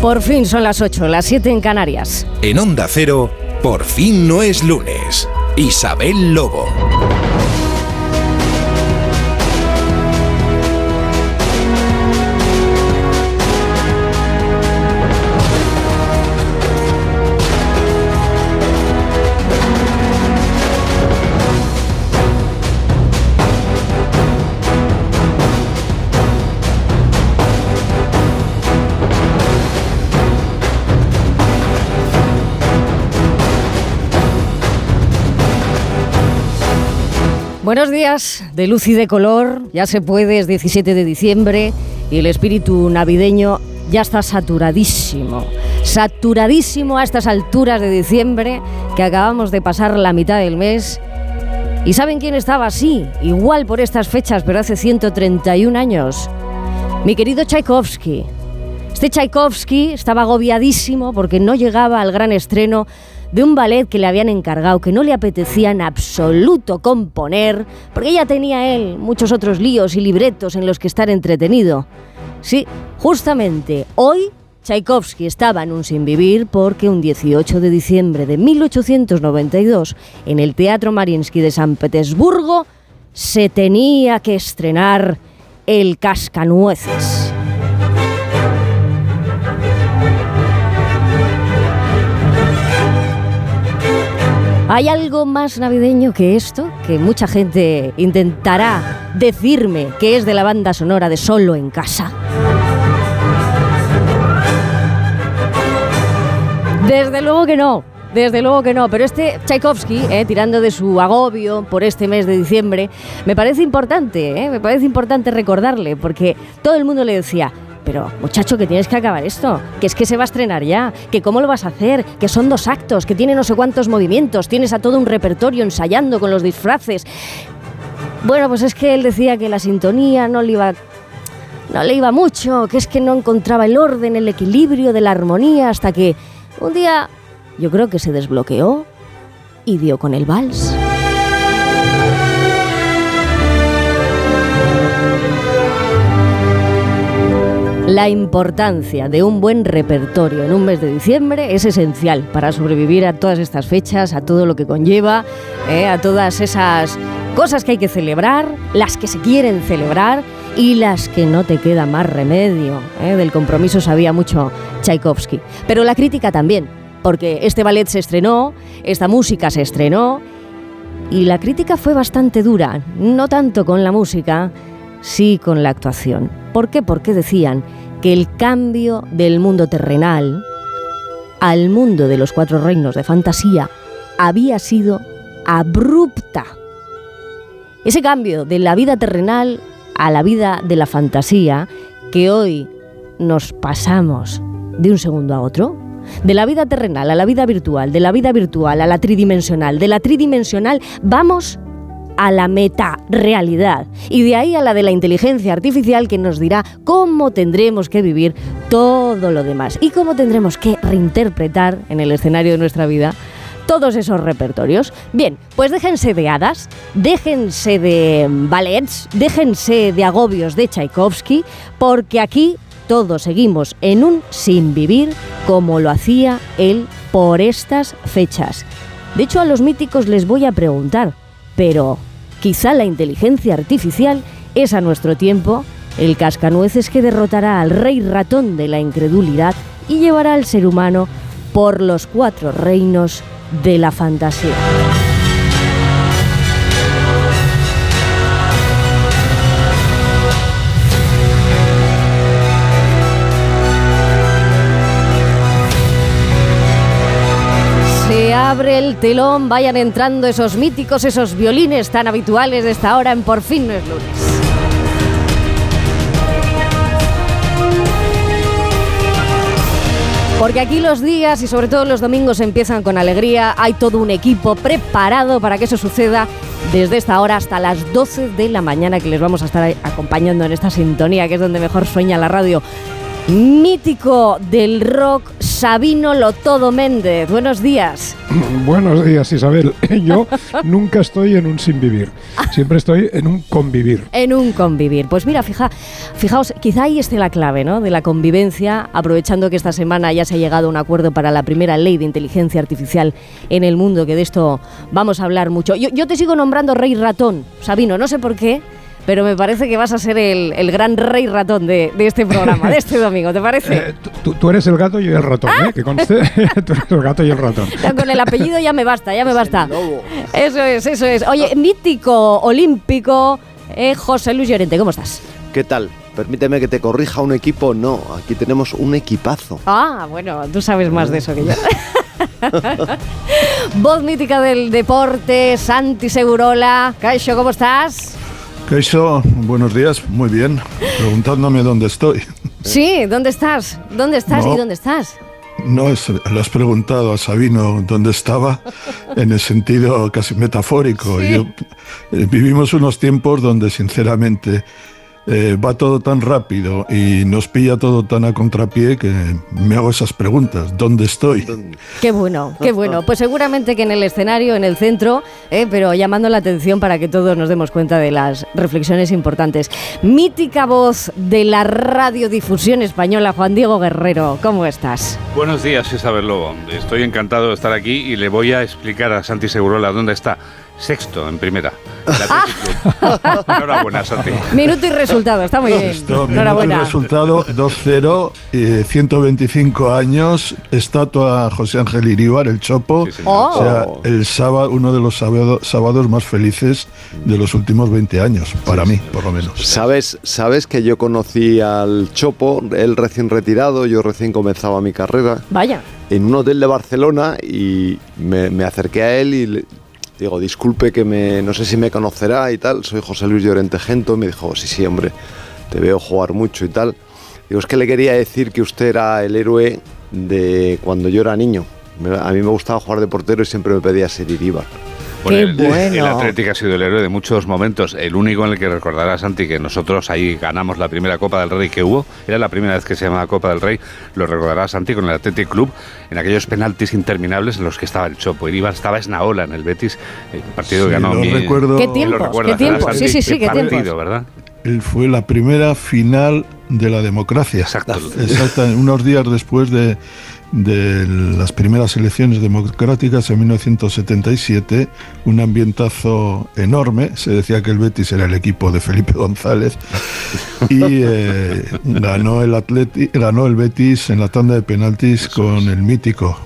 Por fin son las 8, las 7 en Canarias. En Onda Cero, por fin no es lunes. Isabel Lobo. Buenos días, de luz y de color, ya se puede, es 17 de diciembre y el espíritu navideño ya está saturadísimo, saturadísimo a estas alturas de diciembre que acabamos de pasar la mitad del mes. ¿Y saben quién estaba así? Igual por estas fechas, pero hace 131 años. Mi querido Tchaikovsky. Este Tchaikovsky estaba agobiadísimo porque no llegaba al gran estreno de un ballet que le habían encargado, que no le apetecía en absoluto componer, porque ya tenía él muchos otros líos y libretos en los que estar entretenido. Sí, justamente hoy Tchaikovsky estaba en un sinvivir porque un 18 de diciembre de 1892, en el Teatro Mariinsky de San Petersburgo, se tenía que estrenar El Cascanueces. ¿Hay algo más navideño que esto? Que mucha gente intentará decirme que es de la banda sonora de Solo en Casa. Desde luego que no. Desde luego que no, pero este Tchaikovsky, eh, tirando de su agobio por este mes de diciembre, me parece importante, eh, me parece importante recordarle, porque todo el mundo le decía, pero muchacho, que tienes que acabar esto, que es que se va a estrenar ya, que cómo lo vas a hacer, que son dos actos, que tiene no sé cuántos movimientos, tienes a todo un repertorio ensayando con los disfraces. Bueno, pues es que él decía que la sintonía no le iba no le iba mucho, que es que no encontraba el orden, el equilibrio de la armonía, hasta que un día yo creo que se desbloqueó y dio con el vals. La importancia de un buen repertorio en un mes de diciembre es esencial para sobrevivir a todas estas fechas, a todo lo que conlleva, eh, a todas esas cosas que hay que celebrar, las que se quieren celebrar y las que no te queda más remedio. Eh, del compromiso sabía mucho Tchaikovsky. Pero la crítica también, porque este ballet se estrenó, esta música se estrenó y la crítica fue bastante dura, no tanto con la música, sí con la actuación. ¿Por qué? Porque decían que el cambio del mundo terrenal al mundo de los cuatro reinos de fantasía había sido abrupta. Ese cambio de la vida terrenal a la vida de la fantasía que hoy nos pasamos de un segundo a otro, de la vida terrenal a la vida virtual, de la vida virtual a la tridimensional, de la tridimensional vamos a la meta realidad y de ahí a la de la inteligencia artificial que nos dirá cómo tendremos que vivir todo lo demás y cómo tendremos que reinterpretar en el escenario de nuestra vida todos esos repertorios. Bien, pues déjense de hadas, déjense de ballets, déjense de agobios de Tchaikovsky, porque aquí todos seguimos en un sin vivir como lo hacía él por estas fechas. De hecho, a los míticos les voy a preguntar, pero Quizá la inteligencia artificial es a nuestro tiempo el cascanueces que derrotará al rey ratón de la incredulidad y llevará al ser humano por los cuatro reinos de la fantasía. Abre el telón, vayan entrando esos míticos, esos violines tan habituales de esta hora en Por fin no es lunes. Porque aquí los días y sobre todo los domingos empiezan con alegría, hay todo un equipo preparado para que eso suceda desde esta hora hasta las 12 de la mañana que les vamos a estar acompañando en esta sintonía que es donde mejor sueña la radio. Mítico del rock Sabino Lotodo Méndez. Buenos días. Buenos días, Isabel. Yo nunca estoy en un sin vivir, siempre estoy en un convivir. En un convivir. Pues mira, fija, fijaos, quizá ahí esté la clave ¿no? de la convivencia, aprovechando que esta semana ya se ha llegado a un acuerdo para la primera ley de inteligencia artificial en el mundo, que de esto vamos a hablar mucho. Yo, yo te sigo nombrando rey ratón, Sabino, no sé por qué pero me parece que vas a ser el, gran rey ratón de, este programa, de este domingo, ¿te parece? Eh, tú, eres el gato y el ratón, ¿eh? Que conste, tú eres el gato y el ratón. con el apellido ya me basta, ya me basta. Eso es, eso es. Oye, mítico, olímpico, eh, José Luis Llorente, ¿cómo estás? ¿Qué tal? Permíteme que te corrija un equipo. No, aquí tenemos un equipazo. Ah, bueno, tú sabes más de eso que yo. Voz mítica del deporte, Santi Segurola. Caixo, ¿cómo estás? Caixo, buenos días, muy bien. Preguntándome dónde estoy. Sí, ¿dónde estás? ¿Dónde estás y dónde estás? No, es, le has preguntado a Sabino dónde estaba en el sentido casi metafórico. Eh, vivimos unos tiempos donde sinceramente eh, va todo tan rápido y nos pilla todo tan a contrapié que me hago esas preguntas. ¿Dónde estoy? Qué bueno, qué bueno. Pues seguramente que en el escenario, en el centro, eh, pero llamando la atención para que todos nos demos cuenta de las reflexiones importantes. Mítica voz de la radiodifusión española, Juan Diego Guerrero, ¿cómo estás? Buenos días, Isabel Lobo. Estoy encantado de estar aquí y le voy a explicar a Santi Segurola dónde está. Sexto en primera. Enhorabuena, Santi. Minuto y resultado, está muy bien. Enhorabuena. Minuto y resultado 2-0, 125 años, estatua José Ángel Iríbar, el Chopo. O sea, el sábado, uno de los sábados, más felices de los últimos 20 años, para mí, por lo menos. ¿Sabes, sabes que yo conocí al Chopo, él recién retirado, yo recién comenzaba mi carrera. Vaya. En un hotel de Barcelona y me, me acerqué a él y Digo, disculpe que me, no sé si me conocerá y tal, soy José Luis Llorente Gento. Me dijo, sí, sí, hombre, te veo jugar mucho y tal. Digo, es que le quería decir que usted era el héroe de cuando yo era niño. A mí me gustaba jugar de portero y siempre me pedía ser Iríbar el, Atlético ha sido el héroe de muchos momentos. El único en el que recordará Santi que nosotros ahí ganamos la primera Copa del Rey que hubo. Era la primera vez que se llamaba Copa del Rey. Lo recordará Santi con el Athletic Club en aquellos penaltis interminables en los que estaba el Chopo. Ibar estaba Esnaola en el Betis. El partido que ganó. mi, recuerdo, ¿Qué tiempo? ¿Qué tiempo? Sí, sí, sí, qué partido, ¿verdad? Él fue la primera final de la democracia. Exacto. Exacto. Unos días después de de las primeras elecciones democráticas en 1977, un ambientazo enorme. Se decía que el Betis era el equipo de Felipe González. Y eh, ganó, el Atleti, ganó el Betis en la tanda de penaltis con el mítico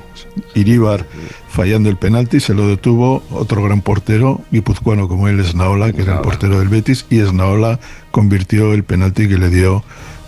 Iríbar fallando el penalti, se lo detuvo otro gran portero guipuzcoano como él, Esnaola, que era el portero del Betis, y Esnaola convirtió el penalti que le dio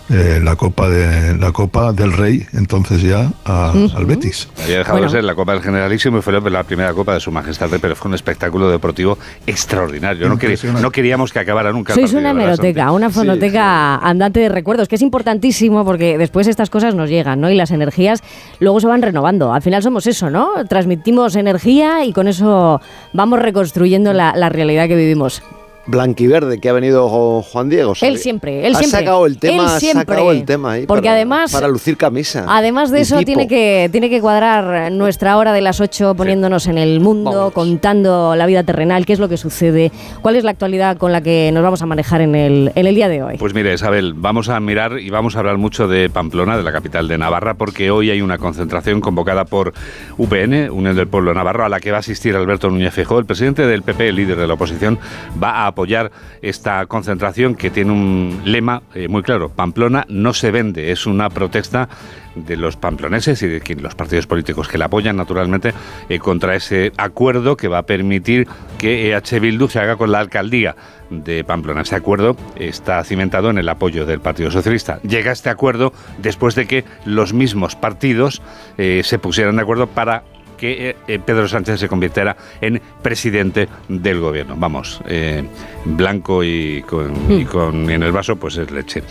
eh, la Copa de la Copa del Rey, entonces ya al Betis. Había dejado de ser la Copa del Generalísimo y fue la primera Copa de Su Majestad, pero fue un espectáculo deportivo extraordinario. No, no queríamos que acabara nunca. Sois una hemeroteca, una fonoteca andante de recuerdos, que es importantísimo porque después estas cosas nos llegan, ¿no? Y las energías luego se van renovando. Al final somos eso, ¿no? Transmitimos energía y con eso vamos reconstruyendo la, la realidad que vivimos blanquiverde que ha venido Juan Diego. Él siempre, él siempre. Ha sacado el tema, él siempre. Ha el tema ahí Porque para, además, para lucir camisa. Además de eso, tiene que, tiene que cuadrar nuestra hora de las 8 poniéndonos en el mundo, contando la vida terrenal, qué es lo que sucede, cuál es la actualidad con la que nos vamos a manejar en el, en el día de hoy. Pues mire, Isabel, vamos a mirar y vamos a hablar mucho de Pamplona, de la capital de Navarra, porque hoy hay una concentración convocada por UPN, Unión del Pueblo Navarro, a la que va a asistir Alberto Núñez Feijóo, el presidente del PP, el líder de la oposición, va a apoyar esta concentración que tiene un lema eh, muy claro, Pamplona no se vende, es una protesta de los pamploneses y de los partidos políticos que la apoyan, naturalmente, eh, contra ese acuerdo que va a permitir que EH Bildu se haga con la alcaldía de Pamplona. Ese acuerdo está cimentado en el apoyo del Partido Socialista. Llega este acuerdo después de que los mismos partidos eh, se pusieran de acuerdo para que eh, eh, Pedro Sánchez se convirtiera en presidente del gobierno. Vamos, eh, blanco y, con, y Hmm. con- y en el vaso pues es leche.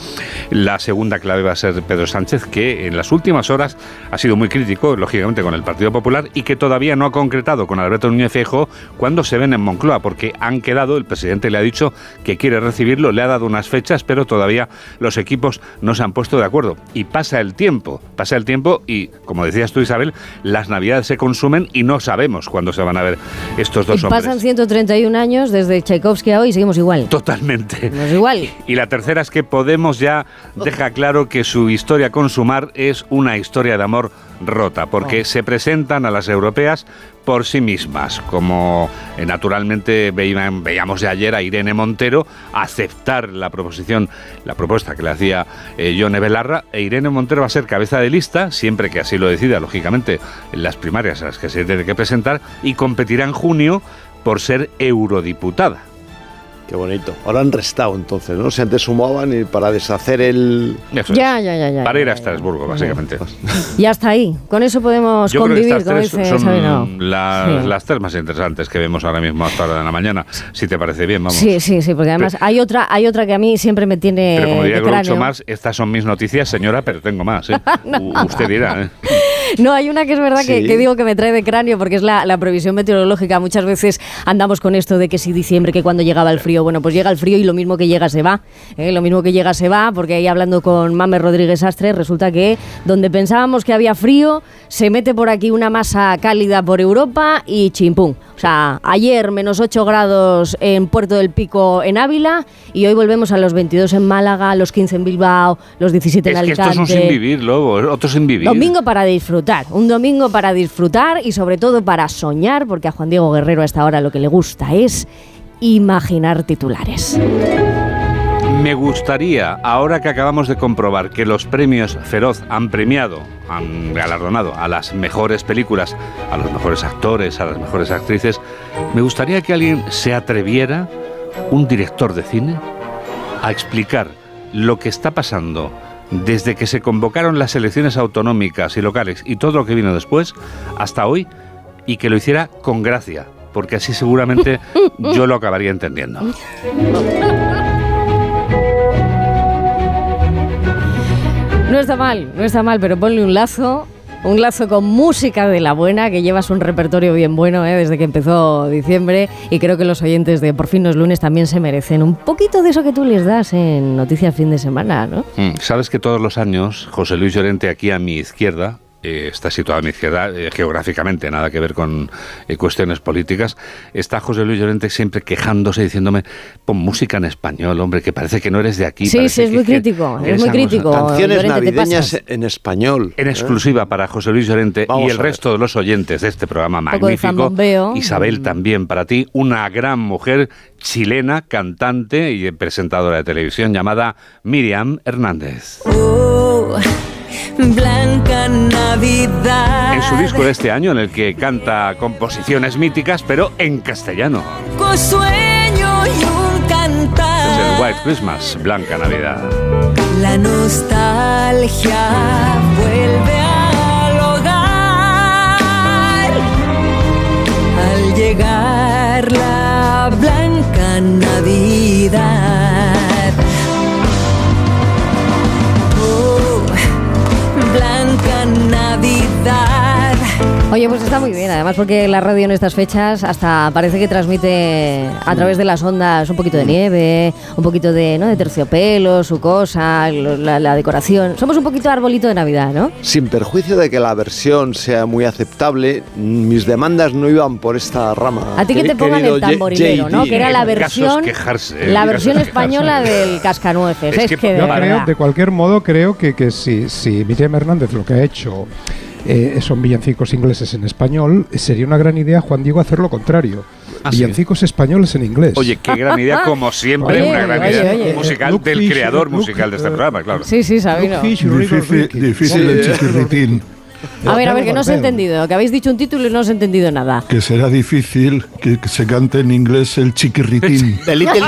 La segunda clave va a ser Pedro Sánchez, que en las últimas horas ha sido muy crítico, lógicamente, con el Partido Popular y que todavía no ha concretado con Alberto Núñez Feijóo cuándo se ven en Moncloa, porque han quedado, el presidente le ha dicho que quiere recibirlo, le ha dado unas fechas, pero todavía los equipos no se han puesto de acuerdo. Y pasa el tiempo, pasa el tiempo y, como decías tú, Isabel, las navidades se consumen y no sabemos cuándo se van a ver estos dos Y hombres. pasan 131 años desde Tchaikovsky a hoy y seguimos igual. Totalmente. Seguimos igual. Y la tercera es que Podemos ya deja claro que su historia con Sumar es una historia de amor rota, porque se presentan a las europeas por sí mismas, como eh, naturalmente veíamos de ayer a Irene Montero aceptar la proposición, la propuesta que le hacía eh, Yone Belarra, e Irene Montero va a ser cabeza de lista, siempre que así lo decida, lógicamente, en las primarias a las que se tiene que presentar, y competirá en junio por ser eurodiputada. Qué bonito. Ahora han restado entonces, ¿no? Si antes sumaban y para deshacer el... Eso es. Ya, ya, ya, ya. Para ir ya, a. Estrasburgo, básicamente. Y hasta ahí. Con eso podemos Yo creo que convivir, estas tres dice son las, Sí. las tres más interesantes que vemos ahora mismo hasta hora de la mañana. Si te parece bien, vamos. Sí, sí, sí, porque además hay otra, hay otra que a mí siempre me tiene Pero como diría. Groucho Marx, estas son mis noticias, señora, pero tengo más. ¿eh? Usted dirá. ¿eh? No, hay una que es verdad que, Sí. que digo que me trae de cráneo porque es la, la previsión meteorológica. Muchas veces andamos con esto de que si diciembre, que cuando llegaba el frío, bueno, pues llega el frío y lo mismo que llega se va. ¿eh? Lo mismo que llega se va, porque ahí hablando con Mame Rodríguez Astre, resulta que donde pensábamos que había frío, se mete por aquí una masa cálida por Europa y chimpum. O sea, ayer menos 8 grados en Puerto del Pico en Ávila y hoy volvemos a los 22 en Málaga, los 15 en Bilbao, los 17 en Es que Alicante. estos son sin vivir, Lobo, otros sin vivir. Domingo para disfrutar, un domingo para disfrutar y sobre todo para soñar, porque a Juan Diego Guerrero a esta hora lo que le gusta es imaginar titulares. Me gustaría, ahora que acabamos de comprobar que los premios Feroz han premiado, han galardonado a las mejores películas, a los mejores actores, a las mejores actrices, me gustaría que alguien se atreviera, un director de cine, a explicar lo que está pasando desde que se convocaron las elecciones autonómicas y locales y todo lo que vino después hasta hoy y que lo hiciera con gracia, porque así seguramente yo lo acabaría entendiendo. No está mal, no está mal, pero ponle un lazo, un lazo con música de la buena, que llevas un repertorio bien bueno ¿eh? desde que empezó diciembre y creo que los oyentes de Por fin los lunes también se merecen un poquito de eso que tú les das en Noticias Fin de Semana, ¿no? Mm, Sabes que todos los años José Luis Llorente aquí a mi izquierda, eh, está situado a mi izquierda eh, geográficamente, nada que ver con eh, cuestiones políticas, está José Luis Llorente siempre quejándose, diciéndome, pon música en español, hombre, que parece que no eres de aquí. Sí, sí, es que- muy crítico, es muy cosa". crítico. Canciones Llorente, navideñas en español. En ¿eh? exclusiva para José Luis Llorente Vamos y el resto de los oyentes de este programa magnífico. Isabel, también para ti, una gran mujer chilena, cantante y presentadora de televisión llamada Miriam Hernández. Oh, Blanca Navidad. En su disco de este año, en el que canta composiciones míticas, pero en castellano. Con sueño y un Es cantar. el White Christmas, Blanca Navidad. La nostalgia vuelve al hogar. Al llegar la blanca Navidad. Blanca Navidad. Oye, pues está muy bien, además porque la radio en estas fechas hasta parece que transmite a través de las ondas un poquito de nieve, un poquito de, ¿no? de terciopelo, su cosa, la, la decoración. Somos un poquito arbolito de Navidad, ¿no? Sin perjuicio de que la versión sea muy aceptable, mis demandas no iban por esta rama. A ti que te pongan el tamborilero, ¿no? Que era la versión, quejarse, la versión española del cascanueces. Es Es, que de creo, de cualquier modo, creo que, que si, si Miriam Hernández lo que ha hecho eh, son villancicos ingleses en español, sería una gran idea, Juan Diego, hacer lo contrario. Ah, sí. villancicos españoles en inglés. Oye, qué gran idea, como siempre, Oye, una gran oye, idea oye. musical del Fish, creador Luke- musical de este programa, claro. Sí, sí, Sabino. Difícil, el chiquirritín. A ver, a ver, que no os he entendido. Que habéis dicho un título y no os he entendido nada. Que será difícil que, que se cante en inglés el chiquirritín. The Little,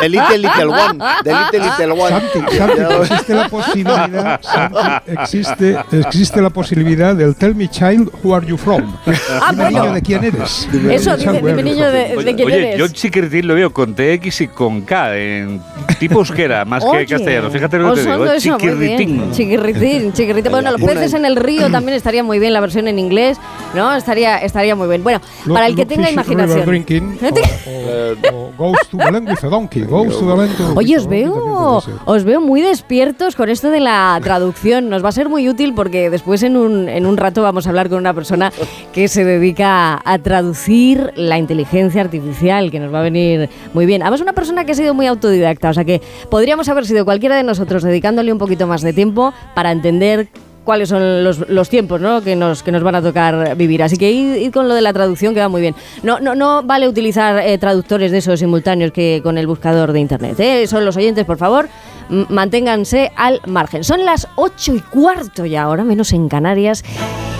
the little, little One. The Little Little One. Santi, Santi, existe la posibilidad, Santi, existe, existe la posibilidad del Tell me child, who are you from? Ah, Dime, bueno. niño, ¿de quién eres? Eso, dime, are dime, you niño, de, de quién Oye, eres. yo chiquiritín lo veo con TX y con K, en tipo euskera, más Oye, que castellano. Fíjate lo que te digo, eso, chiquiritín. Chiquirritín, chiquirritín. Bueno, los peces en el río también estaría muy bien la versión en inglés, ¿no? Estaría, estaría muy bien. Bueno, para el que tenga imaginación. drinking, o, o- o goes to Belén with a donkey, goes to Belén to- Oye, os veo, os veo muy despiertos con esto de la traducción. Nos va a ser muy útil porque después en un, en un rato vamos a hablar con una persona que se dedica a traducir la inteligencia artificial, que nos va a venir muy bien. Además, una persona que ha sido muy autodidacta, o sea que podríamos haber sido cualquiera de nosotros dedicándole un poquito más de tiempo para entender cuáles son los, los tiempos ¿no? que, nos, que nos van a tocar vivir. Así que id, id con lo de la traducción que va muy bien. No, no, no vale utilizar eh, traductores de esos simultáneos que con el buscador de internet. ¿eh? Son los oyentes, por favor, manténganse al margen. Son las ocho y cuarto ya, ahora menos en Canarias.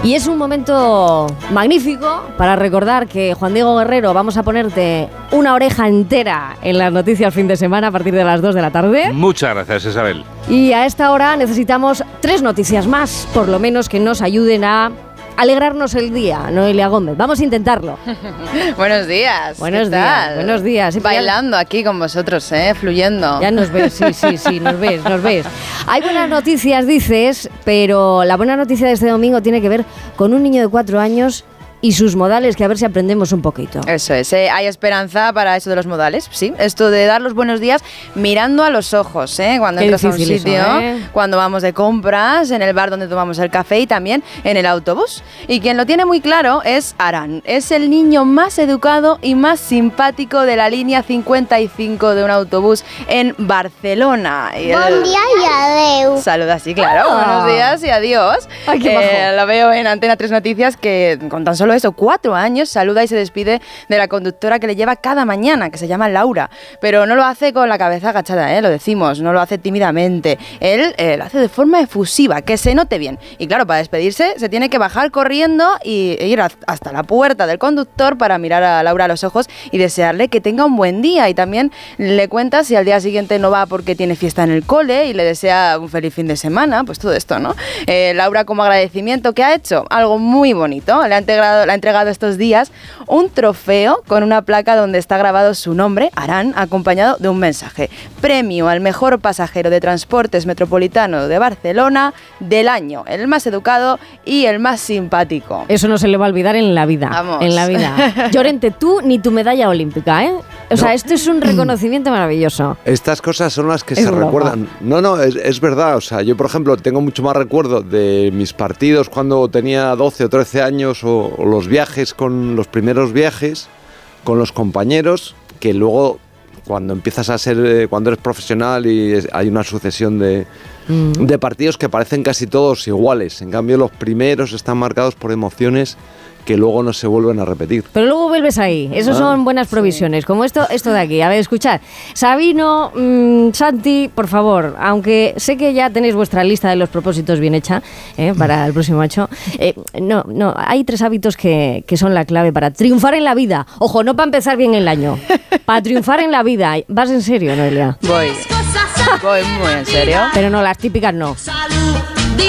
Y es un momento magnífico para recordar que Juan Diego Guerrero vamos a ponerte una oreja entera en las noticias fin de semana a partir de las 2 de la tarde. Muchas gracias, Isabel. Y a esta hora necesitamos tres noticias más, por lo menos que nos ayuden a alegrarnos el día, Noelia Gómez. Vamos a intentarlo. Buenos días. Buenos ¿qué días, tal? buenos días. Bailando aquí con vosotros, ¿eh? Fluyendo. Ya nos ves, sí, sí, sí, nos ves, nos ves. Hay buenas noticias, dices, pero la buena noticia de este domingo tiene que ver con un niño de cuatro años y sus modales, que a ver si aprendemos un poquito. Eso es, ¿eh? hay esperanza para eso de los modales, sí. Esto de dar los buenos días mirando a los ojos, ¿eh? Cuando Qué entras a un eso, sitio, ¿eh? cuando vamos de compras, en el bar donde tomamos el café y también en el autobús. Y quien lo tiene muy claro es Aran. Es el niño más educado y más simpático de la línea 55 de un autobús en Barcelona. Y Buen día y adeu. Saluda, sí, claro. Ah. Buenos días y adiós. Ay, qué Eh, majo. lo veo en Antena 3 Noticias que con tan solo eso, cuatro años, saluda y se despide de la conductora que le lleva cada mañana, que se llama Laura. Pero no lo hace con la cabeza agachada, ¿eh? lo decimos, no lo hace tímidamente. Él eh, lo hace de forma efusiva, que se note bien. Y claro, para despedirse se tiene que bajar corriendo y e ir hasta la puerta del conductor para mirar a Laura a los ojos y desearle que tenga un buen día. Y también le cuenta si al día siguiente no va porque tiene fiesta en el cole y le desea un feliz fin de semana, pues todo esto, ¿no? Eh, Laura, como agradecimiento, ¿qué ha hecho? Algo muy bonito. Le ha entregado, le ha entregado estos días un trofeo con una placa donde está grabado su nombre, Arán, acompañado de un mensaje. Premio al mejor pasajero de transportes metropolitano de Barcelona del año, el más educado y el más simpático. Eso no se le va a olvidar en la vida. Vamos. En la vida. Llorente, tú ni tu medalla olímpica, ¿eh? O sea, No. esto es un reconocimiento maravilloso. Estas cosas son las que Es se recuerdan. No, no, es, es verdad. O sea, yo, por ejemplo, tengo mucho más recuerdo de mis partidos cuando tenía 12 o 13 años o, o los viajes con los primeros viajes con los compañeros que luego cuando empiezas a ser, eh, cuando eres profesional y es- hay una sucesión de, Mm. de partidos que parecen casi todos iguales. En cambio, los primeros están marcados por emociones que luego no se vuelven a repetir. Pero luego vuelves ahí. Esas Ah. son buenas provisiones. Como esto, esto de aquí. A ver, escuchad. Sabino, mm, Santi, por favor, aunque sé que ya tenéis vuestra lista de los propósitos bien hecha ¿eh? para el próximo año, eh, no, no, hay tres hábitos que, que son la clave para triunfar en la vida. Ojo, no para empezar bien el año. Para triunfar en la vida. ¿Vas en serio, Noelia? Voy, voy muy en serio. Pero no, las típicas no.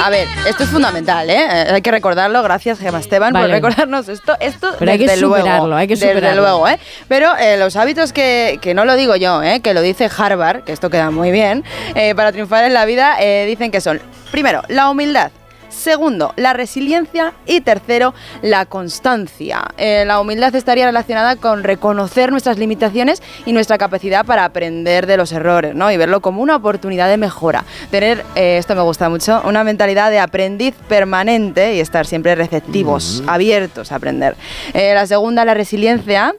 A ver, esto es fundamental, ¿eh? Eh, Hay que recordarlo, gracias Gemma Esteban Vale. por recordarnos esto. Esto Pero hay que desde luego, superarlo, hay que Desde superarlo. luego, ¿eh? Pero eh, los hábitos que, que no lo digo yo, ¿eh? Que lo dice Harvard, que esto queda muy bien, eh, para triunfar en la vida, eh, dicen que son, primero, la humildad. Segundo, la resiliencia. Y tercero, la constancia. Eh, la humildad estaría relacionada con reconocer nuestras limitaciones y nuestra capacidad para aprender de los errores, ¿no? Y verlo como una oportunidad de mejora. Tener, eh, esto me gusta mucho, una mentalidad de aprendiz permanente y estar siempre receptivos, abiertos a aprender. Eh, la segunda, la resiliencia.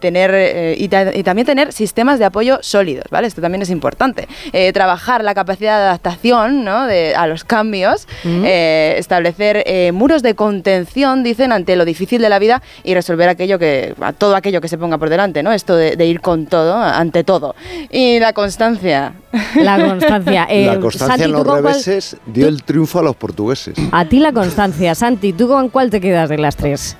tener y, ta- y también tener sistemas de apoyo sólidos, ¿vale? Esto también es importante. Trabajar la capacidad de adaptación, ¿no? de- a los cambios. Eh, establecer eh, muros de contención, dicen, ante lo difícil de la vida y resolver aquello que, a todo aquello que se ponga por delante, ¿no? Esto de, de ir con todo, ante todo. Y la constancia. La constancia. Eh, la constancia Santi, en ¿tú los cuál- reveses dio el triunfo a los portugueses. A ti la constancia. Santi, ¿tú con cuál te quedas de las tres?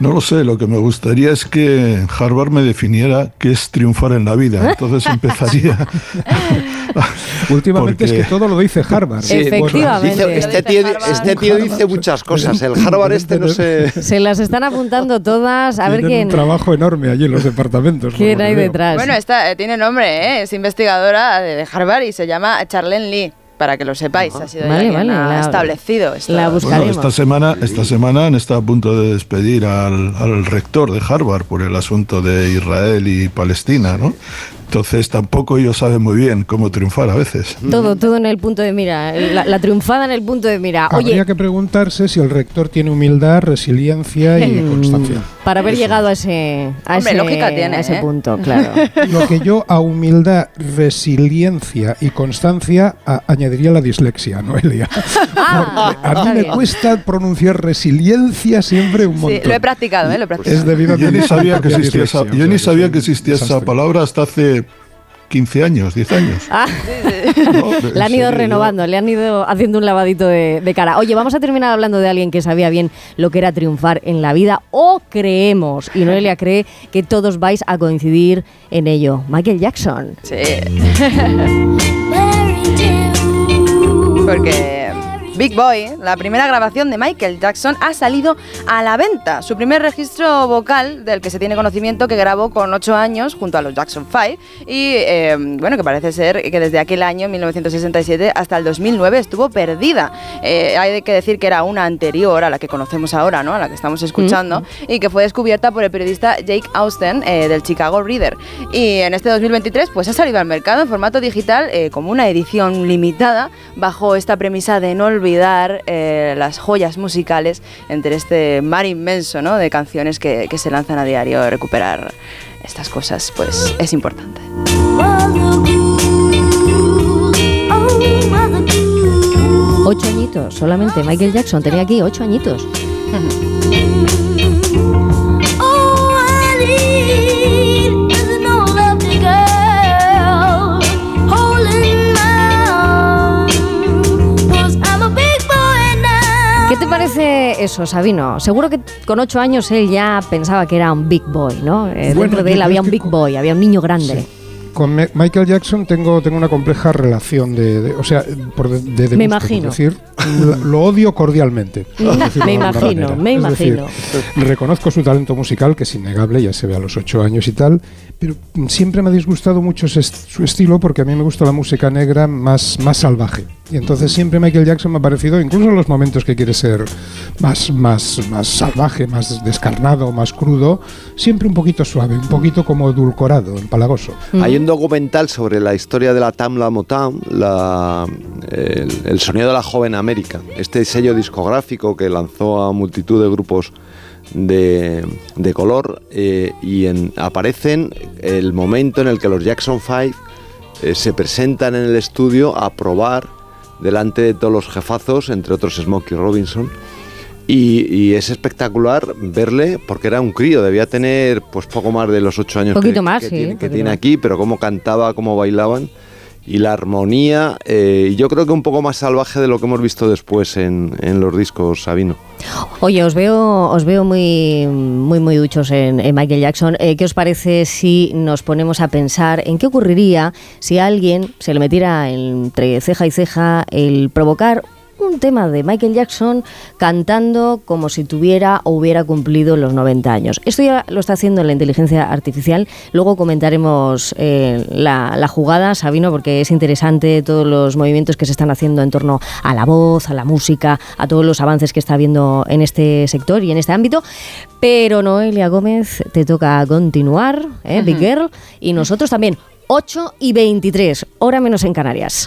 No lo sé, lo que me gustaría es que Harvard me definiera qué es triunfar en la vida. Entonces empezaría. Últimamente es Porque- que todo lo dice Harvard. Sí, Efectivamente. Dice- este tío, este tío dice muchas cosas. El Harvard este no sé. Se las están apuntando todas. A ver Tienen quién, un trabajo enorme allí en los departamentos. quién hay detrás. Bueno, esta, eh, tiene nombre, ¿eh? es investigadora de Harvard y se llama Charlene Lee. Para que lo sepáis, ha sido Vale, quien vale, ha la- establecido esto. la Bueno, buscaremos. esta semana, esta semana han estado a punto de despedir al, al rector de Harvard por el asunto de Israel y Palestina, ¿no? Entonces tampoco ellos saben muy bien cómo triunfar a veces. Todo, todo en el punto de mira. La, la triunfada en el punto de mira. Oye, Habría que preguntarse si el rector tiene humildad, resiliencia y Mm, constancia. Para haber llegado a ese, a Hombre, ese, lógica tiene, a ese ¿eh? punto, claro. Lo que yo a humildad, resiliencia y constancia a- añadiría la dislexia, Noelia. Ah, a mí me bien. cuesta pronunciar resiliencia siempre un Sí, montón. lo he practicado, ¿eh? Lo he practicado. Es debido a Yo ni mi sabía que propia existía esa, dislexia, yo ni sabía que existía esa palabra hasta hace 15 años, 10 años. Ah, No, le han ido serio, renovando, le han ido haciendo un lavadito de, de cara. Oye, vamos a terminar hablando de alguien que sabía bien lo que era triunfar en la vida, o creemos, y Noelia cree que todos vais a coincidir en ello. Michael Jackson. Sí. Porque Big Boy, la primera grabación de Michael Jackson, ha salido a la venta. Su primer registro vocal, del que se tiene conocimiento, que grabó con 8 años junto a los Jackson 5. Y eh, bueno, que parece ser que desde aquel año, 1967, hasta el 2009 estuvo perdida. Eh, hay que decir que era una anterior a la que conocemos ahora, ¿no? A la que estamos escuchando. Y que fue descubierta por el periodista Jake Austen eh, del Chicago Reader. Y en este 2023, pues ha salido al mercado en formato digital eh, como una edición limitada, bajo esta premisa de no olvidar eh, las joyas musicales entre este mar inmenso ¿no? de canciones que, que se lanzan a diario. Recuperar estas cosas, pues es importante. Ocho añitos, solamente Michael Jackson tenía aquí ocho añitos. eso, Sabino? Seguro que con ocho años él ya pensaba que era un big boy, ¿no? Eh, Bueno, dentro de él había un big boy, había un niño grande. Sí. Con Michael Jackson tengo, tengo una compleja relación de, de- o sea, por de, de- de Me gusto, imagino. decir, lo, odio cordialmente. me imagino, me Es decir, imagino. reconozco su talento musical, que es innegable, ya se ve a los ocho años y tal, pero siempre me ha disgustado mucho su estilo porque a mí me gusta la música negra más, más salvaje. Y entonces siempre Michael Jackson me ha parecido, incluso en los momentos que quiere ser más, más, más salvaje, más descarnado, más crudo, siempre un poquito suave, un poquito como edulcorado, empalagoso. Hay un documental sobre la historia de la Tamla Motown, la- el, el sonido de la joven América, este sello discográfico que lanzó a multitud de grupos de, de color eh, y en- aparecen el momento en el que los Jackson 5 eh, se presentan en el estudio a probar delante de todos los jefazos, entre otros Smokey Robinson. Y, y es espectacular verle, porque era un crío, debía tener pues poco más de los ocho años Poquito que, más, que sí, tiene, que poquito tiene más. aquí, pero cómo cantaba, cómo bailaban y la armonía, eh, yo creo que un poco más salvaje de lo que hemos visto después en, en los discos Sabino. Oye, os veo, os veo muy, muy, muy duchos en, Michael Jackson. Eh, ¿Qué os parece si nos ponemos a pensar en qué ocurriría si alguien se le metiera entre ceja y ceja el provocar un tema de Michael Jackson cantando como si tuviera o hubiera cumplido los 90 años. Esto ya lo está haciendo la inteligencia artificial. Luego comentaremos eh, la, la jugada, Sabino, porque es interesante todos los movimientos que se están haciendo en torno a la voz, a la música, a todos los avances que está habiendo en este sector y en este ámbito. Pero Noelia Gómez, te toca continuar, ¿eh, Big Girl, y nosotros también. 8 y 23, hora menos en Canarias.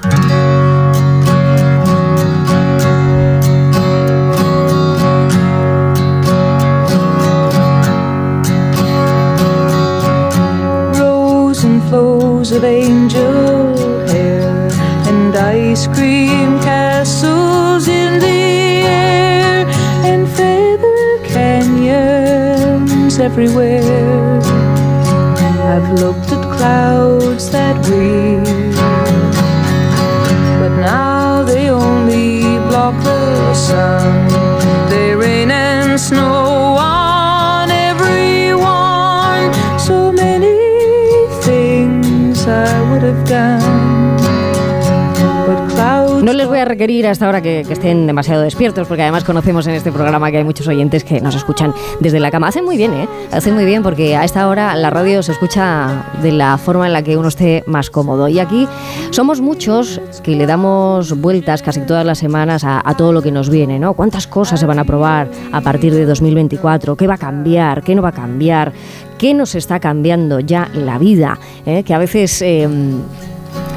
Flows of angel hair, and ice cream castles in the air and feather canyons everywhere. I've looked at clouds that way, but now they only block the sun. They rain and snow No les voy a requerir hasta ahora que, que estén demasiado despiertos, porque además conocemos en este programa que hay muchos oyentes que nos escuchan desde la cama. Hacen muy bien, ¿eh? Hacen muy bien porque a esta hora la radio se escucha de la forma en la que uno esté más cómodo. Y aquí somos muchos que le damos vueltas casi todas las semanas a, todo lo que nos viene, ¿no? ¿Cuántas cosas se van a probar a partir de 2024? ¿Qué va a cambiar? ¿Qué no va a cambiar? ¿Qué nos está cambiando ya la vida? ¿Eh? Que a veces... eh,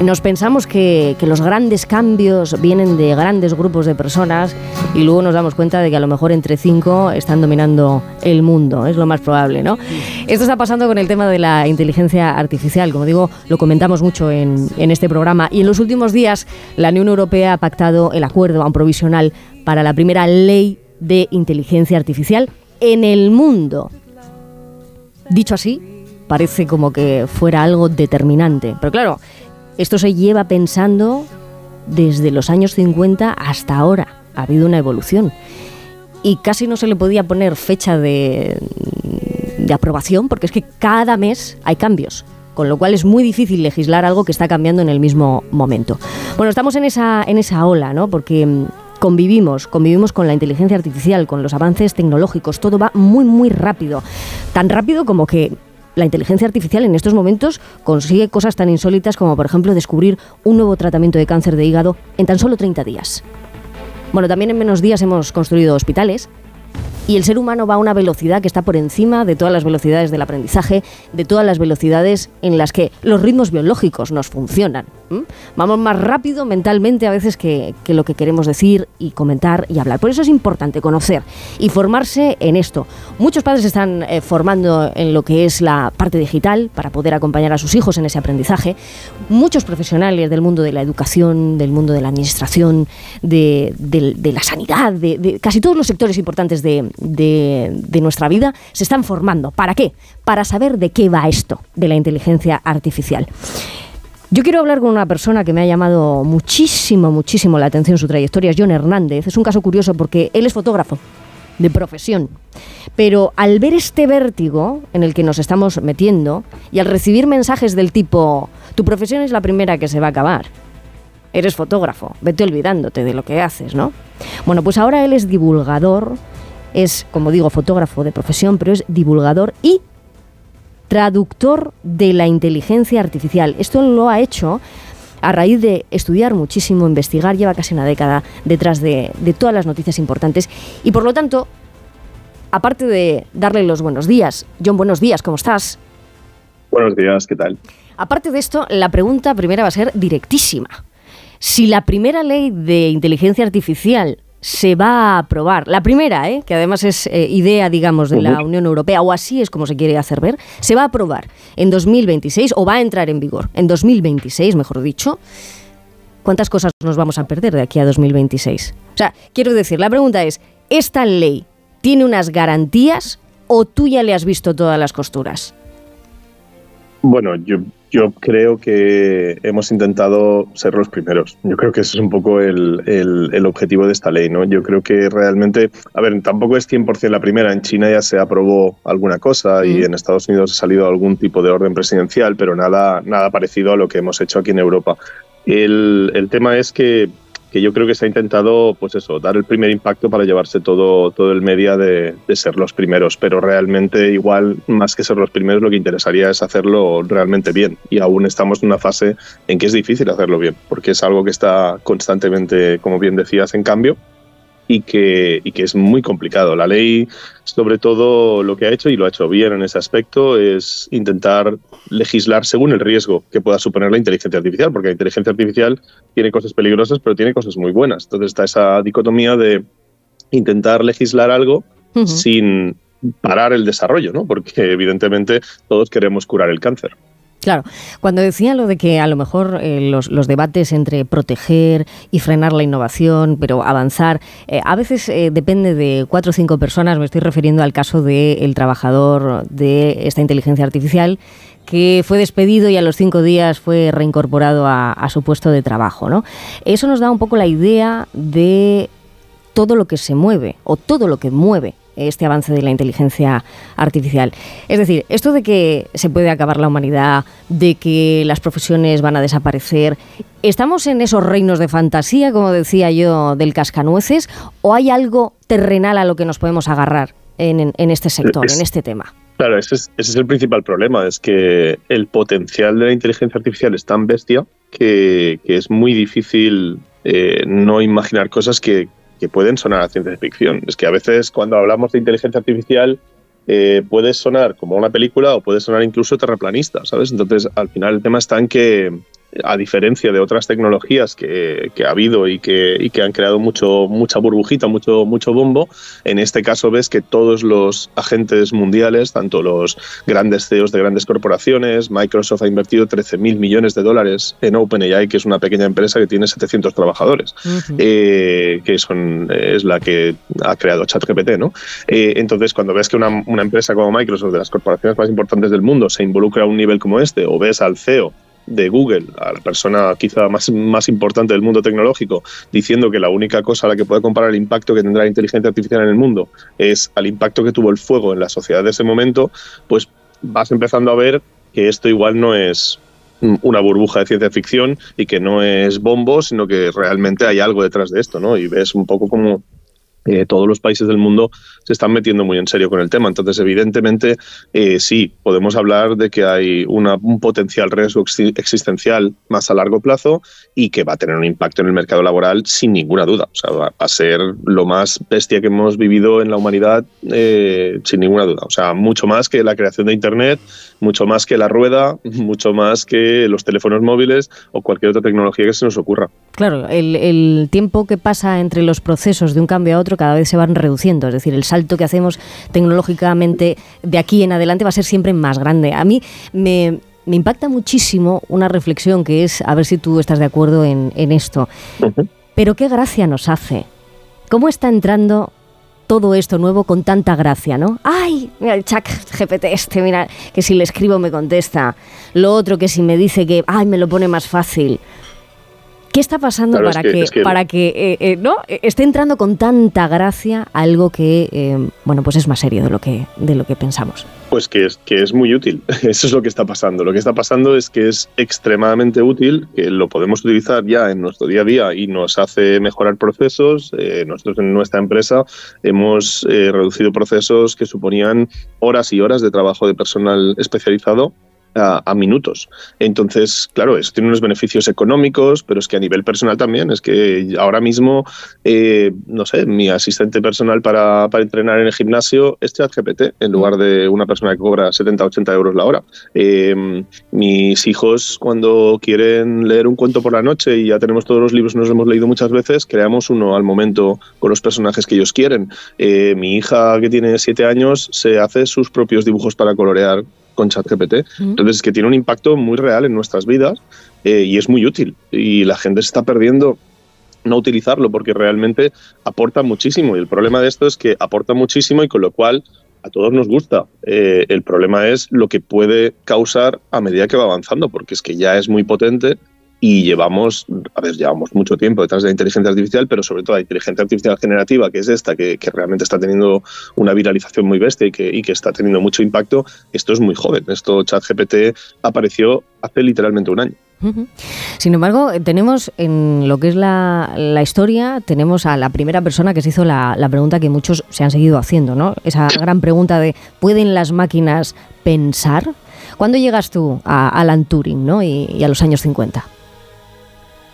nos pensamos que, los grandes cambios vienen de grandes grupos de personas y luego nos damos cuenta de que a lo mejor entre cinco están dominando el mundo, es lo más probable, ¿no? Esto está pasando con el tema de la inteligencia artificial, como digo, lo comentamos mucho en, en este programa y en los últimos días la Unión Europea ha pactado el acuerdo a un provisional para la primera ley de inteligencia artificial en el mundo. Dicho así, parece como que fuera algo determinante, pero claro, esto se lleva pensando desde los años 50 hasta ahora. Ha habido una evolución. Y casi no se le podía poner fecha de, de aprobación porque es que cada mes hay cambios. Con lo cual es muy difícil legislar algo que está cambiando en el mismo momento. Bueno, estamos en esa, en esa ola, ¿no? Porque mm, convivimos, convivimos con la inteligencia artificial, con los avances tecnológicos, todo va muy, muy rápido. Tan rápido como que la inteligencia artificial en estos momentos consigue cosas tan insólitas como, por ejemplo, descubrir un nuevo tratamiento de cáncer de hígado en tan solo 30 días. Bueno, también en menos días hemos construido hospitales y el ser humano va a una velocidad que está por encima de todas las velocidades del aprendizaje, de todas las velocidades en las que los ritmos biológicos nos funcionan. Vamos más rápido mentalmente a veces que, lo que queremos decir y comentar y hablar. Por eso es importante conocer y formarse en esto. Muchos padres están eh, formando en lo que es la parte digital para poder acompañar a sus hijos en ese aprendizaje. Muchos profesionales del mundo de la educación, del mundo de la administración, de, la sanidad, de, casi todos los sectores importantes de nuestra vida se están formando. ¿Para qué? Para saber de qué va esto de la inteligencia artificial. Yo quiero hablar con una persona que me ha llamado muchísimo, muchísimo la atención su trayectoria, es John Hernández. Es un caso curioso porque él es fotógrafo de profesión. Pero al ver este vértigo en el que nos estamos metiendo y al recibir mensajes del tipo, tu profesión es la primera que se va a acabar, eres fotógrafo, vete olvidándote de lo que haces, ¿no? Bueno, pues ahora él es divulgador, es, como digo, fotógrafo de profesión, pero es divulgador y traductor de la inteligencia artificial. Esto lo ha hecho a raíz de estudiar muchísimo, investigar, lleva casi una década detrás de, de todas las noticias importantes y por lo tanto, aparte de darle los buenos días, John, buenos días, ¿cómo estás? Buenos días, ¿qué tal? Aparte de esto, la pregunta primera va a ser directísima. Si la primera ley de inteligencia artificial se va a aprobar, la primera, ¿eh? que además es eh, idea, digamos, de la. Unión Europea, o así es como se quiere hacer ver, se va a aprobar en 2026 o va a entrar en vigor en 2026, mejor dicho. ¿Cuántas cosas nos vamos a perder de aquí a 2026? O sea, quiero decir, la pregunta es, ¿esta ley tiene unas garantías o tú ya le has visto todas las costuras? Bueno, yo, yo creo que hemos intentado ser los primeros. Yo creo que ese es un poco el, el- el objetivo de esta ley, ¿no? Yo creo que realmente, a ver, tampoco es 100% la primera. En China ya se aprobó alguna cosa y en Estados Unidos ha salido algún tipo de orden presidencial, pero nada, nada parecido a lo que hemos hecho aquí en Europa. El, el tema es que, que yo creo que se ha intentado, pues eso, dar el primer impacto para llevarse todo, todo el media de, de ser los primeros, pero realmente igual, más que ser los primeros, lo que interesaría es hacerlo realmente bien. Y aún estamos en una fase en que es difícil hacerlo bien, porque es algo que está constantemente, como bien decías, en cambio y que, y que es muy complicado. La ley, sobre todo, lo que ha hecho, y lo ha hecho bien en ese aspecto, es intentar legislar según el riesgo que pueda suponer la inteligencia artificial, porque la inteligencia artificial tiene cosas peligrosas, pero tiene cosas muy buenas. Entonces está esa dicotomía de intentar legislar algo sin parar el desarrollo, ¿no? Porque evidentemente todos queremos curar el cáncer. Claro, cuando decía lo de que a lo mejor eh, los, los debates entre proteger y frenar la innovación, pero avanzar, eh, a veces eh, depende de cuatro o cinco personas, me estoy refiriendo al caso del trabajador de esta inteligencia artificial que fue despedido y a los cinco días fue reincorporado a, a su puesto de trabajo. ¿no? Eso nos da un poco la idea de todo lo que se mueve o todo lo que mueve este avance de la inteligencia artificial. Es decir, esto de que se puede acabar la humanidad, de que las profesiones van a desaparecer, ¿estamos en esos reinos de fantasía, como decía yo, del cascanueces, o hay algo terrenal a lo que nos podemos agarrar en, este sector, en este tema? Claro, ese es, ese es el principal problema, es que el potencial de la inteligencia artificial es tan bestia que, que es muy difícil eh, no imaginar cosas que, que pueden sonar a ciencia ficción. Es que a veces cuando hablamos de inteligencia artificial eh, puede sonar como una película o puede sonar incluso terraplanista, ¿sabes? Entonces al final el tema está en que a diferencia de otras tecnologías que, que ha habido y que, y que han creado mucho, mucha burbujita, mucho, mucho bombo, en este caso ves que todos los agentes mundiales, tanto los grandes CEOs de grandes corporaciones, Microsoft ha invertido 13.000 millones de dólares en OpenAI, que es una pequeña empresa que tiene 700 trabajadores, eh, que son, es la que ha creado ChatGPT, ¿no? Eh, entonces, cuando ves que una, una empresa como Microsoft, de las corporaciones más importantes del mundo, se involucra a un nivel como este, o ves al CEO de Google, a la persona quizá más, más importante del mundo tecnológico, diciendo que la única cosa a la que puede comparar el impacto que tendrá la inteligencia artificial en el mundo es al impacto que tuvo el fuego en la sociedad de ese momento, pues vas empezando a ver que esto igual no es una burbuja de ciencia ficción y que no es bombo, sino que realmente hay algo detrás de esto, ¿no? Y ves un poco como eh, todos los países del mundo se están metiendo muy en serio con el tema. Entonces, evidentemente, eh, sí, podemos hablar de que hay una- un potencial riesgo exi- existencial más a largo plazo y que va a tener un impacto en el mercado laboral sin ninguna duda. O sea, va a ser lo más bestia que hemos vivido en la humanidad eh, sin ninguna duda. O sea, mucho más que la creación de Internet, mucho más que la rueda, mucho más que los teléfonos móviles o cualquier otra tecnología que se nos ocurra. Claro, el, el tiempo que pasa entre los procesos de un cambio a otro cada vez se van reduciendo. Es decir, el salto que hacemos tecnológicamente de aquí en adelante va a ser siempre más grande. A mí me, me impacta muchísimo una reflexión que es, a ver si tú estás de acuerdo en, en esto. Pero qué gracia nos hace. ¿Cómo está entrando todo esto nuevo con tanta gracia, ¿no? ¡Ay! Mira el chat GPT este, mira, que si le escribo me contesta. Lo otro que si me dice que, ¡ay! me lo pone más fácil. ¿Qué está pasando Claro, es para que- que, es que- para que eh, eh, no Eh, esté entrando con tanta gracia algo que eh, bueno pues es más serio de lo que de lo que pensamos? Pues que es, que es muy útil. Eso es lo que está pasando. Lo que está pasando es que es extremadamente útil, que lo podemos utilizar ya en nuestro día a día y nos hace mejorar procesos. Nosotros en nuestra empresa hemos reducido procesos que suponían horas y horas de trabajo de personal especializado a, a minutos. Entonces, claro, eso tiene unos beneficios económicos, pero es que a nivel personal también. Es que ahora mismo, eh, no sé, mi asistente personal para, para entrenar en el gimnasio es ChatGPT en lugar de una persona que cobra 70, 80 euros la hora. Eh, mis hijos, cuando quieren leer un cuento por la noche y ya tenemos todos los libros, nos los hemos leído muchas veces, creamos uno al momento con los personajes que ellos quieren. Eh, mi hija, que tiene 7 años, se hace sus propios dibujos para colorear con ChatGPT. Entonces, es que tiene un impacto muy real en nuestras vidas eh, y es muy útil. Y la gente se está perdiendo no utilizarlo porque realmente aporta muchísimo. Y el problema de esto es que aporta muchísimo y con lo cual a todos nos gusta. Eh, el problema es lo que puede causar a medida que va avanzando, porque es que ya es muy potente y llevamos, a ver, llevamos mucho tiempo detrás de la inteligencia artificial, pero sobre todo la inteligencia artificial generativa, que es esta, que, que realmente está teniendo una viralización muy bestia y que, y que está teniendo mucho impacto, esto es muy joven. Esto ChatGPT apareció hace literalmente un año. Sin embargo, tenemos en lo que es la, la historia, tenemos a la primera persona que se hizo la, la pregunta que muchos se han seguido haciendo, ¿no? Esa gran pregunta de ¿pueden las máquinas pensar? ¿Cuándo llegas tú a Alan Turing ¿no? y, y a los años 50?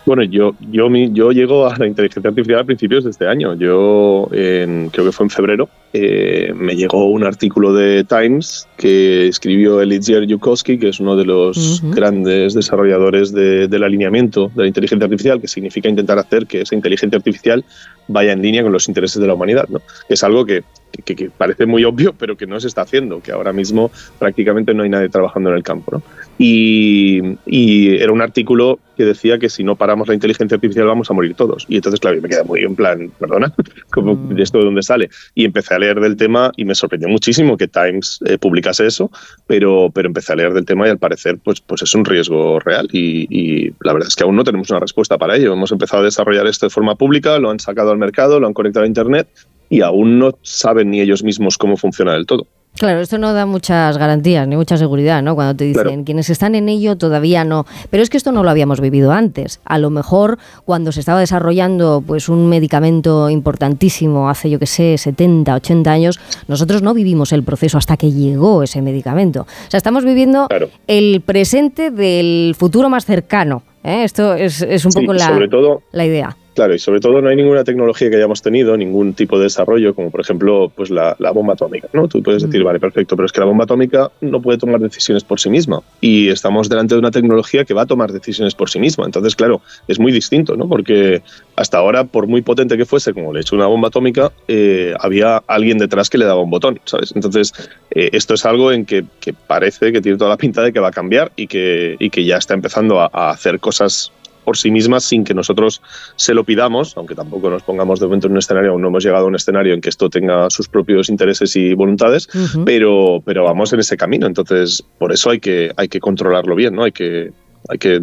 Bueno, yo, yo, yo llego a la inteligencia artificial a principios de este año. Yo en- creo que fue en febrero eh, me llegó un artículo de Times que escribió Eliezer Yudkowsky, que es uno de los Ujú. grandes desarrolladores de- del alineamiento de la inteligencia artificial, que significa intentar hacer que esa inteligencia artificial vaya en línea con los intereses de la humanidad. ¿no? Es algo que, que- que parece muy obvio, pero que no se está haciendo, que ahora mismo prácticamente no hay nadie trabajando en el campo. ¿no? Y, y era un artículo que decía que si no paramos la inteligencia artificial vamos a morir todos. Y entonces, claro, yo me quedé muy en plan, perdona, ¿cómo, Mm. ¿de esto de dónde sale? Y empecé a leer del tema y me sorprendió muchísimo que Times eh, publicase eso, pero, pero empecé a leer del tema y al parecer pues, pues es un riesgo real y, y la verdad es que aún no tenemos una respuesta para ello. Hemos empezado a desarrollar esto de forma pública, lo han sacado al mercado, lo han conectado a Internet y aún no saben ni ellos mismos cómo funciona del todo. Claro, esto no da muchas garantías ni mucha seguridad, ¿no? Cuando te dicen Claro. quienes están en ello todavía no. Pero es que esto no lo habíamos vivido antes. A lo mejor cuando se estaba desarrollando pues un medicamento importantísimo hace yo que sé 70, 80 años, nosotros no vivimos el proceso hasta que llegó ese medicamento. O sea, estamos viviendo Claro. el presente del futuro más cercano. ¿eh? Esto es, es un Sí, poco y la, sobre todo la idea. Claro, y sobre todo no hay ninguna tecnología que hayamos tenido, ningún tipo de desarrollo, como por ejemplo pues la, la bomba atómica. ¿no? Tú puedes decir, Mm. vale, perfecto, pero es que la bomba atómica no puede tomar decisiones por sí misma. Y estamos delante de una tecnología que va a tomar decisiones por sí misma. Entonces, claro, es muy distinto, ¿no? Porque hasta ahora, por muy potente que fuese, como le he hecho una bomba atómica, eh, había alguien detrás que le daba un botón, ¿sabes? Entonces, eh, esto es algo en que, que parece que tiene toda la pinta de que va a cambiar y que, y que ya está empezando a, a hacer cosas por sí mismas sin que nosotros se lo pidamos, aunque tampoco nos pongamos de momento en un escenario, aún no hemos llegado a un escenario en que esto tenga sus propios intereses y voluntades, pero, pero vamos en ese camino. Entonces, por eso hay que, hay que controlarlo bien, ¿no? Hay que, hay que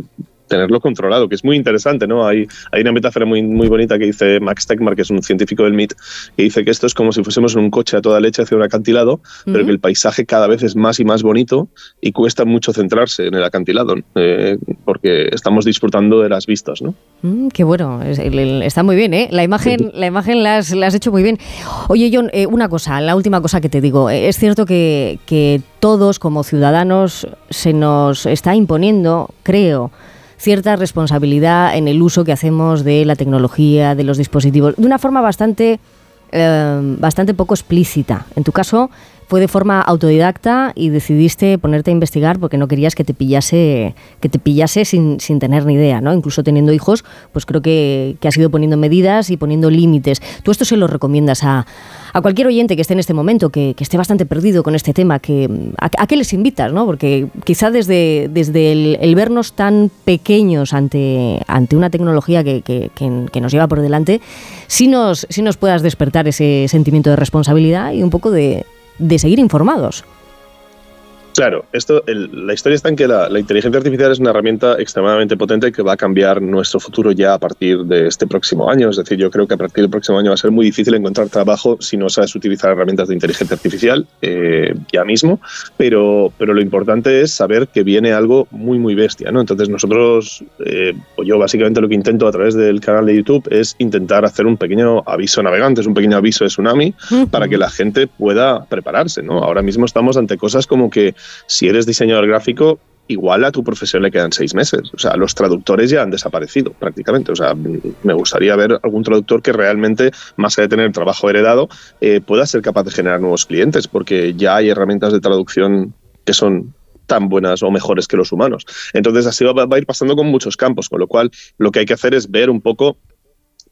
tenerlo controlado, que es muy interesante, ¿no? Hay, hay una metáfora muy, muy bonita que dice Max Tegmark, que es un científico del MIT, que dice que esto es como si fuésemos en un coche a toda leche hacia un acantilado, pero que el paisaje cada vez es más y más bonito y cuesta mucho centrarse en el acantilado, eh, porque estamos disfrutando de las vistas, ¿no? Mm, qué bueno, está muy bien, ¿eh? La imagen, la imagen la has, la has hecho muy bien. Oye, John, eh, una cosa, la última cosa que te digo. Eh, Es cierto que, que todos como ciudadanos se nos está imponiendo, creo, cierta responsabilidad en el uso que hacemos de la tecnología, de los dispositivos, de una forma bastante, eh, bastante poco explícita. En tu caso fue de forma autodidacta y decidiste ponerte a investigar porque no querías que te pillase, que te pillase sin, sin tener ni idea, ¿no? Incluso teniendo hijos, pues creo que, que has ido poniendo medidas y poniendo límites. Tú esto se lo recomiendas a, a cualquier oyente que esté en este momento, que, que esté bastante perdido con este tema, que, a, a qué les invitas, ¿no? Porque quizá desde, desde el, vernos tan pequeños ante, ante una tecnología que, que- que- que nos lleva por delante, sí nos, sí nos puedas despertar ese sentimiento de responsabilidad y un poco de, de seguir informados. Claro, esto, el- la historia está en que la, la inteligencia artificial es una herramienta extremadamente potente que va a cambiar nuestro futuro ya a partir de este próximo año. Es decir, yo creo que a partir del próximo año va a ser muy difícil encontrar trabajo si no sabes utilizar herramientas de inteligencia artificial eh, ya mismo. Pero, pero lo importante es saber que viene algo muy, muy bestia. ¿no? Entonces nosotros, eh, o yo básicamente lo que intento a través del canal de YouTube es intentar hacer un pequeño aviso a navegantes, un pequeño aviso de tsunami para que la gente pueda prepararse. ¿no? Ahora mismo estamos ante cosas como que si eres diseñador gráfico, igual a tu profesión le quedan seis meses. O sea, los traductores ya han desaparecido prácticamente. O sea, me gustaría ver algún traductor que realmente, más allá de tener trabajo heredado, eh, pueda ser capaz de generar nuevos clientes, porque ya hay herramientas de traducción que son tan buenas o mejores que los humanos. Entonces así va, va a ir pasando con muchos campos, con lo cual lo que hay que hacer es ver un poco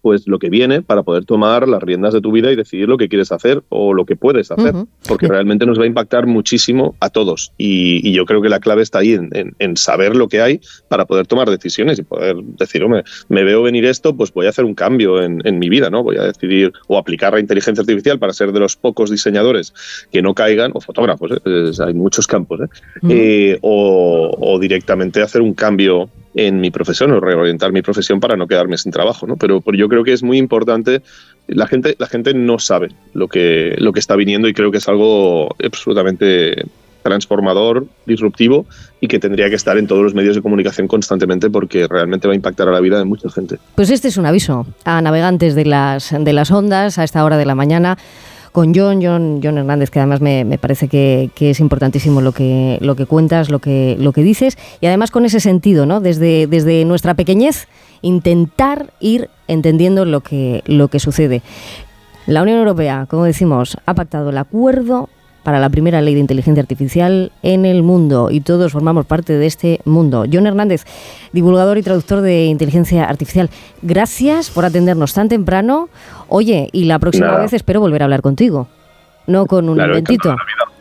pues lo que viene para poder tomar las riendas de tu vida y decidir lo que quieres hacer o lo que puedes hacer, porque realmente nos va a impactar muchísimo a todos y, y yo creo que la clave está ahí en, en- en saber lo que hay para poder tomar decisiones y poder decir, hombre, me veo venir esto, pues voy a hacer un cambio en, en mi vida, ¿no? Voy a decidir o aplicar la inteligencia artificial para ser de los pocos diseñadores que no caigan, o fotógrafos, ¿eh? Hay muchos campos, ¿eh? Eh, o, o directamente hacer un cambio en mi profesión o reorientar mi profesión para no quedarme sin trabajo, ¿no? Pero, pero yo creo que es muy importante. La gente, la gente no sabe lo que, lo que está viniendo y creo que es algo absolutamente transformador, disruptivo y que tendría que estar en todos los medios de comunicación constantemente porque realmente va a impactar a la vida de mucha gente. Pues este es un aviso a navegantes de las, de las ondas a esta hora de la mañana con John, John, John Hernández, que además me, parece que, que es importantísimo lo que, lo que cuentas, lo que, lo que dices, y además con ese sentido, ¿no? Desde, desde nuestra pequeñez, intentar ir entendiendo lo que, lo que sucede. La Unión Europea, como decimos, ha pactado el acuerdo para la primera ley de inteligencia artificial en el mundo y todos formamos parte de este mundo. John Hernández, divulgador y traductor de inteligencia artificial, gracias por atendernos tan temprano. Oye, y la próxima Nada. vez espero volver a hablar contigo, no con un Claro, inventito.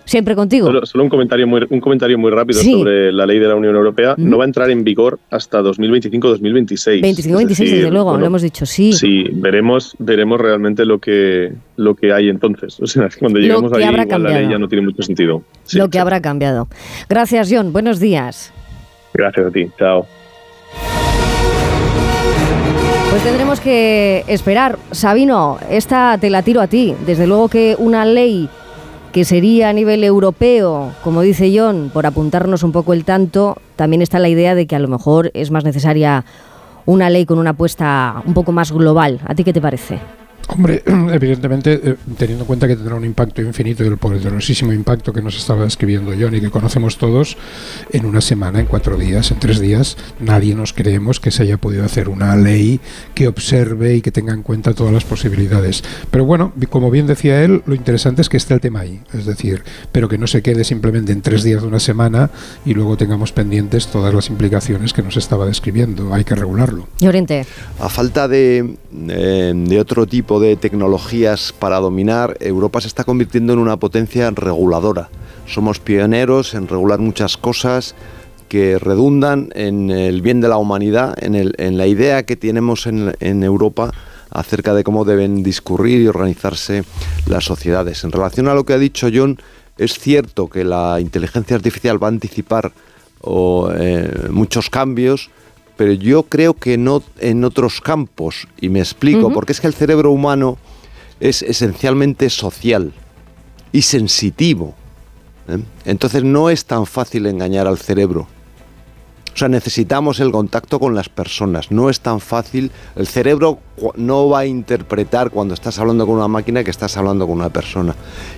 Siempre contigo. Solo, solo un comentario muy un comentario muy rápido Sí. sobre la ley de la Unión Europea. No va a entrar en vigor hasta 2025-2026. 25-26, Es decir, desde luego, bueno, lo hemos dicho, sí. Sí, veremos, veremos realmente lo que, lo que hay entonces. O sea, cuando que ahí, igual la ley ya no tiene mucho sentido. Sí, lo que habrá cambiado. Gracias, John. Buenos días. Gracias a ti. Chao. Pues tendremos que esperar. Sabino, esta te la tiro a ti. Desde luego que una ley que sería a nivel europeo, como dice John, por apuntarnos un poco el tanto, también está la idea de que a lo mejor es más necesaria una ley con una apuesta un poco más global. ¿A ti qué te parece? Hombre, evidentemente, eh, teniendo en cuenta que tendrá un impacto infinito y el poderosísimo impacto que nos estaba describiendo John y que conocemos todos, en una semana, en cuatro días, en tres días, nadie nos creemos que se haya podido hacer una ley que observe y que tenga en cuenta todas las posibilidades. Pero bueno, como bien decía él, lo interesante es que esté el tema ahí, es decir, pero que no se quede simplemente en tres días de una semana y luego tengamos pendientes todas las implicaciones que nos estaba describiendo. Hay que regularlo. Llorente. A falta de, eh, de otro tipo de tecnologías para dominar, Europa se está convirtiendo en una potencia reguladora. Somos pioneros en regular muchas cosas que redundan en el bien de la humanidad, en, la idea que tenemos en, Europa acerca de cómo deben discurrir y organizarse las sociedades. En relación a lo que ha dicho John, es cierto que la inteligencia artificial va a anticipar eh, muchos cambios, pero yo creo que no en otros campos. Y me explico, porque es que el cerebro humano es esencialmente social y sensitivo. ¿eh? Entonces no es tan fácil engañar al cerebro. O sea, necesitamos el contacto con las personas. No es tan fácil. El cerebro no va a interpretar cuando estás hablando con una máquina que estás hablando con una persona.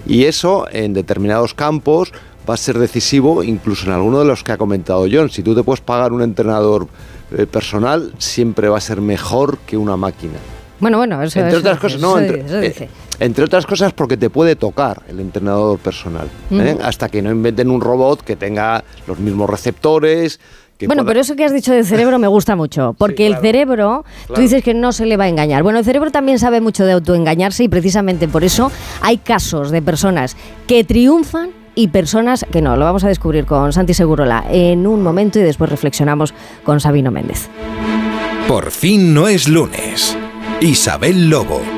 Y eso en determinados campos va a ser decisivo, incluso en alguno de los que ha comentado John. Si tú te puedes pagar un entrenador eh, personal, siempre va a ser mejor que una máquina. Bueno, bueno, eso entre eso otras cosas, no, eso entre, eso eh, entre otras cosas porque te puede tocar el entrenador personal. ¿eh? Ujú. Hasta que no inventen un robot que tenga los mismos receptores. Que Bueno, pueda- pero eso que has dicho del cerebro me gusta mucho, porque el cerebro, tú dices que no se le va a engañar. Bueno, el cerebro también sabe mucho de autoengañarse y precisamente por eso hay casos de personas que triunfan y personas que no. Lo vamos a descubrir con Santi Segurola en un momento y después reflexionamos con Sabino Méndez. Por fin no es lunes. Isabel Lobo.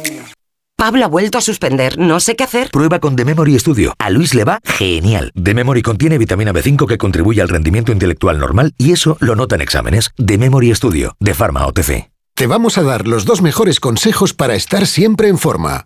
Pablo ha vuelto a suspender. No sé qué hacer. Prueba con The Memory Studio. A Luis le va genial. The Memory contiene vitamina B5 que contribuye al rendimiento intelectual normal y eso lo nota en exámenes. The Memory Studio, de Pharma OTC. Te vamos a dar los dos mejores consejos para estar siempre en forma.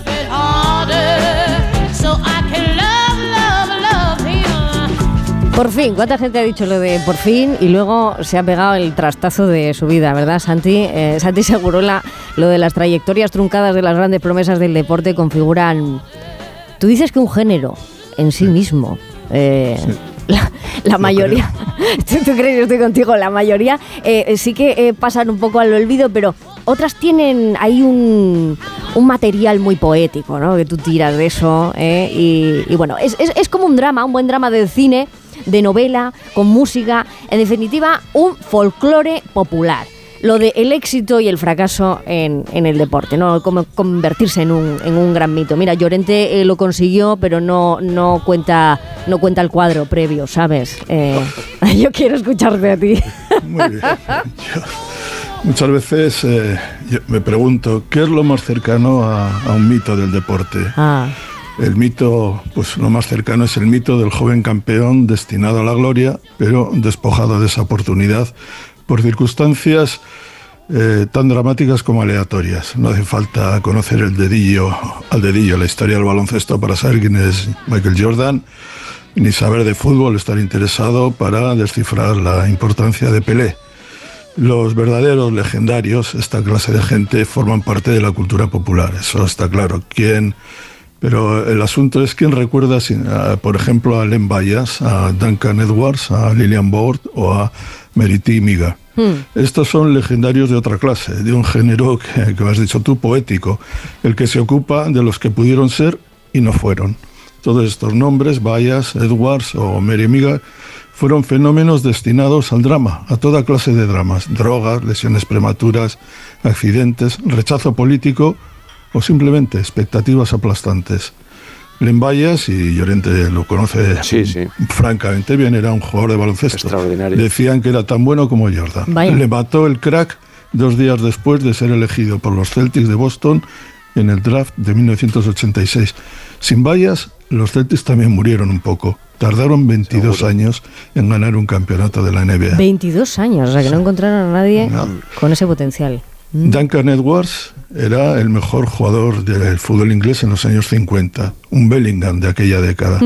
Por fin, ¿cuánta gente ha dicho lo de por fin y luego se ha pegado el trastazo de su vida, verdad, Santi? Eh, Santi Segurola, lo de las trayectorias truncadas de las grandes promesas del deporte configuran. Tú dices que un género en sí mismo. eh, La, la mayoría, ¿Tú, tú crees que estoy contigo? La mayoría eh, sí que eh, pasan un poco al olvido, pero otras tienen ahí un, un material muy poético, ¿no? Que tú tiras de eso. eh, y, y bueno, es, es- es como un drama, un buen drama del cine, de novela, con música. En definitiva, un folclore popular. Lo de el éxito y el fracaso en, en el deporte, ¿no? Como convertirse en un, en un gran mito. Mira, Llorente eh, lo consiguió, pero no, no, cuenta, no cuenta el cuadro previo, ¿sabes? Eh, yo quiero escucharte a ti. Muy bien. Yo muchas veces eh, yo me pregunto, ¿qué es lo más cercano a, a un mito del deporte? Ah. El mito, pues lo más cercano es el mito del joven campeón destinado a la gloria, pero despojado de esa oportunidad por circunstancias eh, tan dramáticas como aleatorias. No hace falta conocer el dedillo, al dedillo la historia del baloncesto para saber quién es Michael Jordan, ni saber de fútbol, estar interesado para descifrar la importancia de Pelé. Los verdaderos legendarios, esta clase de gente, forman parte de la cultura popular, eso está claro. ¿Quién? Pero el asunto es quién recuerda, por ejemplo, a Len Bias, a Duncan Edwards, a Lillian Board o a Meriti Miga. Estos son legendarios de otra clase, de un género que, que has dicho tú, poético, el que se ocupa de los que pudieron ser y no fueron. Todos estos nombres, Bayas, Edwards o Mary Miga, fueron fenómenos destinados al drama, a toda clase de dramas, drogas, lesiones prematuras, accidentes, rechazo político o simplemente expectativas aplastantes. Len Bayas, y Llorente lo conoce francamente bien, era un jugador de baloncesto. Decían que era tan bueno como Jordan. Vaya. Le mató el crack dos días después de ser elegido por los Celtics de Boston en el draft de 1986. Sin Bayas, los Celtics también murieron un poco. Tardaron 22 años en ganar un campeonato de la NBA. 22 años, o sea que no encontraron a nadie con ese potencial. Duncan Edwards era el mejor jugador del fútbol inglés en los años 50, un Bellingham de aquella década.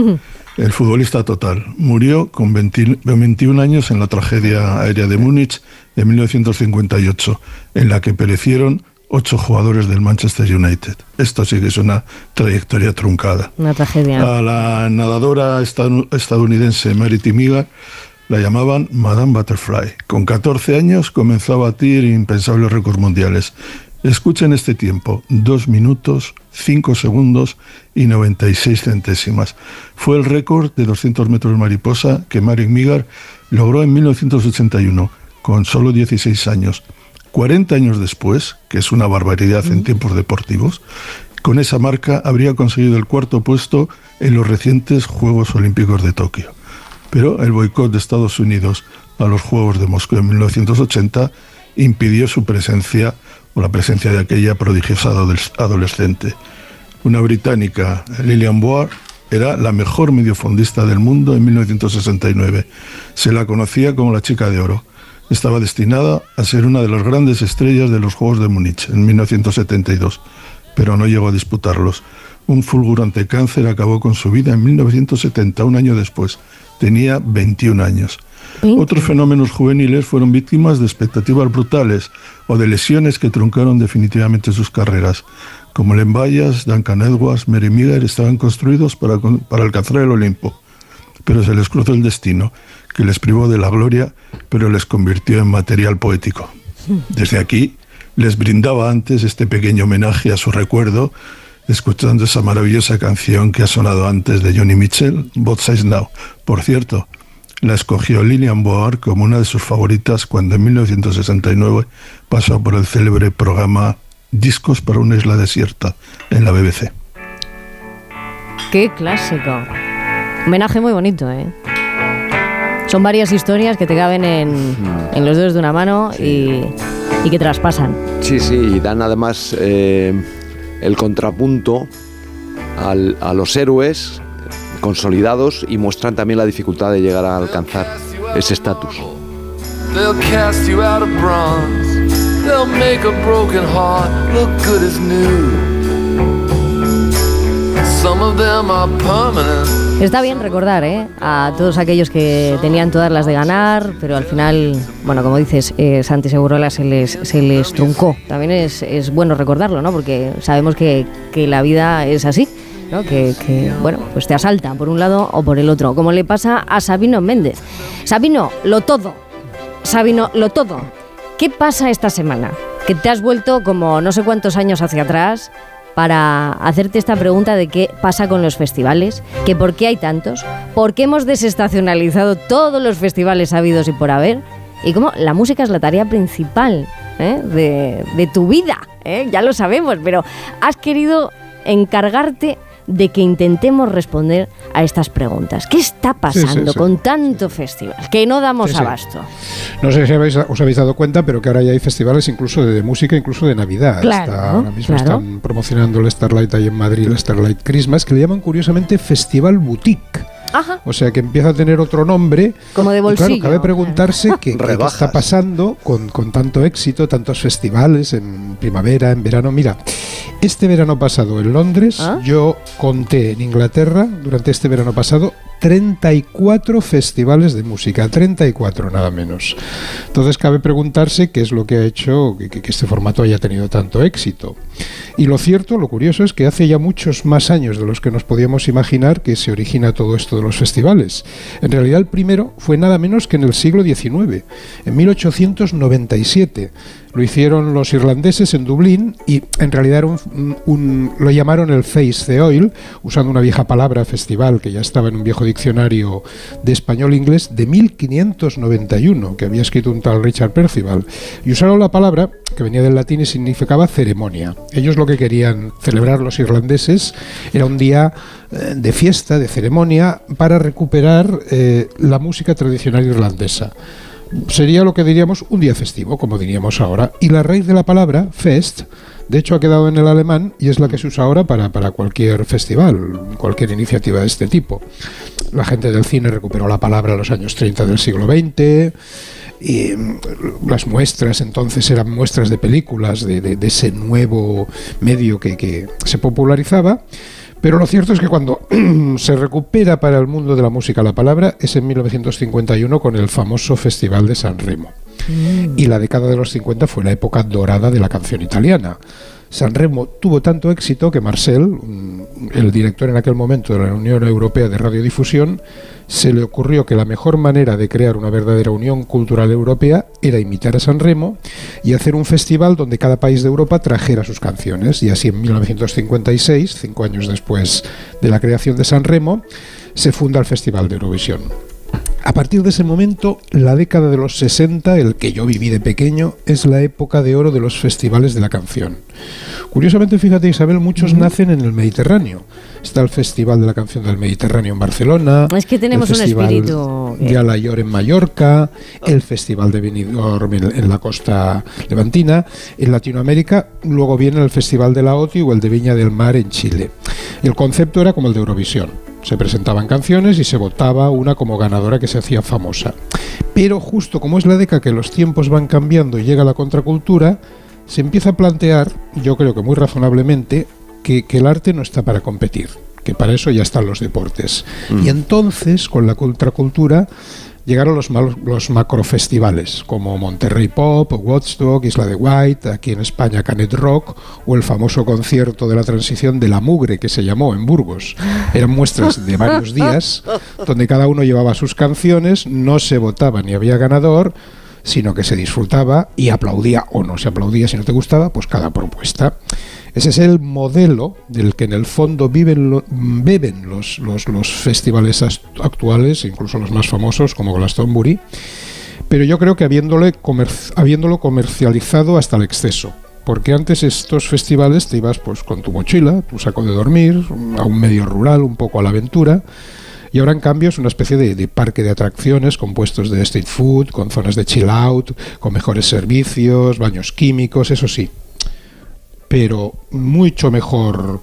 El futbolista total. Murió con 20 21 años en la tragedia aérea de Múnich de 1958, en la que perecieron ocho jugadores del Manchester United. Esto sí que es una trayectoria truncada. Una tragedia. A la nadadora estadounidense Merit Miga la llamaban Madame Butterfly. Con 14 años comenzó a batir impensables récords mundiales. Escuchen este tiempo, 2 minutos, 5 segundos y 96 centésimas. Fue el récord de 200 metros mariposa que Marit Migar logró en 1981, con solo 16 años. 40 años después, que es una barbaridad en tiempos deportivos, con esa marca habría conseguido el cuarto puesto en los recientes Juegos Olímpicos de Tokio. Pero el boicot de Estados Unidos a los Juegos de Moscú en 1980 impidió su presencia o la presencia de aquella prodigiosa adoles- adolescente. Una británica, Lillian Board, era la mejor mediofondista del mundo en 1969. Se la conocía como la chica de oro. Estaba destinada a ser una de las grandes estrellas de los Juegos de Múnich en 1972, pero no llegó a disputarlos. Un fulgurante cáncer acabó con su vida en 1970, un año después. Tenía 21 años. Otros fenómenos juveniles fueron víctimas de expectativas brutales o de lesiones que truncaron definitivamente sus carreras. Como Len Bias, Duncan Edwards, Mary Miller estaban construidos para, para alcanzar el Olimpo. Pero se les cruzó el destino, que les privó de la gloria, pero les convirtió en material poético. Desde aquí les brindaba antes este pequeño homenaje a su recuerdo, escuchando esa maravillosa canción que ha sonado antes de Johnny Mitchell, Both Sides Now. Por cierto, la escogió Lillian Boar como una de sus favoritas cuando en 1969 pasó por el célebre programa Discos para una isla desierta en la BBC. Qué clásico. Homenaje muy bonito, ¿eh? Son varias historias que te caben en, en los dedos de una mano y, y que traspasan. Sí, sí, y dan además eh, el contrapunto al- a los héroes consolidados y muestran también la dificultad de llegar a alcanzar ese estatus. Some of them are permanent. Está bien recordar ¿eh? a todos aquellos que tenían todas las de ganar, pero al final, bueno, como dices, eh, Santi Segurola se les, se truncó. También es, es bueno recordarlo, ¿no? Porque sabemos que, que la vida es así. ¿no? Que, que, bueno, pues te asalta por un lado o por el otro, como le pasa a Sabino Méndez. Sabino, lo todo. Sabino, lo todo. ¿Qué pasa esta semana? Que te has vuelto como no sé cuántos años hacia atrás para hacerte esta pregunta de qué pasa con los festivales, que por qué hay tantos, por qué hemos desestacionalizado todos los festivales habidos y por haber, y cómo la música es la tarea principal ¿eh? de, tu vida, ¿eh? ya lo sabemos, pero has querido encargarte de que intentemos responder a estas preguntas. ¿Qué está pasando Sí, sí, sí. con tanto festival? Que no damos abasto. No sé si habéis- os habéis dado cuenta, pero que ahora ya hay festivales incluso de, de música, incluso de Navidad. Claro, Está- ahora mismo claro. están promocionando el Starlight ahí en Madrid, el Starlight Christmas, que le llaman curiosamente Festival Boutique. Ajá. O sea que empieza a tener otro nombre. Como de Y bolsillo. claro, cabe preguntarse qué, qué- qué Rebajas. está pasando con, con tanto éxito, tantos festivales en primavera, en verano. Mira, este verano pasado en Londres, ¿Ah? yo conté en Inglaterra, durante este verano pasado, 34 festivales de música, 34 nada menos. Entonces cabe preguntarse qué es lo que ha hecho que, que- que este formato haya tenido tanto éxito. Y lo cierto, lo curioso es que hace ya muchos más años de los que nos podíamos imaginar que se origina todo esto de los festivales. En realidad el primero fue nada menos que en el siglo XIX, en 1897. Lo hicieron los irlandeses en Dublín y en realidad lo llamaron el Face the Oil, usando una vieja palabra festival que ya estaba en un viejo diccionario de español-inglés de 1591, que había escrito un tal Richard Percival. Y usaron la palabra que venía del latín y significaba ceremonia. Ellos lo que querían celebrar los irlandeses era un día eh, de fiesta, de ceremonia, para recuperar eh, la música tradicional irlandesa sería lo que diríamos un día festivo, como diríamos ahora. Y la raíz de la palabra, fest, de hecho ha quedado en el alemán y es la que se usa ahora para, para cualquier festival, cualquier iniciativa de este tipo. La gente del cine recuperó la palabra en los años 30 del siglo XX. Y mm, las muestras entonces eran muestras de películas de, de- de ese nuevo medio que, que se popularizaba. Pero lo cierto es que cuando se recupera para el mundo de la música la palabra es en 1951 con el famoso Festival de San Remo. Y la década de los 50 fue la época dorada de la canción italiana. San Remo tuvo tanto éxito que Marcel, el director en aquel momento de la Unión Europea de Radiodifusión, se le ocurrió que la mejor manera de crear una verdadera unión cultural europea era imitar a San Remo y hacer un festival donde cada país de Europa trajera sus canciones. Y así en 1956, cinco años después de la creación de San Remo, se funda el Festival de Eurovisión. A partir de ese momento, la década de los 60, el que yo viví de pequeño, es la época de oro de los festivales de la canción. Curiosamente, fíjate Isabel, muchos nacen en el Mediterráneo. Está el Festival de la Canción del Mediterráneo en Barcelona. Es que tenemos el un Festival espíritu que- De Alayor en Mallorca, el Festival de Benidorm en, en la costa levantina. En Latinoamérica, luego viene el Festival de la OTI o el de Viña del Mar en Chile. El concepto era como el de Eurovisión. Se presentaban canciones y se votaba una como ganadora que se hacía famosa. Pero justo como es la década que los tiempos van cambiando y llega la contracultura, se empieza a plantear, yo creo que muy razonablemente, que, que el arte no está para competir, que para eso ya están los deportes. Y entonces, con la contracultura, llegaron los, macrofestivales, como Monterrey Pop, Woodstock, Isla de White, aquí en España Canet Rock, o el famoso concierto de la transición de la mugre, que se llamó en Burgos. Eran muestras de varios días, donde cada uno llevaba sus canciones, no se votaba ni había ganador, sino que se disfrutaba y aplaudía o no se aplaudía si no te gustaba, pues cada propuesta. Ese es el modelo del que en el fondo viven beben los, los, los festivales actuales, incluso los más famosos como Glastonbury, pero yo creo que habiéndole habiéndolo comercializado hasta el exceso. Porque antes estos festivales te ibas pues con tu mochila, tu saco de dormir, a un medio rural, un poco a la aventura, y ahora en cambio es una especie de, de parque de atracciones compuestos de street food, con zonas de chill out, con mejores servicios, baños químicos, eso sí. Pero mucho mejor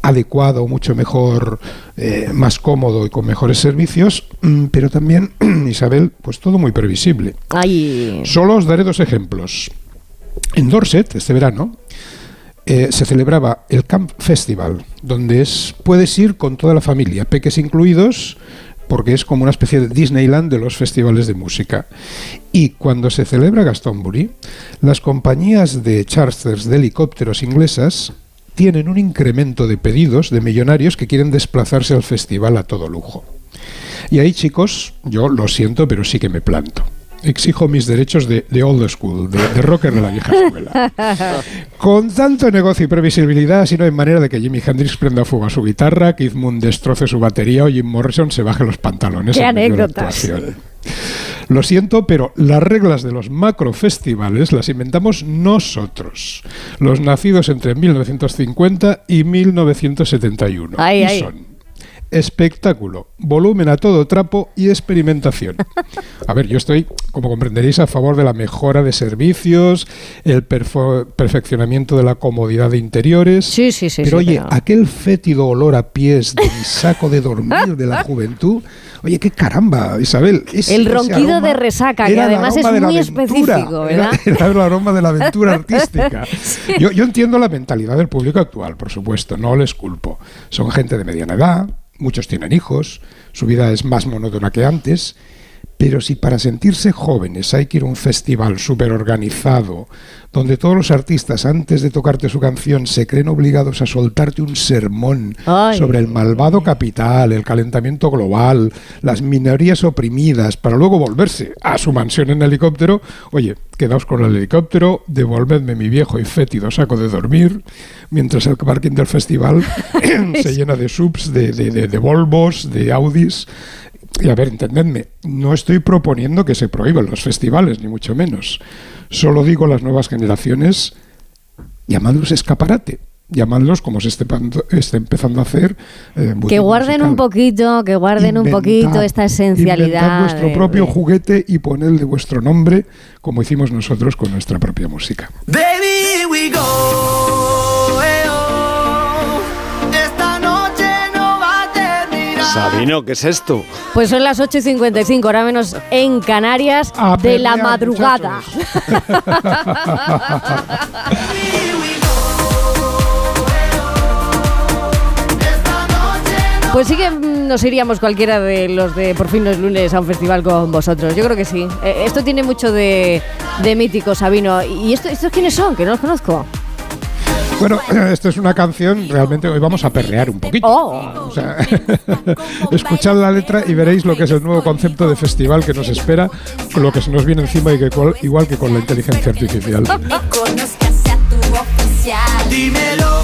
adecuado, mucho mejor, eh, más cómodo y con mejores servicios, mm, pero también, Isabel, pues todo muy previsible. Ay, Solo os daré dos ejemplos. En Dorset, este verano, eh, se celebraba el Camp Festival, donde es, puedes ir con toda la familia, peques incluidos, porque es como una especie de Disneyland de los festivales de música. Y cuando se celebra Glastonbury, las compañías de charters de helicópteros inglesas tienen un incremento de pedidos de millonarios que quieren desplazarse al festival a todo lujo. Y ahí, chicos, yo lo siento, pero sí que me planto. Exijo mis derechos de, de old school, de, de rocker de la vieja escuela. Con tanto negocio y previsibilidad, así no hay manera de que Jimi Hendrix prenda fuego a su guitarra, Keith Moon destroce su batería o Jim Morrison se baje los pantalones. ¡Qué anécdotas! Lo siento, pero las reglas de los macrofestivales las inventamos nosotros, los nacidos entre 1950 y 1971. Ay, y ay. son espectáculo, volumen a todo trapo y experimentación. A ver, yo estoy, como comprenderéis, a favor de la mejora de servicios, el perfeccionamiento de la comodidad de interiores. Sí, sí, sí. pero sí, oye, pero- aquel fétido olor a pies de mi saco de dormir de la juventud, oye, qué caramba, Isabel. ese- El ronquido de resaca, que además es muy específico, ¿verdad? Era, el aroma de la aventura artística. yo, yo entiendo la mentalidad del público actual, por supuesto, no les culpo. Son gente de mediana edad, muchos tienen hijos, su vida es más monótona que antes. Pero si para sentirse jóvenes hay que ir a un festival súper organizado, donde todos los artistas antes de tocarte su canción se creen obligados a soltarte un sermón Ay. sobre el malvado capital, el calentamiento global, las minorías oprimidas, para luego volverse a su mansión en helicóptero, oye, quedaos con el helicóptero, devolvedme mi viejo y fétido saco de dormir, mientras el parking del festival se llena de subs, de, de, de- de Volvos, de Audis. Y a ver, entendedme, no estoy proponiendo que se prohíban los festivales, ni mucho menos. Solo digo a las nuevas generaciones, llamadlos escaparate, llamadlos como se esté, esté empezando a hacer. eh, Que guarden un musical. poquito, que guarden un Inventad- poquito esta esencialidad. inventad vuestro de- propio de- juguete y ponedle vuestro nombre, como hicimos nosotros con nuestra propia música. Baby, we go. Sabino, ¿qué es esto? Pues son las 8 y 55, ahora menos en Canarias, A de la madrugada. Pues sí que nos iríamos cualquiera de los de Por fin no es lunes a un festival con vosotros. Yo creo que sí. Eh, esto tiene mucho de, de mítico, Sabino. ¿Y esto, estos quiénes son? Que no los conozco. Bueno, esta es una canción, realmente hoy vamos a perrear un poquito. Oh. O sea, escuchad la letra y veréis lo que es el nuevo concepto de festival que nos espera, con lo que se nos viene encima y que cual- igual que con la inteligencia artificial. Dímelo,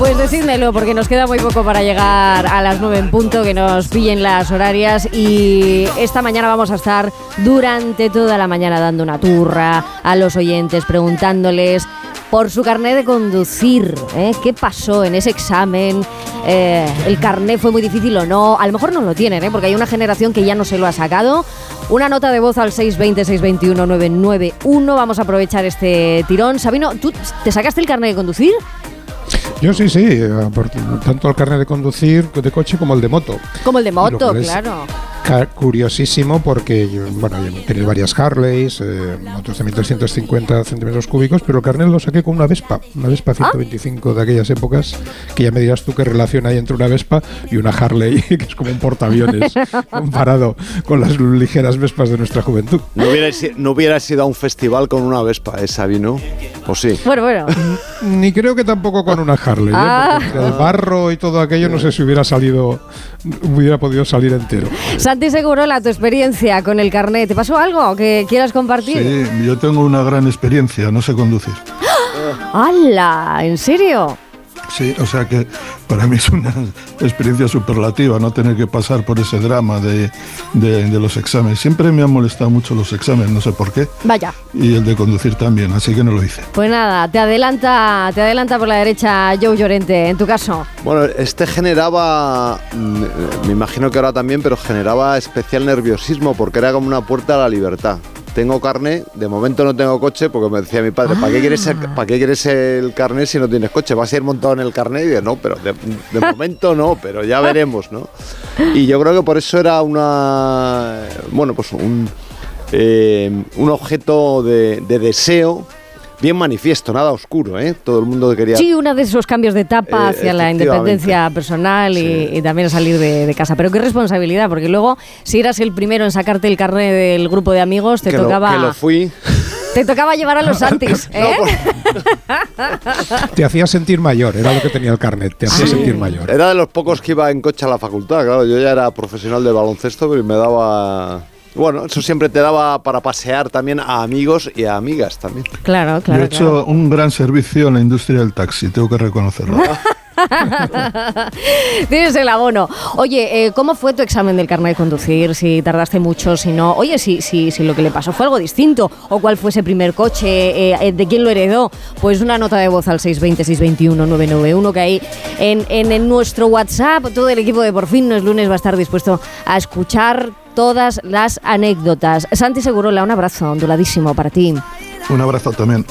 Pues decídmelo, porque nos queda muy poco para llegar a las 9 en punto, que nos pillen las horarias. Y esta mañana vamos a estar durante toda la mañana dando una turra a los oyentes, preguntándoles por su carnet de conducir. ¿eh? ¿Qué pasó en ese examen? Eh, ¿El carnet fue muy difícil o no? A lo mejor no lo tienen, ¿eh? porque hay una generación que ya no se lo ha sacado. Una nota de voz al 620-621-991. Vamos a aprovechar este tirón. Sabino, ¿tú te sacaste el carnet de conducir? Yo sí, sí, eh, tanto el carnet de conducir de coche como el de moto. Como el de moto, claro. Curiosísimo porque, yo, bueno, yo tenía varias Harleys, eh, motos de 1350 centímetros cúbicos, pero el carnet lo saqué con una Vespa, una Vespa 125 de aquellas épocas, que ya me dirás tú qué relación hay entre una Vespa y una Harley, que es como un portaaviones comparado con las ligeras Vespas de nuestra juventud. No hubieras, no hubieras ido a un festival con una Vespa, ¿eh, Sabino? ¿O sí? Bueno, bueno. Ni creo que tampoco con una Harley, ¿eh? Ah. porque el barro y todo aquello no sé si hubiera salido, hubiera podido salir entero. Santi Segurola, tu experiencia con el carnet. ¿Te pasó algo que quieras compartir? Sí, yo tengo una gran experiencia, no sé conducir. ¡Hala! ¿En serio? Sí, o sea que para mí es una experiencia superlativa no tener que pasar por ese drama de, de- de los exámenes. Siempre me han molestado mucho los exámenes, no sé por qué, Vaya. y el de conducir también, así que no lo hice. Pues nada, te adelanta, te adelanta por la derecha Joe Llorente, en tu caso. Bueno, este generaba, mm, me imagino que ahora también, pero generaba especial nerviosismo porque era como una puerta a la libertad. Te tengo carné, de momento no tengo coche porque me decía mi padre, ¿para qué quieres el, ¿para qué quieres el carné si no tienes coche? ¿Vas a ir montado en el carné? Y digo, no, pero de, momento no, pero ya veremos, ¿no? Y yo creo que por eso era una, bueno, pues un, eh, un objeto de, de deseo bien manifiesto, nada oscuro, ¿eh? Todo el mundo quería... Sí, uno de esos cambios de etapa Eh, hacia la independencia personal y, y también a salir de, de casa. Pero qué responsabilidad, porque luego, si eras el primero en sacarte el carnet del grupo de amigos, te que lo- tocaba que lo fui. Te tocaba llevar a los Santis. ¿eh? Te hacía sentir mayor, era lo que tenía el carnet, te hacía sentir mayor. Era de los pocos que iba en coche a la facultad, claro. Yo ya era profesional de baloncesto, pero me daba... Bueno, eso siempre te daba para pasear también a amigos y a amigas también. Claro, Yo claro. he hecho un gran servicio en la industria del taxi, tengo que reconocerlo. Tienes el abono. Oye, eh, ¿cómo fue tu examen del carnet de conducir? Si tardaste mucho, si no. Oye, si, si, si lo que le pasó fue algo distinto. O cuál fue ese primer coche, eh, eh, de quién lo heredó. Pues una nota de voz al 620-621-991 que en, en, en nuestro WhatsApp todo el equipo de Por fin no es lunes va a estar dispuesto a escuchar todas las anécdotas. Santi Segurola, un abrazo onduladísimo para ti. Un abrazo también.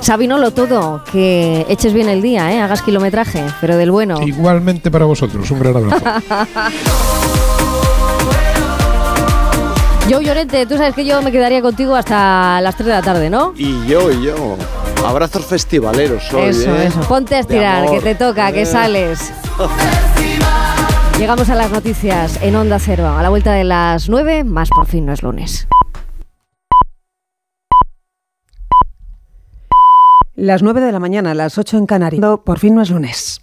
Sabinolo todo, que eches bien el día, ¿eh? hagas kilometraje, pero del bueno. Igualmente para vosotros, un gran abrazo. Yo, Llorente, tú sabes que yo me quedaría contigo hasta las 3 de la tarde, ¿no? Y yo, y yo. Abrazos festivaleros hoy, eso, ¿eh? eso. Ponte a estirar, que te toca, que Eh. sales. Llegamos a las noticias en Onda Cero. A la vuelta de las 9, más por fin no es lunes. Las 9 de la mañana, las 8 en Canarias. Por fin no es lunes.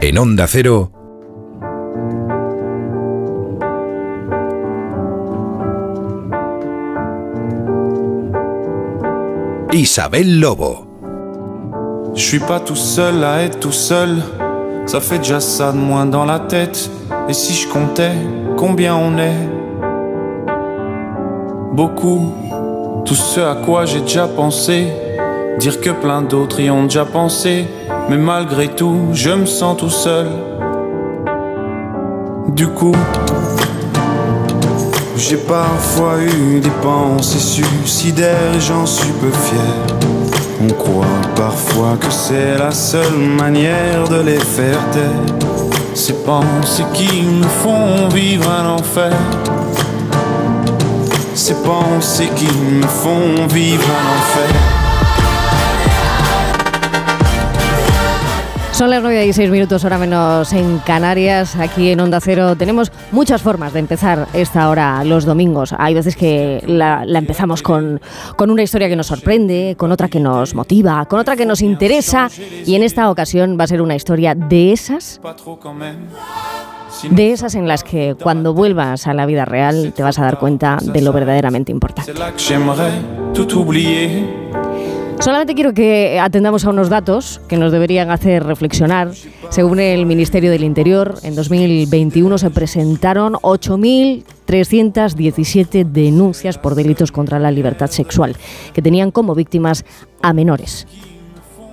En Onda Cero, Isabel Lobo. Je suis pas tout seul à être tout seul, ça fait déjà ça de moins dans la tête. Et si je comptais combien on est? Beaucoup, tout ce à quoi j'ai déjà pensé, dire que plein d'autres y ont déjà pensé, mais malgré tout, je me sens tout seul. Du coup, j'ai parfois eu des pensées suicidaires et j'en suis peu fier. On croit parfois que c'est la seule manière de les faire taire. Ces pensées qui nous font vivre un enfer. Ces pensées qui me font vivre un enfer. Son las 9 y 6 minutos, hora menos en Canarias. Aquí en Onda Cero tenemos muchas formas de empezar esta hora los domingos. Hay veces que la, la empezamos con, con una historia que nos sorprende, con otra que nos motiva, con otra que nos interesa. Y en esta ocasión va a ser una historia de esas, de esas en las que cuando vuelvas a la vida real te vas a dar cuenta de lo verdaderamente importante. Solamente quiero que atendamos a unos datos que nos deberían hacer reflexionar. Según el Ministerio del Interior, en 2021 se presentaron 8.317 denuncias por delitos contra la libertad sexual, que tenían como víctimas a menores.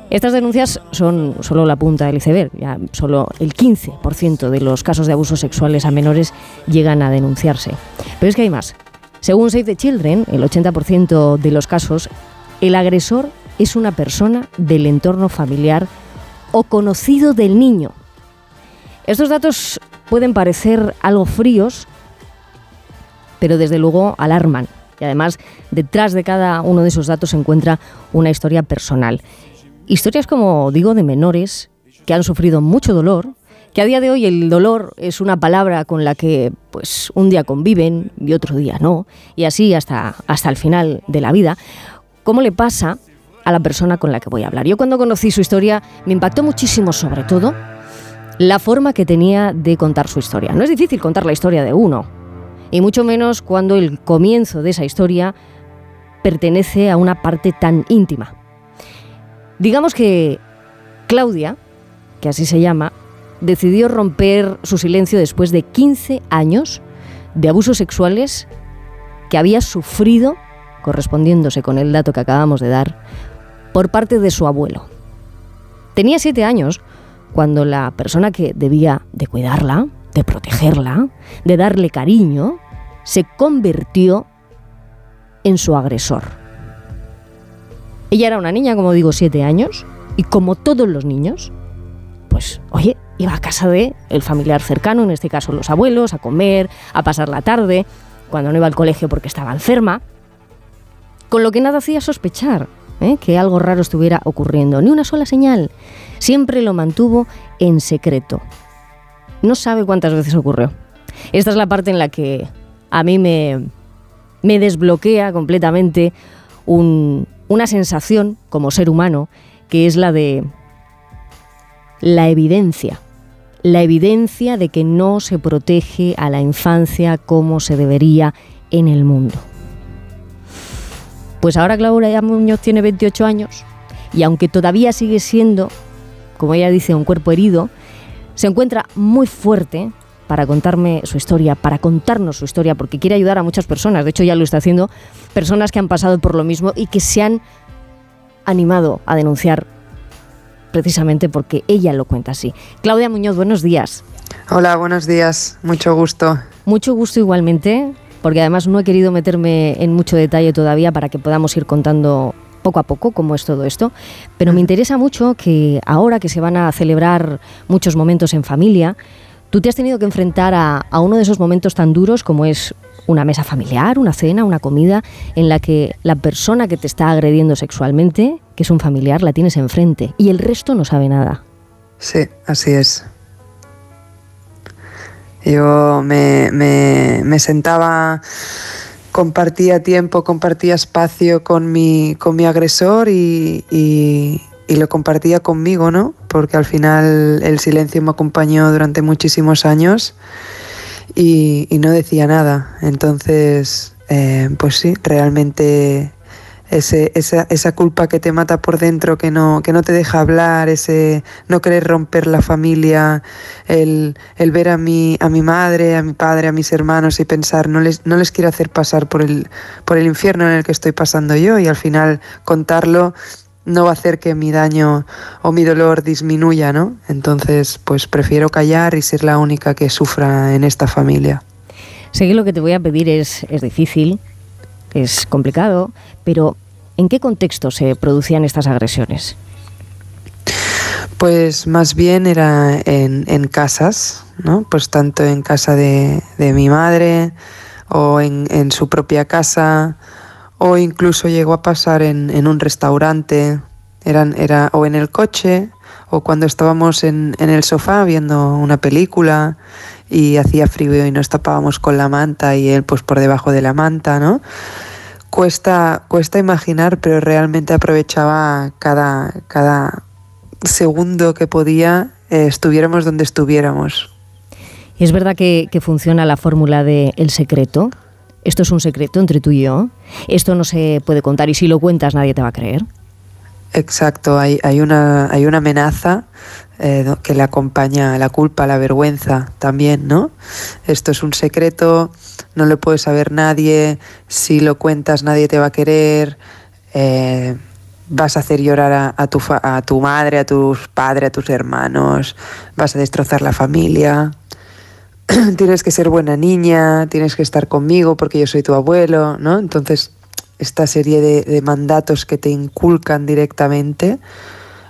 Estas denuncias son solo la punta del iceberg. Solo el 15% de los casos de abusos sexuales a menores llegan a denunciarse. Pero es que hay más. Según Save the Children, el 80% de los casos, el agresor es una persona del entorno familiar o conocido del niño. Estos datos pueden parecer algo fríos, pero desde luego alarman. Y además, detrás de cada uno de esos datos se encuentra una historia personal. Historias, como digo, de menores que han sufrido mucho dolor, que a día de hoy el dolor es una palabra con la que pues un día conviven y otro día no, y así hasta, hasta el final de la vida. ¿Cómo le pasa a la persona con la que voy a hablar. Yo cuando conocí su historia me impactó muchísimo sobre todo la forma que tenía de contar su historia. No es difícil contar la historia de uno, y mucho menos cuando el comienzo de esa historia pertenece a una parte tan íntima. Digamos que Claudia, que así se llama, decidió romper su silencio después de 15 años de abusos sexuales que había sufrido, correspondiéndose con el dato que acabamos de dar, por parte de su abuelo. Tenía siete años cuando la persona que debía de cuidarla, de protegerla, de darle cariño, se convirtió en su agresor. Ella era una niña, como digo, siete años, y como todos los niños, pues, oye, iba a casa de el familiar cercano, en este caso los abuelos, a comer, a pasar la tarde, cuando no iba al colegio porque estaba enferma, con lo que nada hacía sospechar ¿eh? que algo raro estuviera ocurriendo, ni una sola señal. Siempre lo mantuvo en secreto. No sabe cuántas veces ocurrió. Esta es la parte en la que a mí me, desbloquea completamente un- una sensación como ser humano, que es la de la evidencia. La evidencia de que no se protege a la infancia como se debería en el mundo. Pues ahora Claudia Muñoz tiene 28 años y aunque todavía sigue siendo, como ella dice, un cuerpo herido, se encuentra muy fuerte para contarme su historia, para contarnos su historia, porque quiere ayudar a muchas personas. De hecho, ya lo está haciendo, personas que han pasado por lo mismo y que se han animado a denunciar precisamente porque ella lo cuenta así. Claudia Muñoz, buenos días. Hola, buenos días. Mucho gusto. Mucho gusto igualmente, porque además no he querido meterme en mucho detalle todavía para que podamos ir contando poco a poco cómo es todo esto, pero me interesa mucho que ahora que se van a celebrar muchos momentos en familia, tú te has tenido que enfrentar a, a uno de esos momentos tan duros como es una mesa familiar, una cena, una comida, en la que la persona que te está agrediendo sexualmente, que es un familiar, la tienes enfrente y el resto no sabe nada. Sí, así es. Yo me, me- me sentaba, compartía tiempo, compartía espacio con mi, con mi agresor y, y- lo compartía conmigo, ¿no? Porque al final el silencio me acompañó durante muchísimos años y, y no decía nada. Entonces, eh, pues sí, realmente ese, esa, esa culpa que te mata por dentro, que no, que no te deja hablar, ese no querer romper la familia, el, el ver a mi, a mi madre, a mi padre, a mis hermanos y pensar, no les, no les quiero hacer pasar por el, por el infierno en el que estoy pasando yo y al final contarlo no va a hacer que mi daño o mi dolor disminuya, ¿no? Entonces, pues prefiero callar y ser la única que sufra en esta familia. Que lo que te voy a pedir es, es difícil, es complicado, pero ¿en qué contexto se producían estas agresiones? Pues más bien era en, casas, ¿no? Pues tanto en casa de, mi madre o en, su propia casa o incluso llegó a pasar en, en un restaurante, eran, era, o en el coche o cuando estábamos en, en el sofá viendo una película y hacía frío y nos tapábamos con la manta y él pues por debajo de la manta, ¿no? Cuesta, cuesta imaginar, pero realmente aprovechaba cada, cada segundo que podía, eh, estuviéramos donde estuviéramos. ¿Es verdad que, que funciona la fórmula de el secreto? Esto es un secreto entre tú y yo. Esto no se puede contar y si lo cuentas nadie te va a creer. Exacto, hay, hay, una, hay una amenaza eh, que le acompaña la culpa, la vergüenza también, ¿no? Esto es un secreto, no lo puede saber nadie, si lo cuentas nadie te va a querer, eh, vas a hacer llorar a, tu, fa- a tu madre, a tus padres, a tus hermanos, vas a destrozar la familia. tienes que ser buena niña, tienes que estar conmigo porque yo soy tu abuelo, ¿no? Entonces, esta serie de mandatos que te inculcan directamente,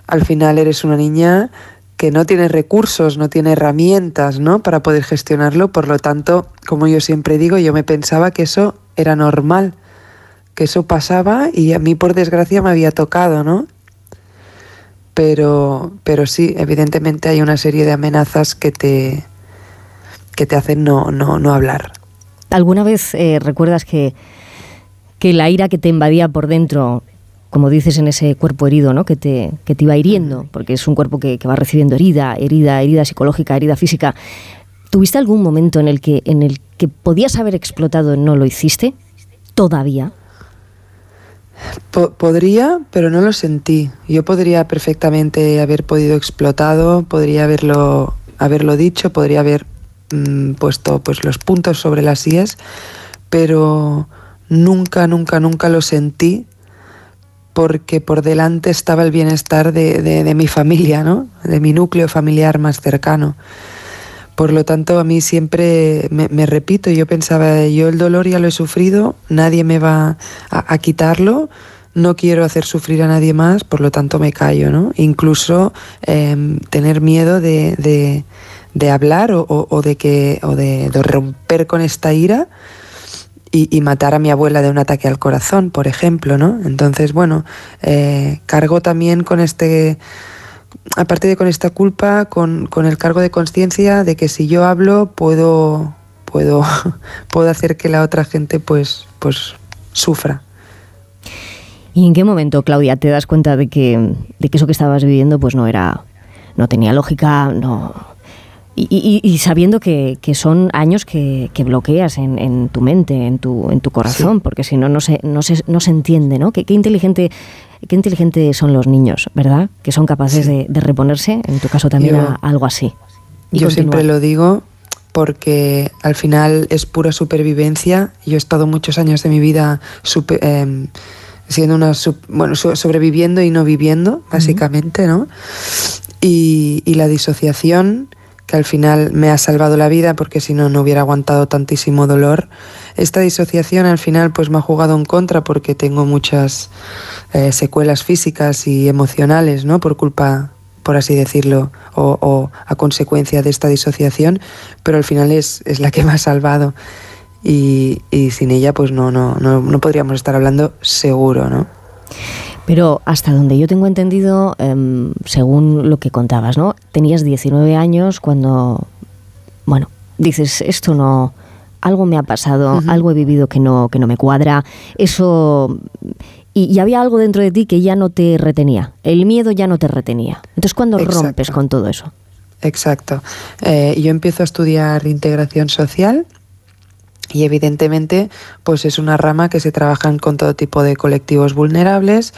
al final eres una niña que no tiene recursos, no tiene herramientas, ¿no? Para poder gestionarlo, por lo tanto, como yo siempre digo, yo me pensaba que eso era normal, que eso pasaba y a mí por desgracia me había tocado, ¿no? Pero, pero sí, evidentemente hay una serie de amenazas que te, que te hacen no, no, no hablar. ¿Alguna vez eh, recuerdas que, que la ira que te invadía por dentro como dices, en ese cuerpo herido, ¿no? Que te, que te iba hiriendo, porque es un cuerpo que, que va recibiendo herida, herida, herida psicológica, herida física. ¿Tuviste algún momento en el que, en el que podías haber explotado y no lo hiciste? ¿Todavía? Po- podría, pero no lo sentí. Yo podría perfectamente haber podido explotado, podría haberlo, haberlo dicho, podría haber mm, puesto pues los puntos sobre las IES, pero nunca, nunca, nunca lo sentí porque por delante estaba el bienestar de, de- mi familia, ¿no? De mi núcleo familiar más cercano. Por lo tanto, a mí siempre me, me repito, yo pensaba, yo el dolor ya lo he sufrido, nadie me va a, quitarlo, no quiero hacer sufrir a nadie más, por lo tanto me callo, ¿no? Incluso em, tener miedo de, de- hablar o, de que o de romper con esta ira y, matar a mi abuela de un ataque al corazón, por ejemplo, ¿no? Entonces, bueno, eh, cargo también con este aparte de con esta culpa, con, con el cargo de conciencia de que si yo hablo puedo, puedo, puedo hacer que la otra gente pues, pues sufra. ¿Y en qué momento, Claudia, te das cuenta de que, de que eso que estabas viviendo pues no era, no tenía lógica, no... Y, y- y sabiendo que, que son años que, que bloqueas en, en tu mente, en tu, en tu corazón, porque si no, no se, no se, no se entiende, ¿no? Qué, qué inteligente, qué inteligente son los niños, ¿verdad? Que son capaces de, de reponerse, en tu caso también, Yo- a algo así. Y Yo continuar. siempre lo digo porque al final es pura supervivencia. Yo he estado muchos años de mi vida supe- em, siendo una sup- bueno so- sobreviviendo y no viviendo básicamente, ¿no? Y, y la disociación que al final me ha salvado la vida porque si no no hubiera aguantado tantísimo dolor. Esta disociación al final pues me ha jugado en contra porque tengo muchas eh, secuelas físicas y emocionales, ¿no? Por culpa por así decirlo, o, o a consecuencia de esta disociación, pero al final es, es la que me ha salvado. Y, y sin ella, pues no, no, no, no podríamos estar hablando seguro, ¿no? Pero hasta donde yo tengo entendido, em, según lo que contabas, ¿no? Tenías 19 años cuando, bueno, dices, esto no, algo me ha pasado, algo he vivido que no, que no me cuadra, eso... Y, y había algo dentro de ti que ya no te retenía, el miedo ya no te retenía. Entonces, ¿cuándo Exacto. rompes con todo eso? Exacto. Eh, yo empiezo a estudiar integración social y evidentemente pues es una rama que se trabajan con todo tipo de colectivos vulnerables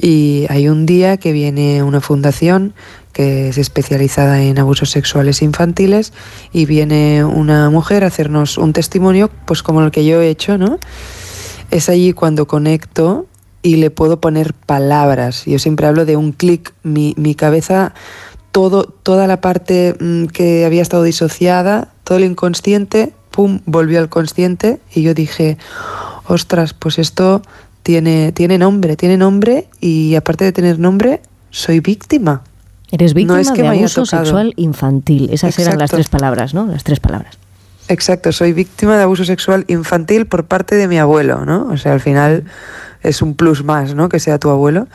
y hay un día que viene una fundación que es especializada en abusos sexuales infantiles y viene una mujer a hacernos un testimonio pues como el que yo he hecho, ¿no? Es allí cuando conecto y le puedo poner palabras. Yo siempre hablo de un clic, mi, mi cabeza todo, toda la parte mm, que había estado disociada, todo el inconsciente, pum, volvió al consciente y yo dije, ostras, pues esto tiene, tiene nombre, tiene nombre y aparte de tener nombre, soy víctima. Eres víctima es que de abuso sexual infantil. Esas eran las tres palabras, ¿no? Las tres palabras. Exacto, soy víctima de abuso sexual infantil por parte de mi abuelo, ¿no? O sea, al final es un plus más, ¿no? Que sea tu abuelo.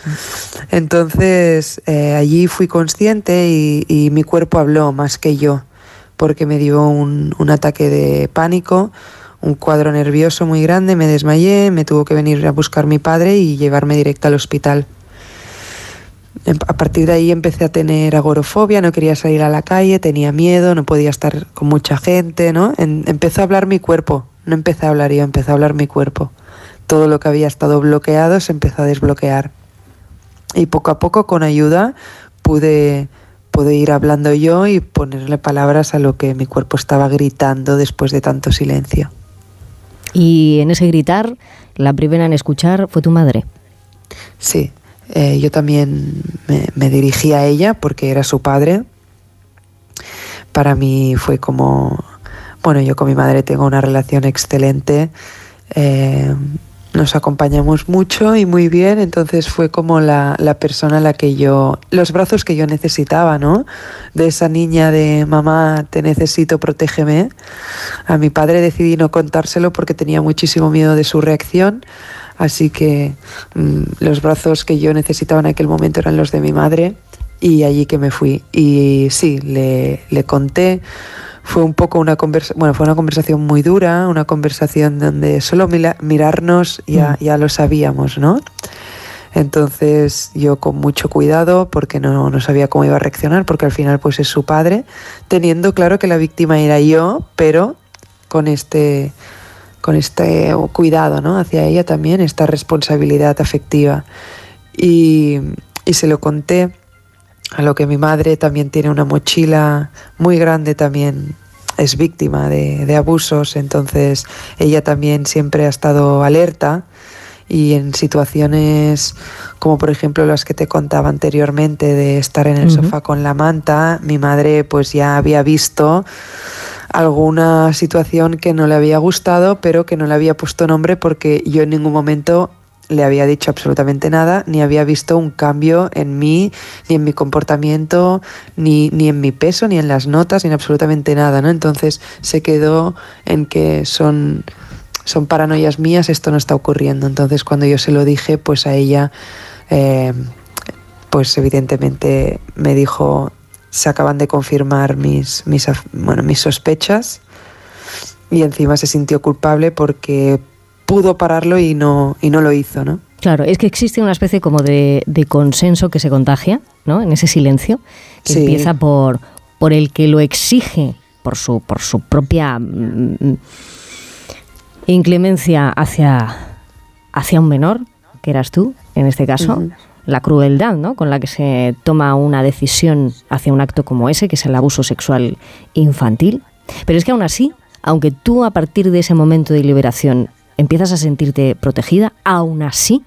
Entonces, eh, allí fui consciente y, y mi cuerpo habló más que yo, porque me dio un, ataque de pánico, un cuadro nervioso muy grande, me desmayé, me tuvo que venir a buscar mi padre y llevarme directo al hospital. Em- A partir de ahí empecé a tener agorofobia, no quería salir a la calle, tenía miedo, no podía estar con mucha gente, ¿no? Empezó a hablar mi cuerpo, no empecé a hablar yo, empezó a hablar mi cuerpo. Todo lo que había estado bloqueado se empezó a desbloquear. Y poco a poco, con ayuda, pude, pude ir hablando yo y ponerle palabras a lo que mi cuerpo estaba gritando después de tanto silencio. Y en ese gritar, la primera en escuchar fue tu madre. Sí, eh, yo también me, me dirigí a ella porque era su padre. Para mí fue como, bueno, yo con mi madre tengo una relación excelente, eh, nos acompañamos mucho y muy bien, entonces fue como la, la persona a la que yo, los brazos que yo necesitaba, ¿no? De esa niña de mamá, te necesito, protégeme. A mi padre decidí no contárselo porque tenía muchísimo miedo de su reacción. Así que mm, los brazos que yo necesitaba en aquel momento eran los de mi madre y allí que me fui. Y sí, le, le conté. Fue un poco una conversación, bueno, fue una conversación muy dura, una conversación donde solo mira- mirarnos ya, ya lo sabíamos, ¿no? Entonces yo con mucho cuidado, porque no, no sabía cómo iba a reaccionar, porque al final pues es su padre, teniendo claro que la víctima era yo, pero con este, con este cuidado ¿no? hacia ella también, esta responsabilidad afectiva. Y, y se lo conté a lo que mi madre también tiene una mochila muy grande también es víctima de, de abusos, entonces ella también siempre ha estado alerta y en situaciones como por ejemplo las que te contaba anteriormente de estar en el sofá con la manta, mi madre pues ya había visto alguna situación que no le había gustado, pero que no le había puesto nombre porque yo en ningún momento le había dicho absolutamente nada, ni había visto un cambio en mí, ni en mi comportamiento, ni, ni en mi peso, ni en las notas, ni en absolutamente nada, ¿no? Entonces se quedó en que son, son paranoias mías, esto no está ocurriendo. Entonces cuando yo se lo dije, pues a ella, eh, pues evidentemente me dijo, se acaban de confirmar mis, mis, bueno, mis sospechas y encima se sintió culpable porque pudo pararlo y no, y no lo hizo, ¿no? Claro, es que existe una especie como de, de consenso que se contagia, ¿no? En ese silencio, que Sí. empieza por, por el que lo exige, por su, por su propia mm, inclemencia hacia, hacia un menor, que eras tú, en este caso, la crueldad, ¿no? Con la que se toma una decisión hacia un acto como ese, que es el abuso sexual infantil. Pero es que aún así, aunque tú a partir de ese momento de liberación empiezas a sentirte protegida, aún así,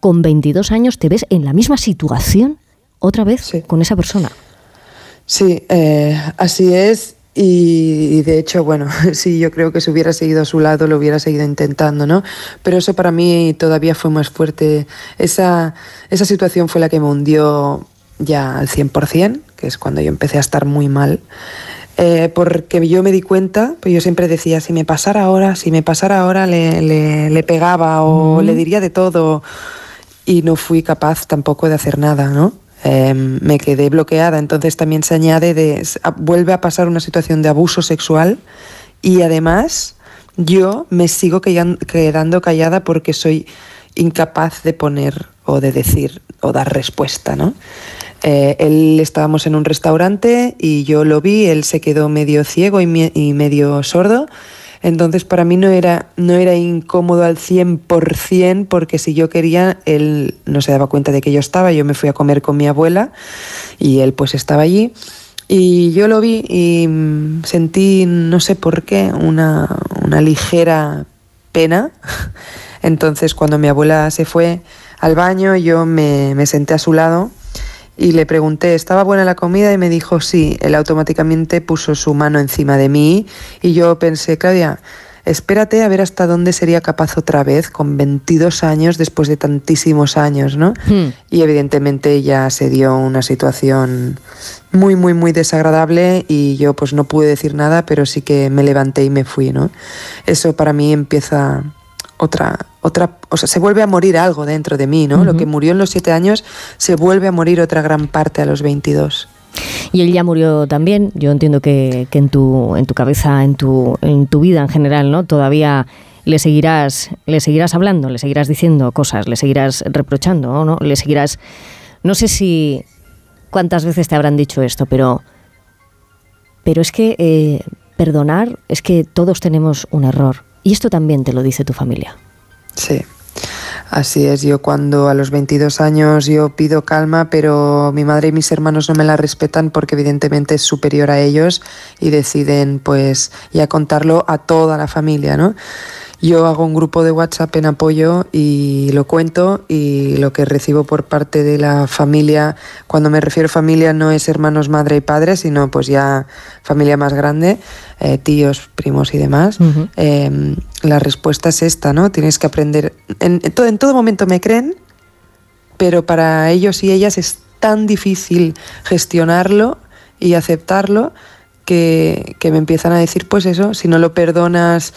con 22 años te ves en la misma situación otra vez con esa persona. Sí, eh, así es. Y, y de hecho, bueno, sí, yo creo que si hubiera seguido a su lado lo hubiera seguido intentando, ¿no? Pero eso para mí todavía fue más fuerte. Esa, esa situación fue la que me hundió ya al 100%, que es cuando yo empecé a estar muy mal. Eh, porque yo me di cuenta, pues yo siempre decía, si me pasara ahora, si me pasara ahora le, le- le pegaba o le diría de todo y no fui capaz tampoco de hacer nada, ¿no? Eh, me quedé bloqueada, entonces también se añade de, vuelve a pasar una situación de abuso sexual y además yo me sigo quedan- quedando callada porque soy incapaz de poner o de decir o dar respuesta, ¿no? Eh, él estábamos en un restaurante y yo lo vi, él se quedó medio ciego y, y medio sordo. Entonces para mí no era, no era incómodo al 100% porque si yo quería, él no se daba cuenta de que yo estaba, yo me fui a comer con mi abuela y él pues estaba allí. Y yo lo vi y mm, sentí, no sé por qué, una, una ligera pena. Entonces cuando mi abuela se fue al baño, yo me, me senté a su lado y le pregunté, ¿estaba buena la comida? Y me dijo, sí. Él automáticamente puso su mano encima de mí y yo pensé, Claudia, espérate a ver hasta dónde sería capaz otra vez con 22 años después de tantísimos años, ¿no? Y evidentemente ya se dio una situación muy, muy, muy desagradable y yo pues no pude decir nada, pero sí que me levanté y me fui, ¿no? Eso para mí empieza otra, otra, o sea, se vuelve a morir algo dentro de mí, ¿no? Lo que murió en los siete años se vuelve a morir otra gran parte a los 22. Y él ya murió también. Yo entiendo que, que en, tu, en tu cabeza, en tu, en tu vida en general, ¿no? Todavía le seguirás, le seguirás hablando, le seguirás diciendo cosas, le seguirás reprochando, ¿o ¿no? Le seguirás. No sé si cuántas veces te habrán dicho esto, pero. Pero es que eh, perdonar es que todos tenemos un error. Y esto también te lo dice tu familia. Sí. Así es, yo cuando a los 22 años yo pido calma, pero mi madre y mis hermanos no me la respetan porque evidentemente es superior a ellos y deciden pues ya contarlo a toda la familia, ¿no? Yo hago un grupo de WhatsApp en apoyo y lo cuento y lo que recibo por parte de la familia, cuando me refiero a familia no es hermanos, madre y padre, sino pues ya familia más grande, eh, tíos, primos y demás. Eh, la respuesta es esta, ¿no? Tienes que aprender. En, en todo, en todo momento me creen, pero para ellos y ellas es tan difícil gestionarlo y aceptarlo que, que me empiezan a decir, pues eso, si no lo perdonas,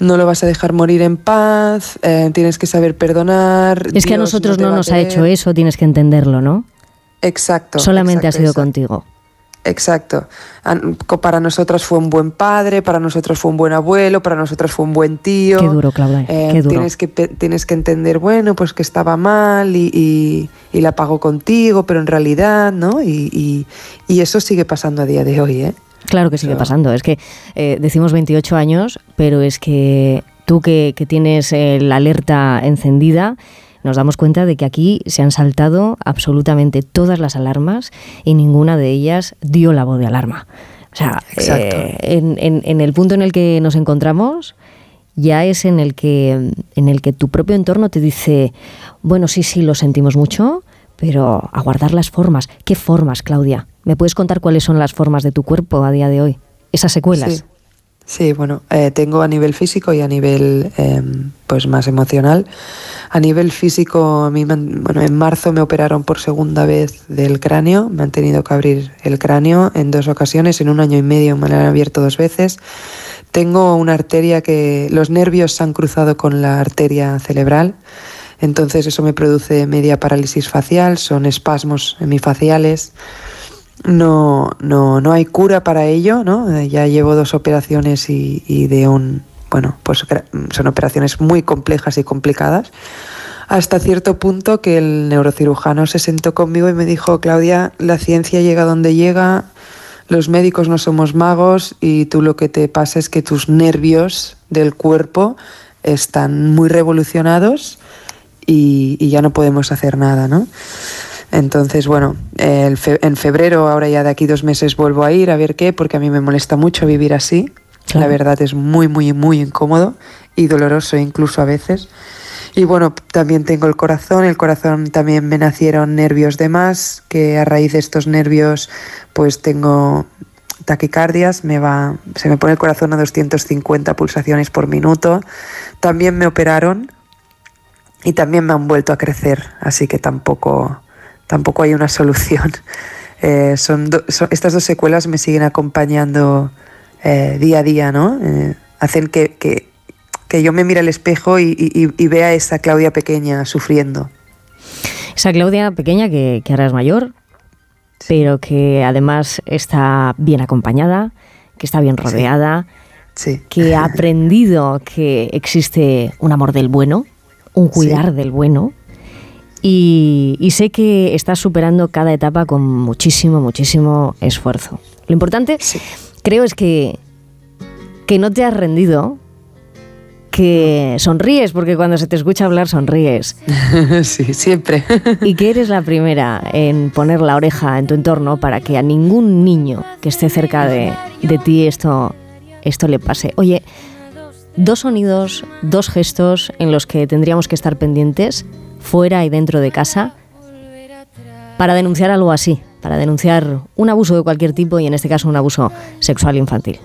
no lo vas a dejar morir en paz, eh, tienes que saber perdonar. Es que a nosotros no, nos ha hecho eso, tienes que entenderlo, ¿no? Exacto. Solamente exacto, ha sido exacto. contigo. Exacto. Para nosotras fue un buen padre, para nosotros fue un buen abuelo, para nosotros fue un buen tío. Qué duro, Claudia, Eh, qué duro. Tienes que, tienes que entender, bueno, pues que estaba mal y, y- y la pagó contigo, pero en realidad, ¿no? Y, y- y eso sigue pasando a día de hoy, ¿eh? Claro que sigue pasando. Es que eh, decimos 28 años, pero es que tú que, que tienes eh, la alerta encendida, nos damos cuenta de que aquí se han saltado absolutamente todas las alarmas y ninguna de ellas dio la voz de alarma. O sea, Exacto. eh, en, en- en el punto en el que nos encontramos ya es en el que en el que tu propio entorno te dice, bueno, sí, sí, lo sentimos mucho, pero a guardar las formas. ¿Qué formas, Claudia? ¿Me puedes contar cuáles son las formas de tu cuerpo a día de hoy? Esas secuelas. Sí. Sí, bueno, eh, tengo a nivel físico y a nivel eh, pues más emocional. A nivel físico, a mí bueno, en marzo me operaron por segunda vez del cráneo, me han tenido que abrir el cráneo en dos ocasiones, en un año y medio me lo han abierto dos veces. Tengo una arteria que los nervios se han cruzado con la arteria cerebral, entonces eso me produce media parálisis facial, son espasmos hemifaciales. No, no, no hay cura para ello, ¿no? Eh, Ya llevo dos operaciones y, de un, bueno, pues gra- son operaciones muy complejas y complicadas. Hasta cierto punto que el neurocirujano se sentó conmigo y me dijo, Claudia, la ciencia llega donde llega, los médicos no somos magos y tú lo que te pasa es que tus nervios del cuerpo están muy revolucionados y, y ya no podemos hacer nada, ¿no? Entonces, bueno, el fe- en febrero, ahora ya de aquí dos meses, vuelvo a ir a ver qué, porque a mí me molesta mucho vivir así. La verdad es muy, muy, muy incómodo y doloroso incluso a veces. Y bueno, también tengo el corazón, el corazón también me nacieron nervios de más, que a raíz de estos nervios pues tengo taquicardias, me va, se me pone el corazón a 250 pulsaciones por minuto. También me operaron y también me han vuelto a crecer, así que tampoco, tampoco hay una solución. Eh, son do- son- estas dos secuelas me siguen acompañando eh, día a día, ¿no? Eh, hacen que, que- que yo me mire al espejo y, y- y vea a esa Claudia pequeña sufriendo. Esa Claudia pequeña que, que ahora es mayor, pero que además está bien acompañada, que está bien rodeada, que ha aprendido que existe un amor del bueno, un cuidar del bueno. Y, y sé que estás superando cada etapa con muchísimo, muchísimo esfuerzo. Lo importante, creo, es que, que no te has rendido, que sonríes, porque cuando se te escucha hablar sonríes. sí, siempre. y que eres la primera en poner la oreja en tu entorno para que a ningún niño que esté cerca de, de ti esto, esto le pase. Oye, dos sonidos, dos gestos en los que tendríamos que estar pendientes, fuera y dentro de casa, para denunciar algo así, para denunciar un abuso de cualquier tipo y en este caso un abuso sexual infantil.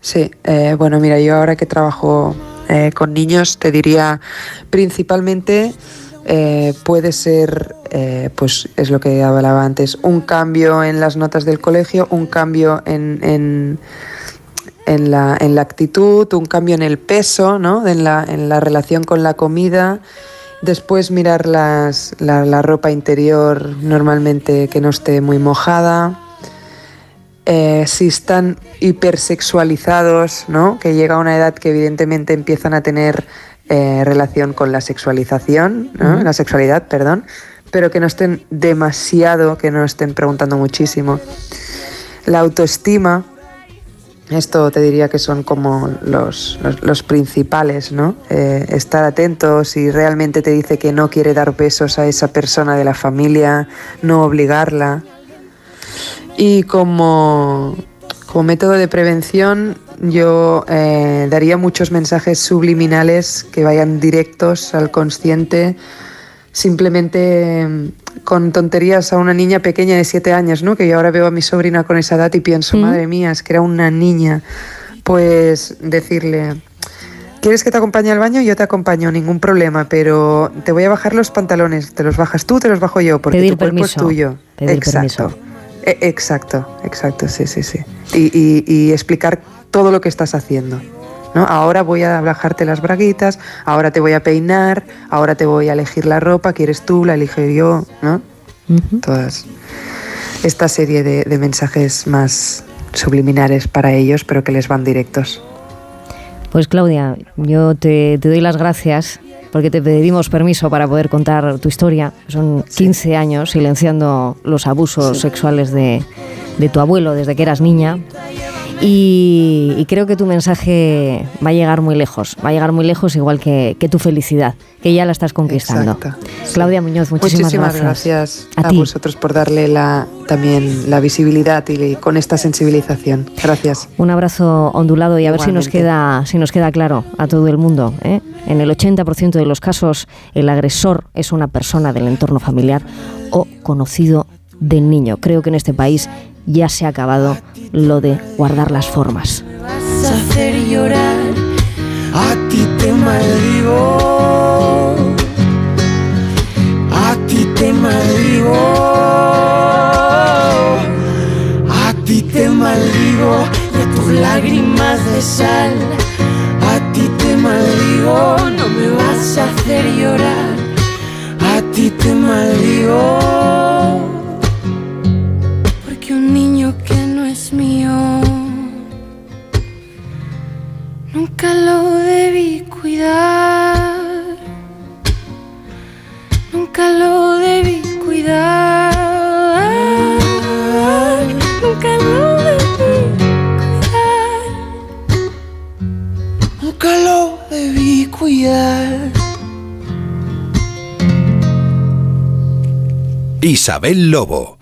Sí, eh, bueno, mira, yo ahora que trabajo eh, con niños, te diría principalmente eh, puede ser, pues es lo que hablaba antes, un cambio en las notas del colegio, un cambio en, en, en la, en la actitud, un cambio en el peso, ¿no? en, la, en la relación con la comida. Después mirar las, la, la ropa interior normalmente que no esté muy mojada. Eh, si están hipersexualizados, ¿no? que llega a una edad que evidentemente empiezan a tener eh, relación con la sexualización, la sexualidad, perdón, pero que no estén demasiado, que no estén preguntando muchísimo. La autoestima, esto te diría que son como los, los, principales, ¿no? Eh, estar atentos si realmente te dice que no quiere dar besos a esa persona de la familia, no obligarla. Y como, como método de prevención, yo eh, daría muchos mensajes subliminales que vayan directos al consciente, simplemente mm, con tonterías a una niña pequeña de 7 años, ¿no? Que yo ahora veo a mi sobrina con esa edad y pienso, madre mía, es que era una niña. Pues decirle, ¿quieres que te acompañe al baño? Yo te acompaño, ningún problema, pero te voy a bajar los pantalones, te los bajas tú, te los bajo yo, porque Pedir tu cuerpo permiso, es tuyo. pedir exacto. permiso. E- Exacto, exacto, sí, sí, sí. Y, y- y explicar todo lo que estás haciendo. ¿No? Ahora voy a bajarte las braguitas, ahora te voy a peinar, ahora te voy a elegir la ropa, quieres tú, la elijo yo, ¿no? Todas. esta serie de, de mensajes más subliminares para ellos, pero que les van directos. Pues Claudia, yo te, te doy las gracias porque te pedimos permiso para poder contar tu historia. Son 15 años silenciando los abusos sexuales de, de tu abuelo desde que eras niña. Y, y creo que tu mensaje va a llegar muy lejos, va a llegar muy lejos igual que, que tu felicidad, que ya la estás conquistando. Exacto. Claudia Muñoz, muchísimas, gracias, A a, vosotros por darle la, también la visibilidad y con esta sensibilización. Gracias. Un abrazo ondulado y a ver si nos queda, si nos queda claro a todo el mundo. ¿eh? En el 80% de los casos, el agresor es una persona del entorno familiar o conocido del niño. Creo que en este país ya se ha acabado lo de guardar las formas. vas a hacer llorar. A ti te maldigo. A ti te maldigo. A ti te maldigo. A tus lágrimas de sal. A ti te maldigo. No me vas a hacer llorar. A ti te maldigo. Nunca lo debí cuidar. Nunca lo debí cuidar. Nunca lo debí cuidar. Nunca lo debí cuidar. Isabel Lobo.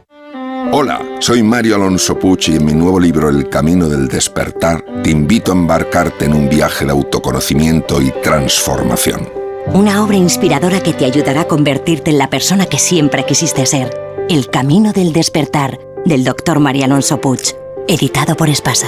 Hola, soy Mario Alonso Puch y en mi nuevo libro El Camino del Despertar te invito a embarcarte en un viaje de autoconocimiento y transformación. Una obra inspiradora que te ayudará a convertirte en la persona que siempre quisiste ser. El Camino del Despertar, del Dr. María Alonso Puig, editado por Espasa.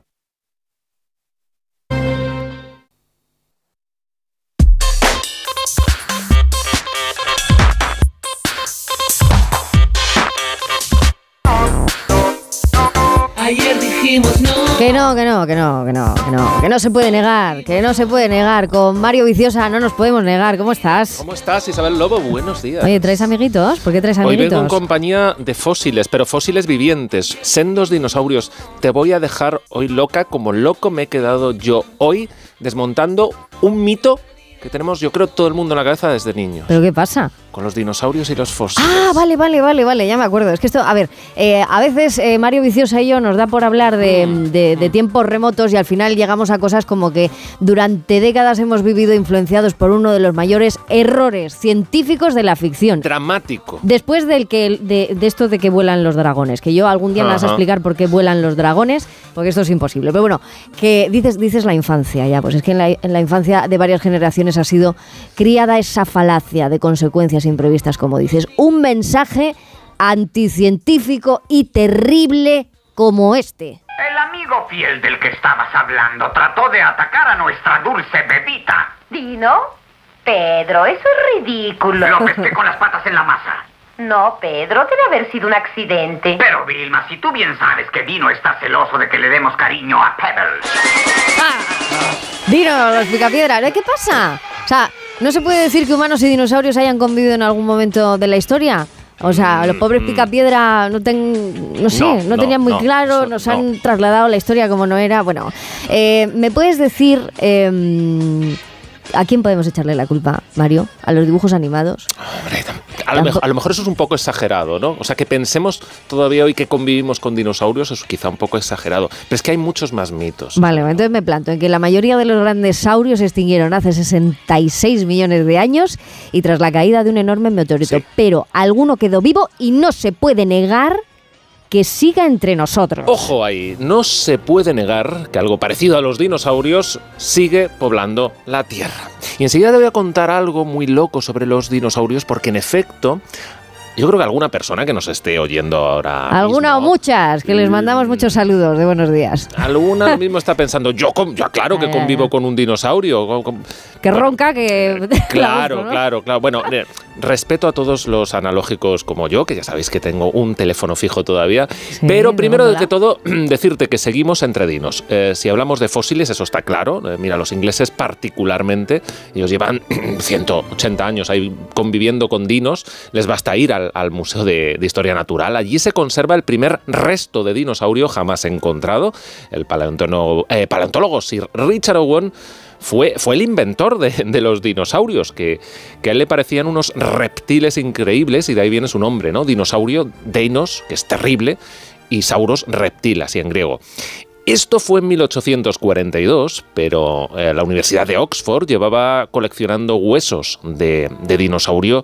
Que no, que no, que no, que no, que no, que no se puede negar, que no se puede negar. Con Mario Viciosa no nos podemos negar. ¿Cómo estás? ¿Cómo estás, Isabel Lobo? Buenos días. Oye, ¿traes amiguitos? ¿Por qué traes Hoy amiguitos? vengo en compañía de fósiles, pero fósiles vivientes, sendos dinosaurios. Te voy a dejar hoy loca, como loco me he quedado yo hoy, desmontando un mito que tenemos, yo creo, todo el mundo en la cabeza desde niños. ¿Pero qué pasa? Con los dinosaurios y los fósiles. Ah, vale, vale, vale, vale, ya me acuerdo. Es que esto, a ver, eh, a veces eh, Mario Viciosa y yo nos da por hablar de, de- de tiempos remotos y al final llegamos a cosas como que durante décadas hemos vivido influenciados por uno de los mayores errores científicos de la ficción. Dramático. Después del que, de, de esto de que vuelan los dragones, que yo algún día me vas a explicar por qué vuelan los dragones, porque esto es imposible. Pero bueno, que dices, dices la infancia ya, pues es que en la, en la infancia de varias generaciones ha sido criada esa falacia de consecuencias imprevistas, como dices. Un mensaje anticientífico y terrible como este. El amigo fiel del que estabas hablando trató de atacar a nuestra dulce bebita. ¿Dino? Pedro, eso es ridículo. Lo pesqué con las patas en la masa. No, Pedro, debe haber sido un accidente. Pero Vilma, si tú bien sabes que Dino está celoso de que le demos cariño a Pebbles. Dino, los picapiedras, ¿eh? ¿qué pasa? O sea, ¿no se puede decir que humanos y dinosaurios hayan convivido en algún momento de la historia? O sea, los pobres picapiedra no, ten, no sé, no, Mm, No, no, tenían muy no, claro, nos no. han trasladado la historia como no era. Bueno, eh, ¿me puedes decir em, a quién podemos echarle la culpa, Mario? ¿A los dibujos animados? A lo, Tampo- mejor, a lo mejor eso es un poco exagerado, ¿no? O sea, que pensemos todavía hoy que convivimos con dinosaurios es quizá un poco exagerado. Pero es que hay muchos más mitos. Vale, entonces me planto en que la mayoría de los grandes saurios se extinguieron hace 66 millones de años y tras la caída de un enorme meteorito. Pero alguno quedó vivo y no se puede negar que siga entre nosotros. Ojo ahí, no se puede negar que algo parecido a los dinosaurios sigue poblando la Tierra. Y enseguida te voy a contar algo muy loco sobre los dinosaurios porque en efecto, yo creo que alguna persona que nos esté oyendo ahora... Alguna o muchas, que les Mm. mandamos muchos saludos de buenos días. Alguna mismo está pensando, yo, ya claro que Eh. convivo con un dinosaurio. con- con- Que ronca, que... Claro, claro, claro. Bueno, eh, respeto a todos los analógicos como yo, que ya sabéis que tengo un teléfono fijo todavía. pero me primero de que todo, decirte que seguimos entre dinos. Eh, si hablamos de fósiles, eso está claro. Eh, mira, los ingleses particularmente, ellos llevan 180 años ahí conviviendo con dinos. Les basta ir al, al Museo de, Historia Natural. Allí se conserva el primer resto de dinosaurio jamás encontrado. El paleontólogo, eh, paleontólogo Sir Richard Owen fue, fue el inventor de, los dinosaurios, que, que a él le parecían unos reptiles increíbles y de ahí viene su nombre, ¿no? Dinosaurio, Deinos, que es terrible, y Sauros, reptil, así en griego. Esto fue en 1842, pero eh, la Universidad de Oxford llevaba coleccionando huesos de dinosaurio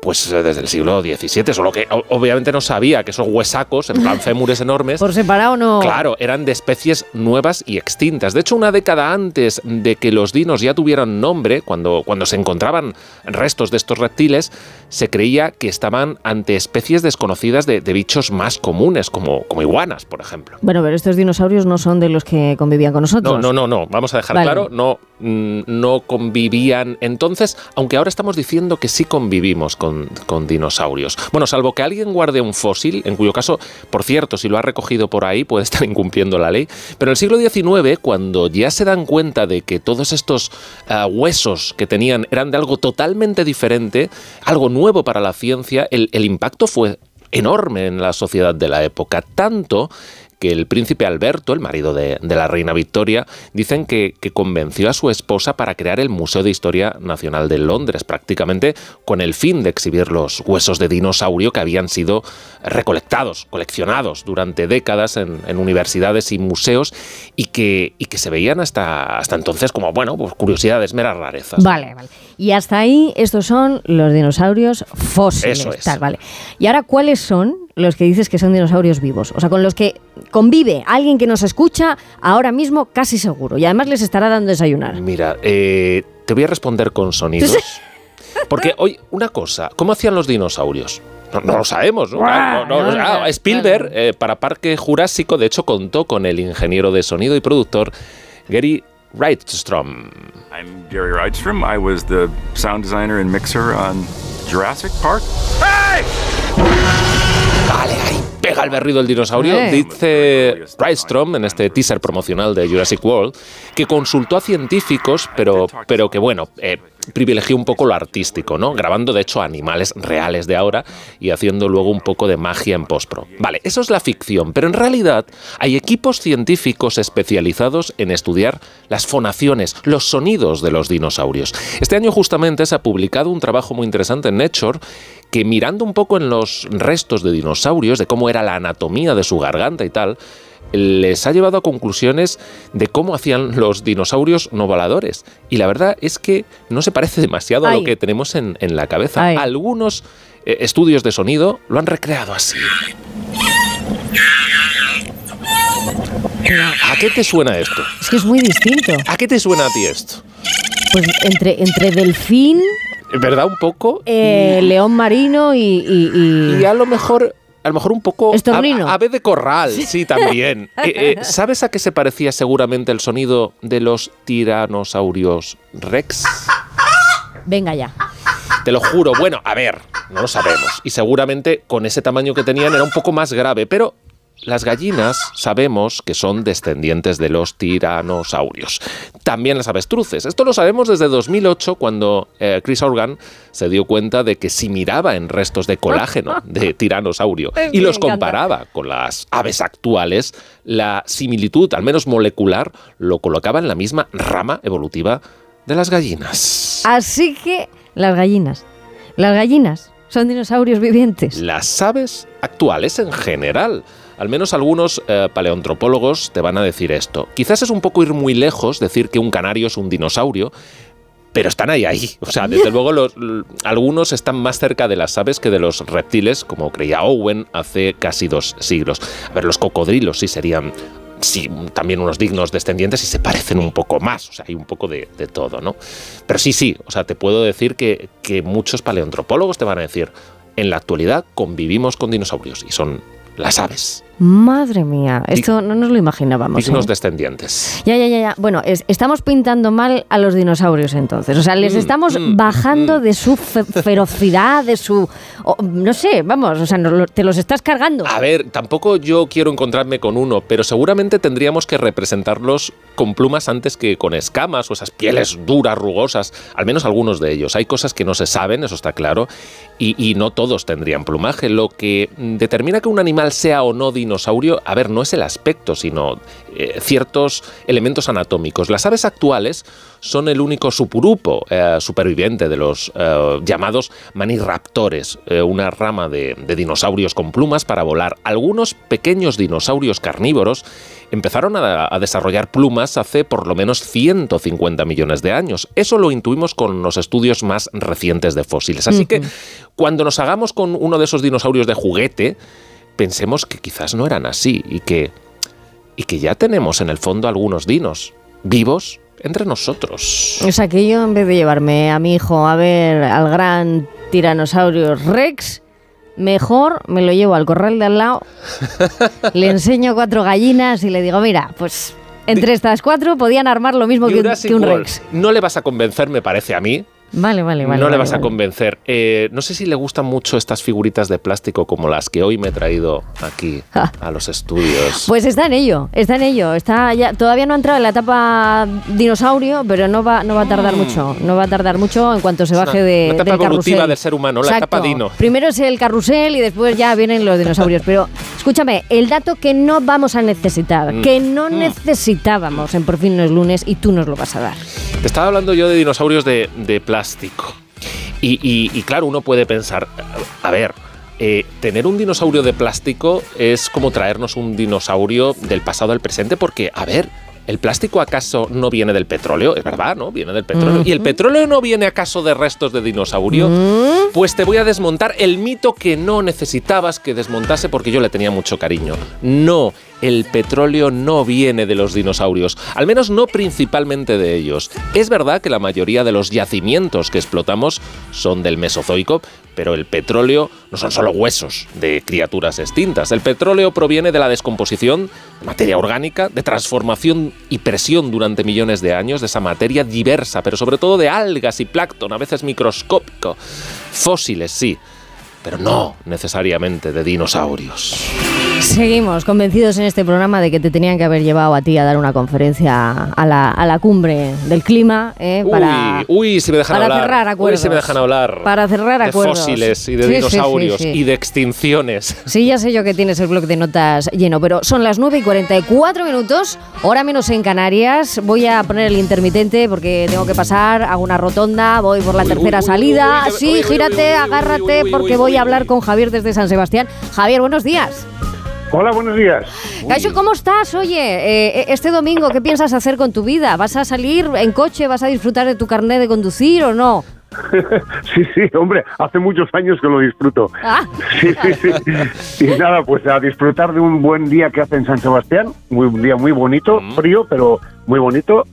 pues eh, desde el siglo XVII, solo que obviamente no sabía que esos huesacos, en plan fémures enormes, Por separado no... Claro, eran de especies nuevas y extintas. De hecho, una década antes de que los dinos ya tuvieran nombre, cuando, cuando se encontraban restos de estos reptiles, se creía que estaban ante especies desconocidas de, de bichos más comunes, como, como iguanas, por ejemplo. Bueno, pero estos dinosaurios no son de los que convivían con nosotros. No, no, no, no. Vamos a dejar Vale. claro, no, mm, no convivían entonces, aunque ahora estamos diciendo que sí convivimos con, con dinosaurios. Bueno, salvo que alguien guarde un fósil, en cuyo caso, por cierto, si lo ha recogido por ahí, puede estar incumpliendo la ley. Pero en el siglo XIX, cuando ya se dan cuenta de que todos estos ah, huesos que tenían eran de algo totalmente diferente, algo nuevo para la ciencia, el, el impacto fue enorme en la sociedad de la época, tanto que el príncipe Alberto, el marido de, de la reina Victoria, dicen que, que convenció a su esposa para crear el Museo de Historia Nacional de Londres, prácticamente con el fin de exhibir los huesos de dinosaurio que habían sido recolectados, coleccionados durante décadas en, en universidades y museos y que, y que se veían hasta, hasta entonces como, bueno, pues curiosidades, meras rarezas. Vale, vale. Y hasta ahí, estos son los dinosaurios fósiles. Eso es. tal, vale. Y ahora, ¿cuáles son los que dices que son dinosaurios vivos? O sea, con los que convive alguien que nos escucha ahora mismo casi seguro. Y además les estará dando desayunar. Mira, eh, te voy a responder con sonidos. Porque hoy, una cosa, ¿cómo hacían los dinosaurios? No, no lo sabemos, ¿no? No, no, no, ah, Spielberg, eh, para Parque Jurásico, de hecho, contó con el ingeniero de sonido y productor Gary Wrightstrom. I'm Gary Rydstrom. I was the sound designer and mixer on Jurassic Park. Vale, ahí pega el berrido el dinosaurio. Eh. Dice Rydstrom en este teaser promocional de Jurassic World que consultó a científicos, pero, pero que bueno, eh, privilegió un poco lo artístico, ¿no? Grabando de hecho animales reales de ahora y haciendo luego un poco de magia en postpro. Vale, eso es la ficción, pero en realidad hay equipos científicos especializados en estudiar las fonaciones, los sonidos de los dinosaurios. Este año justamente se ha publicado un trabajo muy interesante en Nature que mirando un poco en los restos de dinosaurios, de cómo era la anatomía de su garganta y tal, les ha llevado a conclusiones de cómo hacían los dinosaurios no voladores. Y la verdad es que no se parece demasiado a lo que tenemos en, en la cabeza. Ay. Algunos eh, estudios de sonido lo han recreado así. ¿A qué te suena esto? Es que es muy distinto. ¿A qué te suena a ti esto? Pues entre, entre delfín, ¿Verdad? Un poco. eh, león marino y... y- y- Y a lo mejor, a lo mejor un poco a- ave de corral, sí, también. Eh, eh, ¿Sabes a qué se parecía seguramente el sonido de los tiranosaurios rex? Venga ya. Te lo juro. Bueno, a ver, no lo sabemos. Y seguramente con ese tamaño que tenían era un poco más grave, pero las gallinas sabemos que son descendientes de los tiranosaurios. También las avestruces. Esto lo sabemos desde 2008 cuando eh, Chris Organ se dio cuenta de que si miraba en restos de colágeno de tiranosaurio Es y los comparaba con las aves actuales, la similitud, al menos molecular, lo colocaba en la misma rama evolutiva de las gallinas. Así que las gallinas. Las gallinas son dinosaurios vivientes. Las aves actuales en general. Al menos algunos eh, paleontropólogos te van a decir esto. Quizás es un poco ir muy lejos decir que un canario es un dinosaurio, pero están ahí, ahí. O sea, desde luego algunos están más cerca de las aves que de los reptiles, como creía Owen hace casi dos siglos. A ver, los cocodrilos sí serían sí, también unos dignos descendientes y se parecen un poco más. O sea, hay un poco de, de todo, ¿no? Pero sí, sí, o sea, te puedo decir que, que muchos paleontropólogos te van a decir, en la actualidad convivimos con dinosaurios y son las aves, Madre mía, esto no nos lo imaginábamos. dignos ¿eh? descendientes. Ya, ya, ya, ya. Bueno, es- estamos pintando mal a los dinosaurios entonces. O sea, les Mm, estamos mm, bajando de su fe- ferocidad, de su... no sé, vamos, o sea, lo- te los estás cargando. A ver, tampoco yo quiero encontrarme con uno, pero seguramente tendríamos que representarlos con plumas antes que con escamas o esas pieles duras, rugosas, al menos algunos de ellos. Hay cosas que no se saben, eso está claro, y, y no todos tendrían plumaje. Lo que determina que un animal sea o no dinosaurio, a ver, no es el aspecto, sino eh, ciertos elementos anatómicos. Las aves actuales son el único supurupo eh, superviviente de los eh, llamados maniraptores, una rama de, de dinosaurios con plumas para volar. Algunos pequeños dinosaurios carnívoros empezaron a, a desarrollar plumas hace por lo menos 150 millones de años. Eso lo intuimos con los estudios más recientes de fósiles. Así que cuando nos hagamos con uno de esos dinosaurios de juguete, pensemos que quizás no eran así y que, y que ya tenemos en el fondo algunos dinos vivos entre nosotros. O sea, que yo en vez de llevarme a mi hijo a ver al gran tiranosaurio Rex, mejor me lo llevo al corral de al lado, le enseño cuatro gallinas y le digo, mira, pues entre estas cuatro podían armar lo mismo que un, Jurassic que un World. Rex. No le vas a convencer, me parece a mí. Vale, vale, vale. no le vale, vas a convencer. Eh, no sé si le gustan mucho estas figuritas de plástico como las que hoy me he traído aquí a los estudios. Pues está en ello, está en ello. Está ya, todavía no ha entrado en la etapa dinosaurio, pero no va, no va a tardar mucho. No va a tardar mucho en cuanto se Mm. Baje de, una etapa del evolutiva carrusel. del ser humano, la etapa dino. Primero es el carrusel y después ya vienen los dinosaurios. Pero escúchame, el dato que no vamos a necesitar, Mm. que no necesitábamos en Por fin no es lunes y tú nos lo vas a dar. Te estaba hablando yo de dinosaurios de, de plástico. Y, y- y claro, uno puede pensar, a ver, eh, tener un dinosaurio de plástico es como traernos un dinosaurio del pasado al presente, porque, a ver, ¿el plástico acaso no viene del petróleo? Es verdad, ¿no? Viene del petróleo. ¿Y el petróleo no viene acaso de restos de dinosaurio? Pues te voy a desmontar el mito que no necesitabas que desmontase porque yo le tenía mucho cariño. No, el petróleo no viene de los dinosaurios, al menos no principalmente de ellos. Es verdad que la mayoría de los yacimientos que explotamos son del Mesozoico, pero el petróleo no son solo huesos de criaturas extintas. El petróleo proviene de la descomposición de materia orgánica, de transformación y presión durante millones de años de esa materia diversa, pero sobre todo de algas y plancton, a veces microscópico. Fósiles, sí, pero no necesariamente de dinosaurios. Seguimos convencidos en este programa de que te tenían que haber llevado a ti a dar una conferencia a la, a la cumbre del clima eh, para, uy, uy, si me dejan para hablar. cerrar Uy, acuerdos. si me dejan hablar. Para cerrar de acuerdos. fósiles y de Sí, sí, sí, dinosaurios sí. y de extinciones. Sí, ya sé yo que tienes el blog de notas lleno, pero son las 9 y 44 minutos, hora menos en Canarias. Voy a poner el intermitente porque tengo que pasar, hago una rotonda, voy por la tercera salida. uy, que- sí, uy, uy, gírate, agárrate porque voy a hablar con Javier desde San Sebastián. Javier, buenos días. Hola, buenos días. Caixo, ¿cómo estás? Oye, eh, este domingo, ¿qué piensas hacer con tu vida? ¿Vas a salir en coche? ¿Vas a disfrutar de tu carnet de conducir o no? sí, sí, hombre, hace muchos años que lo disfruto. Ah. Sí, sí, sí. Y nada, pues a disfrutar de un buen día que hace en San Sebastián, muy, un día muy bonito, frío, pero muy bonito.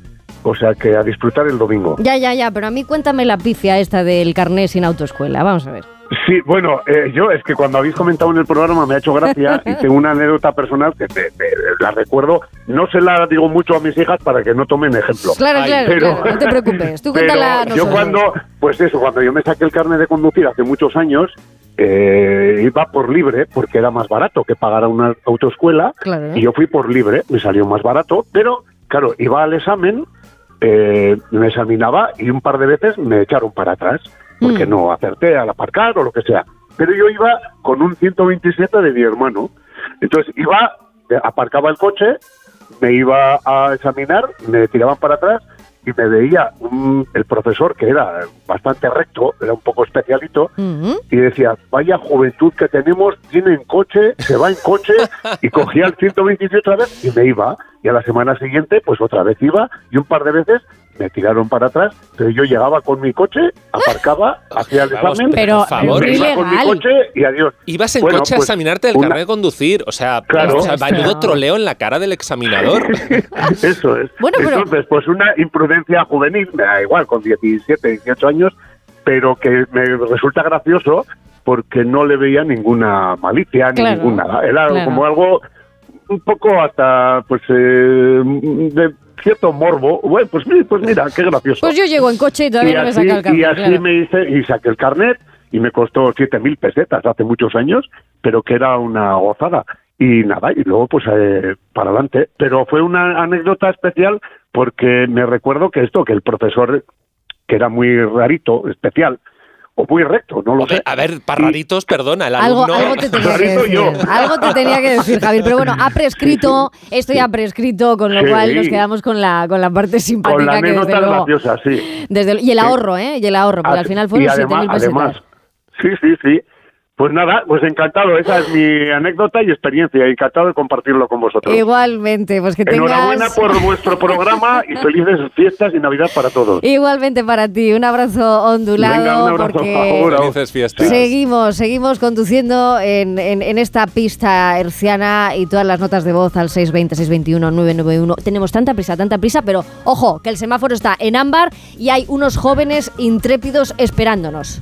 O sea que a disfrutar el domingo. Ya, ya, ya, pero a mí cuéntame la pifia esta del carnet sin autoescuela. Vamos a ver. Sí, bueno, eh, yo es que cuando habéis comentado en el programa me ha hecho gracia y tengo una anécdota personal que te- te- la recuerdo. No se la digo mucho a mis hijas para que no tomen ejemplo. Claro, claro, Pero- claro, no te preocupes. Tú cuéntala a yo nosotros. cuando, pues eso, cuando yo me saqué el carnet de conducir hace muchos años, eh, iba por libre porque era más barato que pagar a una autoescuela Claro. y yo fui por libre, me salió más barato, pero claro, iba al examen, eh, me examinaba y un par de veces me echaron para atrás porque no acerté al aparcar o lo que sea. Pero yo iba con un 127 de mi hermano. Entonces iba, eh, aparcaba el coche, me iba a examinar, me tiraban para atrás y me veía un- el profesor que era bastante recto, era un poco especialito, y decía, vaya juventud que tenemos, tiene en coche, se va en coche, y cogía el 127 otra vez y me iba. Y a la semana siguiente, pues otra vez iba, y un par de veces me tiraron para atrás, pero yo llegaba con mi coche, aparcaba, hacía el Vamos, examen, pero, por favor. iba con mi coche y adiós. Ibas en Bueno, coche a pues, examinarte el una- carnet de conducir. O sea, Claro. o sea, menudo troleo en la cara del examinador. Eso es. Bueno, pero- Entonces, pues una imprudencia juvenil, me da igual, con 17, 18 años, pero que me resulta gracioso porque no le veía ninguna malicia ni Claro, ningún nada. Era claro. como algo un poco hasta, pues, eh, de cierto morbo. Bueno, pues, pues mira, qué gracioso. Pues yo llego en coche y todavía Y no me así, saca el carnet. y así claro. me hice, y saqué el carnet y me costó 7.000 pesetas hace muchos años, pero que era una gozada. Y nada, y luego pues eh, para adelante. Pero fue una anécdota especial porque me recuerdo que esto, que el profesor, que era muy rarito, especial, o muy recto, no lo sé. A ver, parraditos, perdona, el Algo, alumno... algo te tenía que decir. yo. Algo te tenía que decir, Javier. Pero bueno, ha prescrito, esto ya ha prescrito, con lo Sí. cual nos quedamos con la, con la parte simpática Con la que desde anécdota luego. graciosa, sí. Desde, y el Sí. ahorro, ¿eh? Y el ahorro, porque Ah, al final fueron además- 7.000 pesetas. además, Sí, sí, sí. Pues nada, pues encantado. Esa es mi anécdota y experiencia. Encantado de compartirlo con vosotros. Igualmente, pues que Enhorabuena tengas... por vuestro programa y felices fiestas y Navidad para todos. Igualmente para ti, un abrazo ondulado Venga, un abrazo, porque por favor. Felices fiestas. seguimos, seguimos conduciendo en, en- en esta pista herciana y todas las notas de voz al 620, 621, 991. Tenemos tanta prisa, tanta prisa, pero ojo, que el semáforo está en ámbar y hay unos jóvenes intrépidos esperándonos.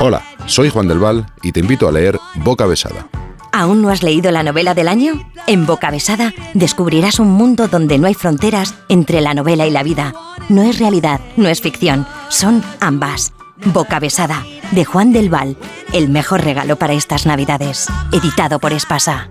Hola, soy Juan del Val y te invito a leer Boca Besada. ¿Aún no has leído la novela del año? En Boca Besada descubrirás un mundo donde no hay fronteras entre la novela y la vida. No es realidad, no es ficción, son ambas. Boca Besada, de Juan del Val, el mejor regalo para estas Navidades. Editado por Espasa.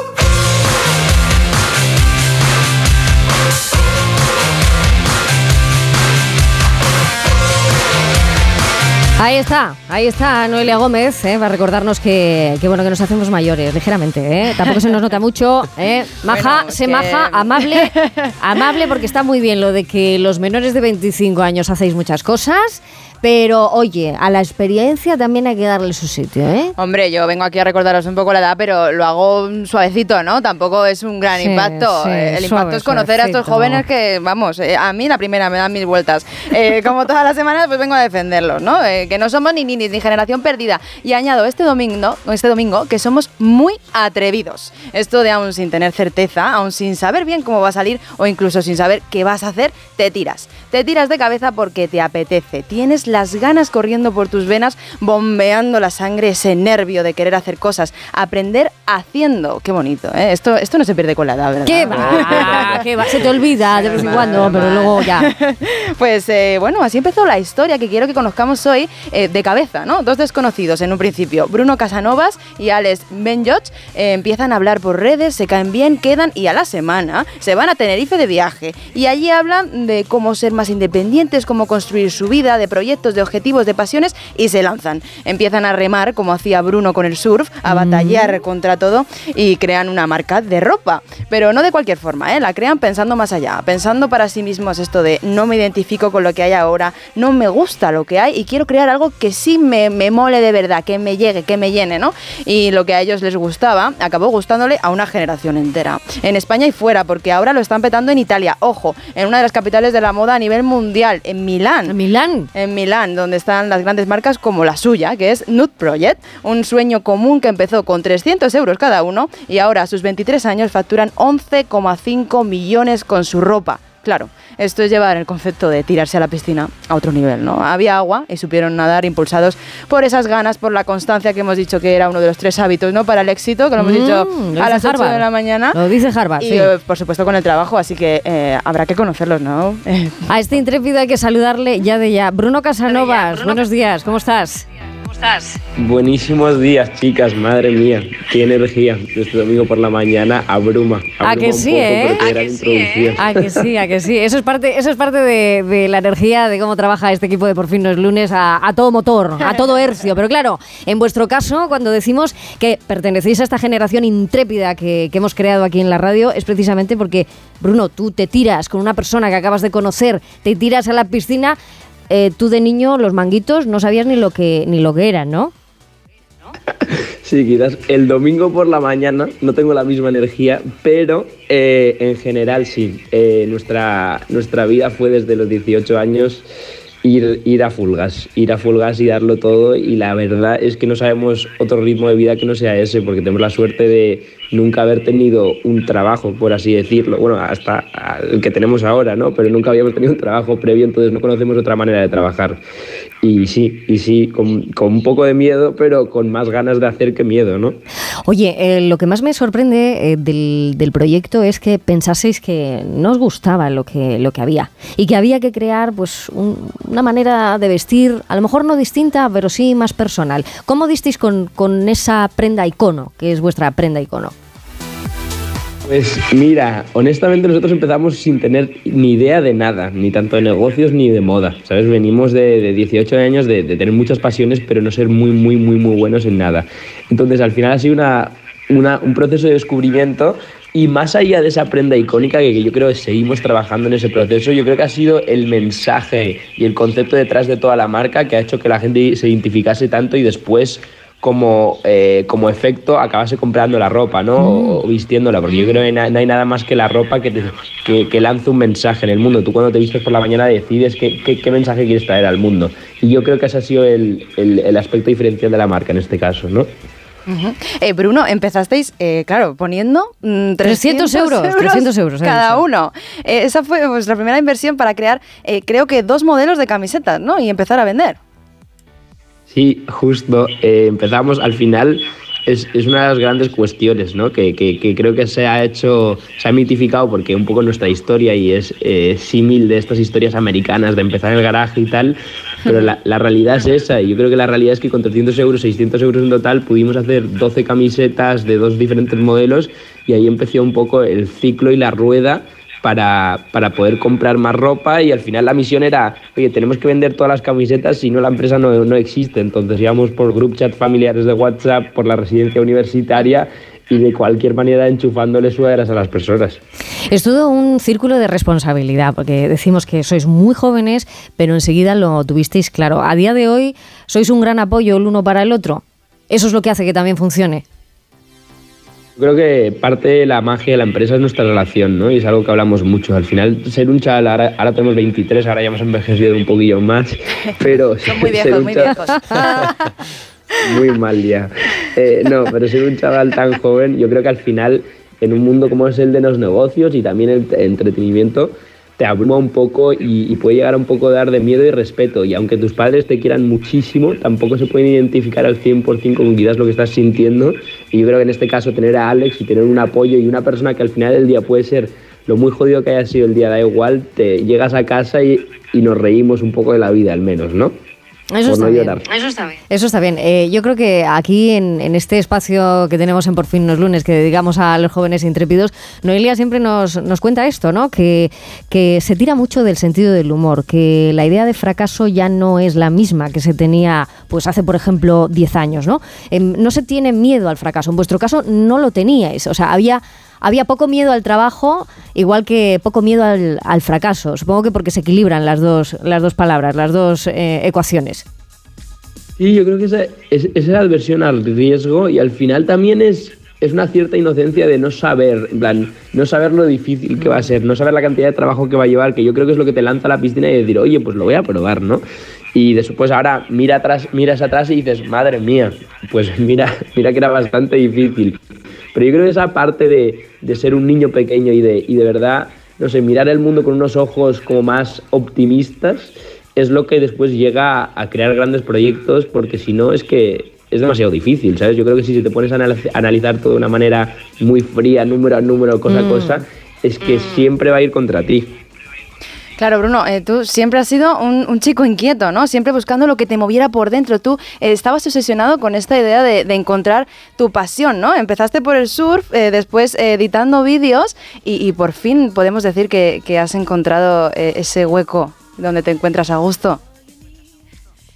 Ahí está, ahí está Noelia Gómez, ¿eh? va a recordarnos que, que, bueno que nos hacemos mayores, ligeramente, ¿eh? tampoco se nos nota mucho, ¿eh? maja, Bueno, se que- maja, amable, amable porque está muy bien lo de que los menores de 25 años hacéis muchas cosas, pero oye, a la experiencia también hay que darle su sitio, ¿eh? Hombre, yo vengo aquí a recordaros un poco la edad, pero lo hago suavecito, ¿no? Tampoco es un gran Sí, impacto. sí, Eh, el suave, impacto es conocer a estos jóvenes que, vamos, eh, a mí la primera me dan mis vueltas. Eh, como todas las semanas, pues vengo a defenderlos, ¿no? Eh, que no somos ni, ni, ni generación perdida. Y añado este domingo, este domingo que somos muy atrevidos. Esto de aún sin tener certeza, aún sin saber bien cómo va a salir o incluso sin saber qué vas a hacer, te tiras. Te tiras de cabeza porque te apetece. Tienes las ganas corriendo por tus venas, bombeando la sangre, ese nervio de querer hacer cosas. Aprender haciendo. Qué bonito, ¿eh? Esto, esto no se pierde con la edad, ¿verdad? ¿Qué va? ¿Qué va? Se te olvida de vez en cuando, pero luego ya. Pues eh, bueno, así empezó la historia que quiero que conozcamos hoy eh, de cabeza, ¿no? Dos desconocidos en un principio, Bruno Casanovas y Alex Benjoch, eh, empiezan a hablar por redes, se caen bien, quedan y a la semana se van a Tenerife de viaje. Y allí hablan de cómo ser más independientes, cómo construir su vida, de proyectos, de objetivos, de pasiones y se lanzan. Empiezan a remar como hacía Bruno con el surf, a batallar contra todo y crean una marca de ropa. Pero no de cualquier forma, ¿eh? La crean pensando más allá, pensando para sí mismos esto de no me identifico con lo que hay ahora, no me gusta lo que hay y quiero crear algo que sí me, me mole de verdad, que me llegue, que me llene, ¿no? Y lo que a ellos les gustaba acabó gustándole a una generación entera. En España y fuera, porque ahora lo están petando en Italia, ojo, en una de las capitales de la moda a nivel mundial, en Milán. ¿En Milán? En Milán Donde están las grandes marcas como la suya, que es Nude Project, un sueño común que empezó con 300 euros cada uno y ahora a sus 23 años facturan 11,5 millones con su ropa. Claro, esto es llevar el concepto de tirarse a la piscina a otro nivel, ¿no? Había agua y supieron nadar impulsados por esas ganas, por la constancia que hemos dicho que era uno de los tres hábitos, ¿no? Para el éxito, que lo hemos Mm, dicho lo a las 8 Harvard. de la mañana. Lo dice Harvard, y, sí. eh, por supuesto con el trabajo, así que eh, habrá que conocerlos, ¿no? A este intrépido hay que saludarle ya de ya. Bruno Casanovas, buenos días, ¿cómo estás? Buenísimos días, chicas, madre mía, qué energía. Este domingo por la mañana abruma. ¿A abruma que sí, poco, eh? pero qué gran introducción. A que sí, a que sí. Eso es parte, eso es parte de, de la energía de cómo trabaja este equipo de Por fin no es lunes a, a todo motor, a todo hercio. Pero claro, en vuestro caso, cuando decimos que pertenecéis a esta generación intrépida que, que hemos creado aquí en la radio, es precisamente porque, Bruno, tú te tiras con una persona que acabas de conocer, te tiras a la piscina. Eh, tú de niño los manguitos no sabías ni lo que ni lo que eran, ¿no? Sí, quizás el domingo por la mañana no tengo la misma energía, pero eh, en general sí. Eh, nuestra, nuestra vida fue desde los 18 años ir, ir a Fulgas, ir a Fulgas y darlo todo y la verdad es que no sabemos otro ritmo de vida que no sea ese, porque tenemos la suerte de nunca haber tenido un trabajo, por así decirlo, bueno, hasta el que tenemos ahora, ¿no? Pero nunca habíamos tenido un trabajo previo, entonces no conocemos otra manera de trabajar. Y sí, y sí, con, con un poco de miedo, pero con más ganas de hacer que miedo, ¿no? Oye, eh, lo que más me sorprende eh, del, del proyecto es que pensaseis que no os gustaba lo que, lo que había y que había que crear pues un- una manera de vestir, a lo mejor no distinta, pero sí más personal. ¿Cómo disteis con, con esa prenda icono, que es vuestra prenda icono? Pues mira, honestamente nosotros empezamos sin tener ni idea de nada, ni tanto de negocios ni de moda, ¿sabes? Venimos de, de 18 años de, tener muchas pasiones, pero no ser muy, muy, muy, muy buenos en nada. Entonces al final ha sido una, un proceso de descubrimiento y más allá de esa prenda icónica que yo creo que seguimos trabajando en ese proceso, yo creo que ha sido el mensaje y el concepto detrás de toda la marca que ha hecho que la gente se identificase tanto y después como, eh, como efecto acabase comprando la ropa, ¿no? O, o vistiéndola, porque yo creo que na- no hay nada más que la ropa que, te- que, que lanza un mensaje en el mundo. Tú cuando te vistes por la mañana decides qué, qué, qué mensaje quieres traer al mundo. Y yo creo que ese ha sido el, el- el aspecto diferencial de la marca en este caso, ¿no? Ujú. Eh, Bruno, empezasteis, eh, claro, poniendo mm, 300 euros, 300 euros, cada uno. Eh, esa fue vuestra primera inversión para crear, eh, creo que dos modelos de camisetas, ¿no? Y empezar a vender. Sí, justo. eh, empezamos al final. Es, es una de las grandes cuestiones, ¿no? Que, que- creo que se ha hecho, se ha mitificado porque un poco nuestra historia y es eh, símil de estas historias americanas de empezar en el garaje y tal, pero la, la realidad es esa. Y yo creo que la realidad es que con 300 euros, 600 euros en total, pudimos hacer 12 camisetas de dos diferentes modelos y ahí empezó un poco el ciclo y la rueda para, para poder comprar más ropa y al final la misión era, oye, tenemos que vender todas las camisetas, si no la empresa no, no existe. Entonces íbamos por group chat familiares de WhatsApp, por la residencia universitaria y de cualquier manera enchufándole sudaderas a las personas. Es todo un círculo de responsabilidad, porque decimos que sois muy jóvenes, pero enseguida lo tuvisteis claro. A día de hoy sois un gran apoyo el uno para el otro. Eso es lo que hace que también funcione. Creo que parte de la magia de la empresa es nuestra relación, ¿no? Y es algo que hablamos mucho. Al final, ser un chaval, ahora, ahora tenemos 23, ahora ya hemos envejecido un poquillo más, pero... Son muy ser viejos, un muy viejos. Muy mal ya. Eh, no, pero ser un chaval tan joven, yo creo que al final, en un mundo como es el de los negocios y también el entretenimiento, te abruma un poco y, puede llegar a un poco dar de miedo y respeto. Y aunque tus padres te quieran muchísimo, tampoco se pueden identificar al 100% con quizás lo que estás sintiendo. Y yo creo que en este caso tener a Alex y tener un apoyo y una persona que al final del día puede ser lo muy jodido que haya sido el día, da igual, te llegas a casa y, y nos reímos un poco de la vida al menos, ¿no? Eso Por está no bien. llorar. Eso está bien. Eso está bien. Eh, yo creo que aquí en, en este espacio que tenemos en Por fin los lunes, que dedicamos a los jóvenes intrépidos, Noelia siempre nos, nos cuenta esto, ¿no? Que, que se tira mucho del sentido del humor, que la idea de fracaso ya no es la misma que se tenía, pues hace, por ejemplo, 10 años, ¿no? Em, no se tiene miedo al fracaso. En vuestro caso no lo teníais. O sea, había había poco miedo al trabajo, igual que poco miedo al, fracaso. Supongo que porque se equilibran las dos, las dos palabras, las dos eh, ecuaciones. Sí, yo creo que esa, es, esa adversión al riesgo y al final también es es una cierta inocencia de no saber, en plan, no saber lo difícil que va a ser, no saber la cantidad de trabajo que va a llevar, que yo creo que es lo que te lanza a la piscina y decir, oye, pues lo voy a probar, ¿no? Y después ahora mira atrás, miras atrás y dices, madre mía, pues mira, mira que era bastante difícil. Pero yo creo que esa parte de, de ser un niño pequeño y de, y de verdad, no sé, mirar el mundo con unos ojos como más optimistas es lo que después llega a, crear grandes proyectos, porque si no es que es demasiado difícil, ¿sabes? Yo creo que si te pones a analiz- analizar todo de una manera muy fría, número a número, cosa a Mm. cosa, es que siempre va a ir contra ti. Claro, Bruno, eh, tú siempre has sido un, chico inquieto, ¿no? Siempre buscando lo que te moviera por dentro. Tú eh, estabas obsesionado con esta idea de, encontrar tu pasión, ¿no? Empezaste por el surf, eh, después editando vídeos y, por fin podemos decir que, has encontrado ese hueco donde te encuentras a gusto.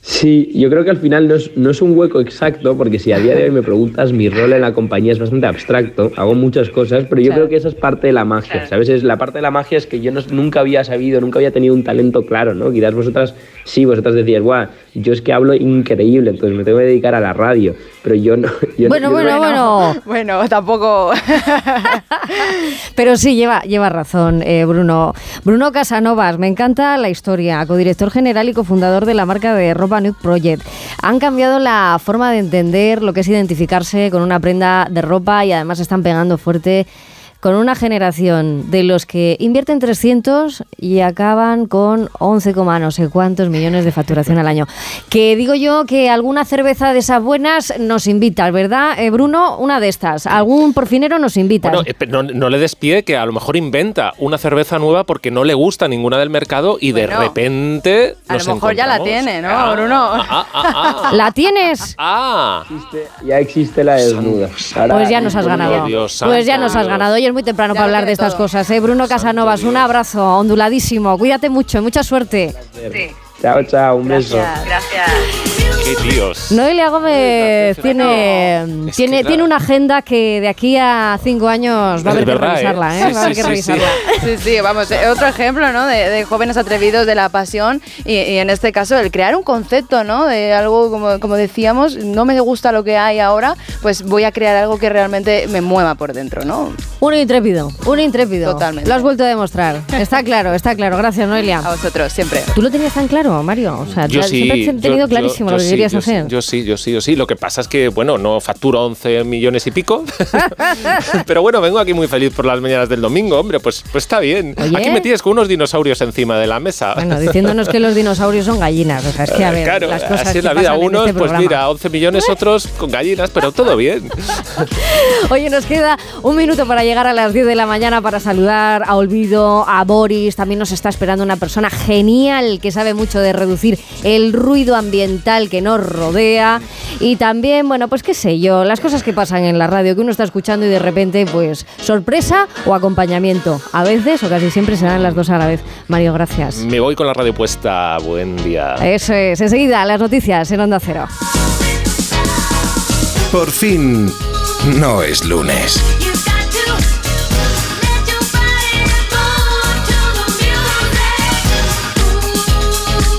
Sí, yo creo que al final no es, no es un hueco exacto, porque si a día de hoy me preguntas, mi rol en la compañía es bastante abstracto, hago muchas cosas, pero yo creo que esa es parte de la magia, ¿sabes? Es, la parte de la magia es que yo no- nunca había sabido, nunca había tenido un talento claro, ¿no? Quizás vosotras, sí, vosotras decías, guau, yo es que hablo increíble, entonces me tengo que dedicar a la radio, pero yo no... yo no- Bueno, yo bueno, bueno. Bueno, tampoco. Pero sí, lleva, lleva razón, eh, Bruno. Bruno Casanovas, me encanta la historia, codirector general y cofundador de la marca de ropa Project. Han cambiado la forma de entender lo que es identificarse con una prenda de ropa y además están pegando fuerte con una generación de los que invierten 300 y acaban con 11, coma no sé cuántos millones de facturación al año. Que digo yo que alguna cerveza de esas buenas nos invitas, ¿verdad, eh, Bruno? Una de estas. Algún porfinero nos invita. Bueno, eh, no, no le despide que a lo mejor inventa una cerveza nueva porque no le gusta ninguna del mercado y de repente. A nos lo mejor ya la tiene, ¿no, Ah, Bruno? ah, ah, ¿La tienes? ah. Ya existe la desnuda. Pues ya nos has ganado. Dios Pues ya nos has ganado. Hoy es muy temprano para hablar de estas cosas. ¿eh? Bruno Casanovas, un abrazo onduladísimo. Cuídate mucho, mucha suerte. Chao, chao, un beso. Gracias. Qué tíos. Noelia Gómez tiene, tiene, tiene una agenda que de aquí a cinco años va a haber Es que verdad, ¿eh? revisarla. ¿eh? Sí, va a haber sí, que sí, sí. revisarla. Sí, sí, vamos, eh, otro ejemplo, ¿no? De, de jóvenes atrevidos de la pasión y, y en este caso el crear un concepto, ¿no? De algo, como, como decíamos, no me gusta lo que hay ahora, pues voy a crear algo que realmente me mueva por dentro, ¿no? Un intrépido, un intrépido. Totalmente. Lo has vuelto a demostrar. Está claro, está claro. Gracias, Noelia. A vosotros, siempre. ¿Tú lo tenías tan claro, Mario? O sea, Yo sí, siempre has tenido yo- clarísimo yo- lo que yo sí, querías yo sí, hacer. Yo sí, yo sí, yo sí. Lo que pasa es que, bueno, no facturo 11 millones y pico. Pero bueno, vengo aquí muy feliz por las mañanas del domingo, hombre, pues, pues está bien. Oye. Aquí me tienes con unos dinosaurios encima de la mesa. Bueno, diciéndonos que los dinosaurios son gallinas. O sea, es que a ver, claro, las cosas así es la vida. Unos, este pues mira, 11 millones, otros con gallinas, pero todo bien. Oye, nos queda un minuto para llegar a las 10 de la mañana para saludar a Olvido, a Boris. También nos está esperando una persona genial que sabe mucho de reducir el ruido ambiental que nos rodea. Y también, bueno, pues qué sé yo, las cosas que pasan en la radio que uno está escuchando y de repente, pues sorpresa o acompañamiento. A veces o casi siempre se dan las dos a la vez. Mario, gracias. Me voy con la radio puesta. Buen día. Eso es, enseguida las noticias en Onda Cero. Por fin, no es lunes.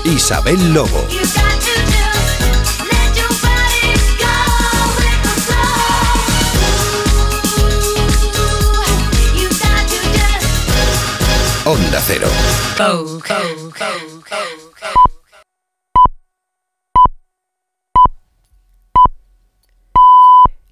Isabel Lobo. Onda Cero.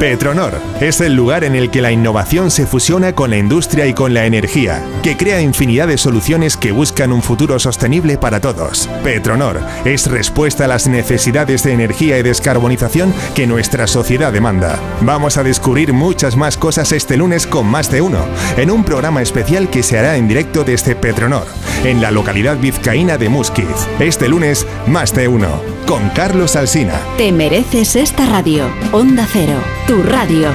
Petronor es el lugar en el que la innovación se fusiona con la industria y con la energía, que crea infinidad de soluciones que buscan un futuro sostenible para todos. Petronor es respuesta a las necesidades de energía y descarbonización que nuestra sociedad demanda. Vamos a descubrir muchas más cosas este lunes con más de uno, en un programa especial que se hará en directo desde Petronor, en la localidad vizcaína de Musquiz. Este lunes, más de uno, con Carlos Alsina. Te mereces esta radio. Onda Cero, tu radio.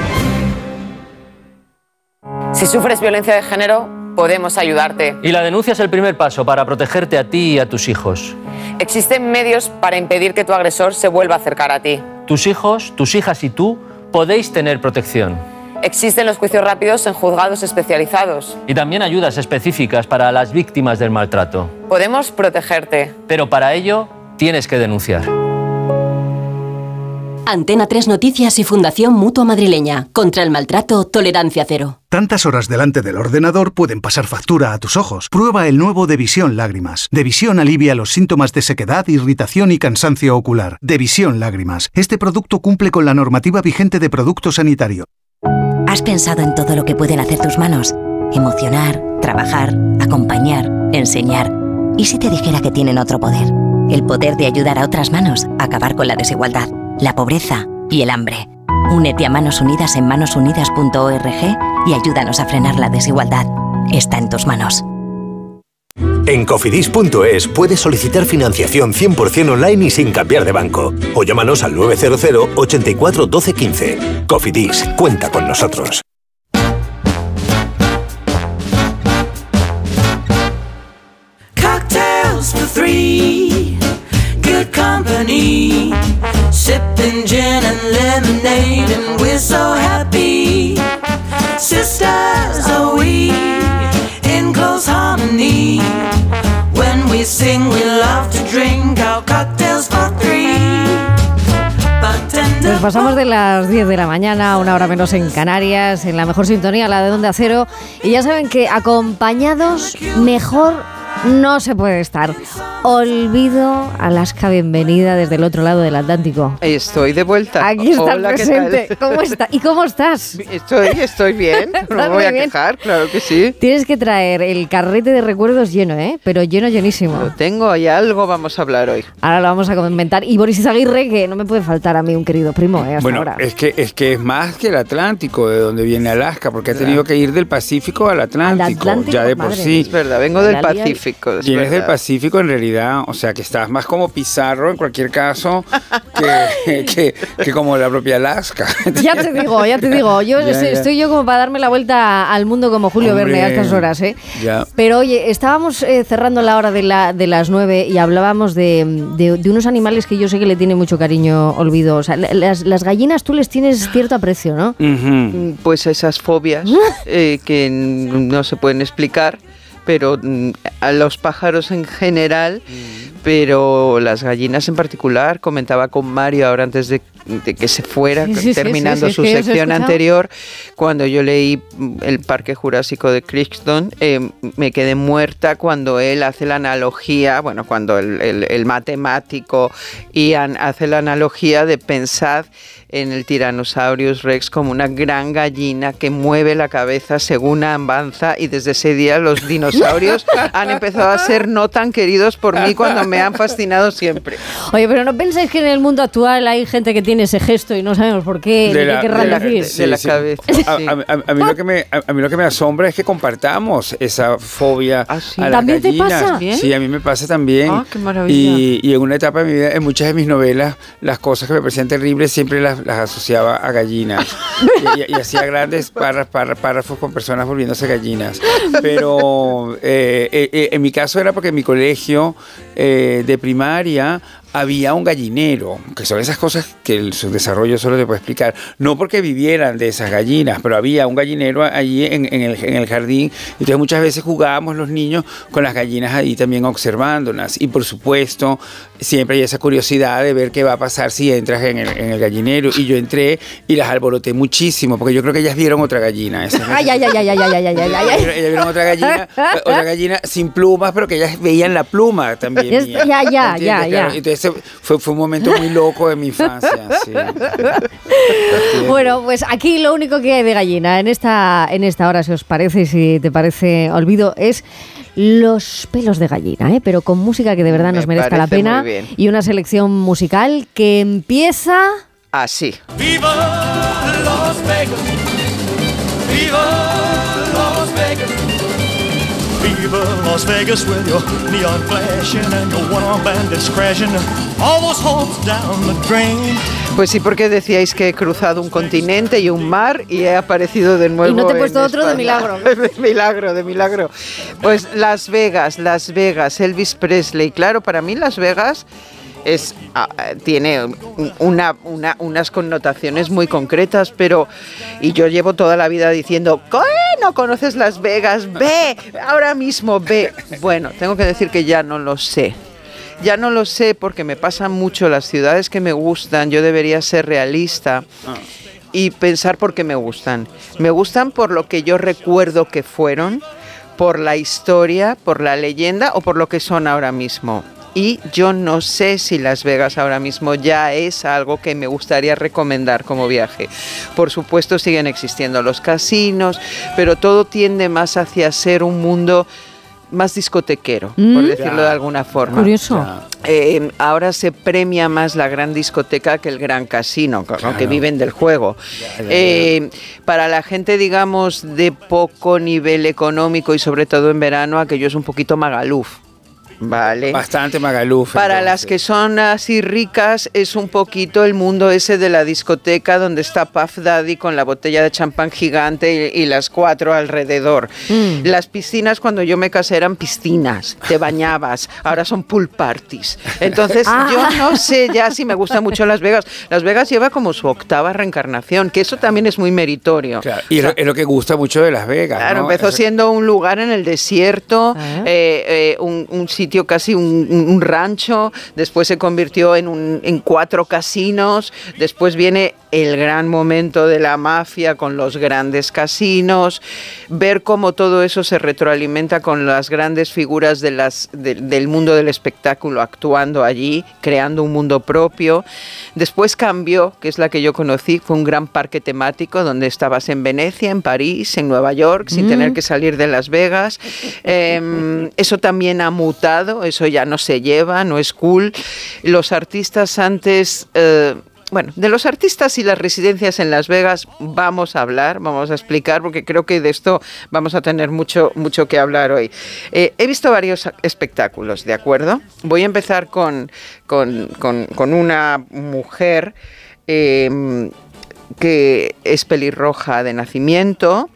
Si sufres violencia de género, podemos ayudarte. Y la denuncia es el primer paso para protegerte a ti y a tus hijos. Existen medios para impedir que tu agresor se vuelva a acercar a ti. Tus hijos, tus hijas y tú podéis tener protección. Existen los juicios rápidos en juzgados especializados. Y también ayudas específicas para las víctimas del maltrato. Podemos protegerte. Pero para ello tienes que denunciar. Antena 3 Noticias y Fundación Mutua Madrileña. Contra el maltrato, tolerancia cero. Tantas horas delante del ordenador pueden pasar factura a tus ojos. Prueba el nuevo Devisión Lágrimas. Devisión alivia los síntomas de sequedad, irritación y cansancio ocular. Devisión Lágrimas. Este producto cumple con la normativa vigente de producto sanitario. ¿Has pensado en todo lo que pueden hacer tus manos? Emocionar, trabajar, acompañar, enseñar. ¿Y si te dijera que tienen otro poder? El poder de ayudar a otras manos a acabar con la desigualdad, la pobreza y el hambre. Únete a Manos Unidas en manosunidas.org y ayúdanos a frenar la desigualdad. Está en tus manos. En cofidis.es puedes solicitar financiación 100% online y sin cambiar de banco. O llámanos al 900 84 12 15. Cofidis, cuenta con nosotros. Cocktails for three, good company. Sipping gin and lemonade, and we're so happy. Sisters are we in close harmony. When we sing, we love to drink our cocktails for three. Nos pasamos de las 10 de la mañana, una hora menos en Canarias, en la mejor sintonía, la de Donde Acero. Y ya saben que acompañados mejor no se puede estar. Olvido Alaska, bienvenida desde el otro lado del Atlántico. Estoy de vuelta. Aquí está Hola, ¿qué presente. tal? ¿Cómo está? ¿Y cómo estás? Estoy, estoy bien. No me voy a bien. quejar, claro que sí. Tienes que traer el carrete de recuerdos lleno, ¿eh? Pero lleno, llenísimo. Lo tengo, hay algo vamos a hablar hoy. Ahora lo vamos a comentar. Y Boris Izaguirre, que no me puede faltar a mí un querido primo, ¿eh? Hasta Bueno, ahora. es que, es que es más que el Atlántico, de donde viene Alaska, porque ha tenido que ir del Pacífico al Atlántico, Atlántico, ya de por madre sí. Es verdad, vengo del lía- Pacífico, es Vienes del verdad. Pacífico en realidad, o sea que estás más como Pizarro en cualquier caso que, que- que como la propia Alaska. Ya te digo, ya te digo. Yo Ya, estoy, ya. estoy yo como para darme la vuelta al mundo como Julio Hombre, Verne a estas horas, ¿eh? Ya. Pero oye, estábamos eh, cerrando la hora de, la, de las nueve y hablábamos de, de- de unos animales que yo sé que le tiene mucho cariño Olvido. O sea, la- las, las gallinas tú les tienes cierto aprecio, ¿no? Mm, Pues esas fobias eh, que no se pueden explicar, pero mm, a los pájaros en general, pero las gallinas en particular. Comentaba con Mario ahora antes de, de que se fuera, Sí, sí, sí, terminando sí, su sección anterior, cuando yo leí mm, El Parque Jurásico de Crichton, eh, me quedé muerta cuando él hace la analogía, bueno, cuando el, el- el matemático Ian hace la analogía de pensar en el Tyrannosaurus Rex como una gran gallina que mueve la cabeza según avanza y desde ese día los dinosaurios han empezado a ser no tan queridos por mí cuando me han fascinado siempre. Oye, pero ¿no pensáis que en el mundo actual hay gente que tiene ese gesto y no sabemos por qué, ni qué querrán decir? sí, sí. A, a- a- a mí lo que me, a, a mí lo que me asombra es que compartamos esa fobia a las ¿También te pasa? Sí, a mí me pasa también. Ah, qué maravilla. Y, y en una etapa de mi vida, en muchas de mis novelas, las cosas que me parecían terribles siempre las, las asociaba a gallinas. y, y- y hacía grandes párrafos, párrafos, con personas volviéndose gallinas. Pero eh, eh, eh, en mi caso era porque en mi colegio eh, de primaria había un gallinero, que son esas cosas que el subdesarrollo solo te puede explicar. No porque vivieran de esas gallinas, pero había un gallinero allí en, en el, en el jardín. Entonces muchas veces jugábamos los niños con las gallinas ahí también observándolas. Y por supuesto, siempre hay esa curiosidad de ver qué va a pasar si entras en el, en el gallinero. Y yo entré y las alboroté muchísimo, porque yo creo que ellas vieron otra gallina. Ay, ay, ay, ay, ay, ay, ay, ay, ay, ay, ay. ellas vieron otra gallina, otra gallina sin plumas, pero que ellas veían la pluma también. Es- mía. ya, ya, ¿Entiendes? ya, Claro, ya. Entonces fue, fue un momento muy loco de mi infancia. sí. Bueno, pues aquí lo único que hay de gallina en esta, en esta hora, si os parece, si te parece olvido, es los pelos de gallina, ¿eh? pero con música que de verdad Me nos merezca la pena muy bien. y una selección musical que empieza... Así. ¡Viva Las Vegas! ¡Viva Las Vegas! Viva Las Vegas with your neon flashing and your one-armed bandits crashing. All those hopes down the drain. Pues sí, porque decíais que he cruzado un continente y un mar y he aparecido de nuevo. Y no te he puesto otro de milagro. de milagro, de milagro. Pues Las Vegas, Las Vegas, Elvis Presley. Claro, para mí Las Vegas es, ah, tiene un- una, una- unas connotaciones muy concretas, pero. Y yo llevo toda la vida diciendo. ¿No conoces Las Vegas? Ve, ahora mismo ve. Bueno, tengo que decir que ya no lo sé. Ya no lo sé porque me pasan mucho las ciudades que me gustan. Yo debería ser realista y pensar por qué me gustan. Me gustan por lo que yo recuerdo que fueron, por la historia, por la leyenda o por lo que son ahora mismo. Y yo no sé si Las Vegas ahora mismo ya es algo que me gustaría recomendar como viaje. Por supuesto siguen existiendo los casinos, pero todo tiende más hacia ser un mundo más discotequero, por Mm. decirlo de alguna forma. Curioso. Eh, ahora se premia más la gran discoteca que el gran casino, co- aunque viven del juego. ya, ya. Eh, para la gente, digamos, de poco nivel económico y sobre todo en verano, aquello es un poquito magaluf. Vale. Bastante Magaluf. Para entonces. las que son así ricas es un poquito el mundo ese de la discoteca donde está Puff Daddy con la botella de champán gigante y, y las cuatro alrededor. Mm. Las piscinas cuando yo me casé eran piscinas, te bañabas, ahora son pool parties. Entonces Ah. yo no sé ya si me gusta mucho Las Vegas. Las Vegas lleva como su octava reencarnación, que eso también es muy meritorio. Y es lo- es lo que gusta mucho de Las Vegas. Claro, ¿no? empezó Eso- siendo un lugar en el desierto, eh, eh, un, un sitio casi un, un rancho, después se convirtió en, un- en cuatro casinos, después viene el gran momento de la mafia con los grandes casinos, ver cómo todo eso se retroalimenta con las grandes figuras de las, de- del mundo del espectáculo actuando allí, creando un mundo propio. Después cambió, que es la que yo conocí, fue un gran parque temático donde estabas en Venecia, en París, en Nueva York, sin Mm. tener que salir de Las Vegas. Em, eso también ha mutado, eso ya no se lleva, no es cool. Los artistas antes... eh, bueno, de los artistas y las residencias en Las Vegas vamos a hablar, vamos a explicar, porque creo que de esto vamos a tener mucho, mucho que hablar hoy. Eh, he visto varios espectáculos, ¿de acuerdo? Voy a empezar con, con, con- una mujer eh, que es pelirroja de nacimiento,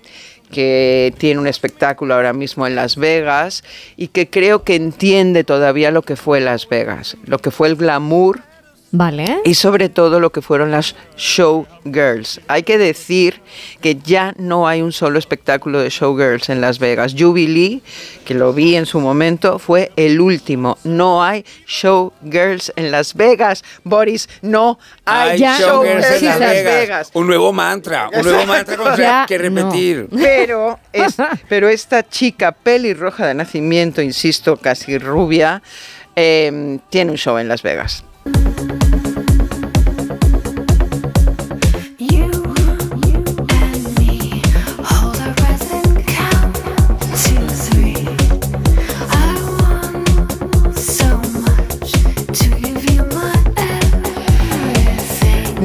que tiene un espectáculo ahora mismo en Las Vegas y que creo que entiende todavía lo que fue Las Vegas, lo que fue el glamour Vale. y sobre todo lo que fueron las showgirls. Hay que decir que ya no hay un solo espectáculo de showgirls en Las Vegas. Jubilee, que lo vi en su momento, fue el último. No hay showgirls en Las Vegas. Boris, no hay, Hay showgirls showgirls en en Las Las Vegas. Vegas. Un nuevo mantra, un nuevo mantra con- Ya que repetir. Pero, es- pero esta chica pelirroja de nacimiento, insisto, casi rubia, eh, tiene un show en Las Vegas.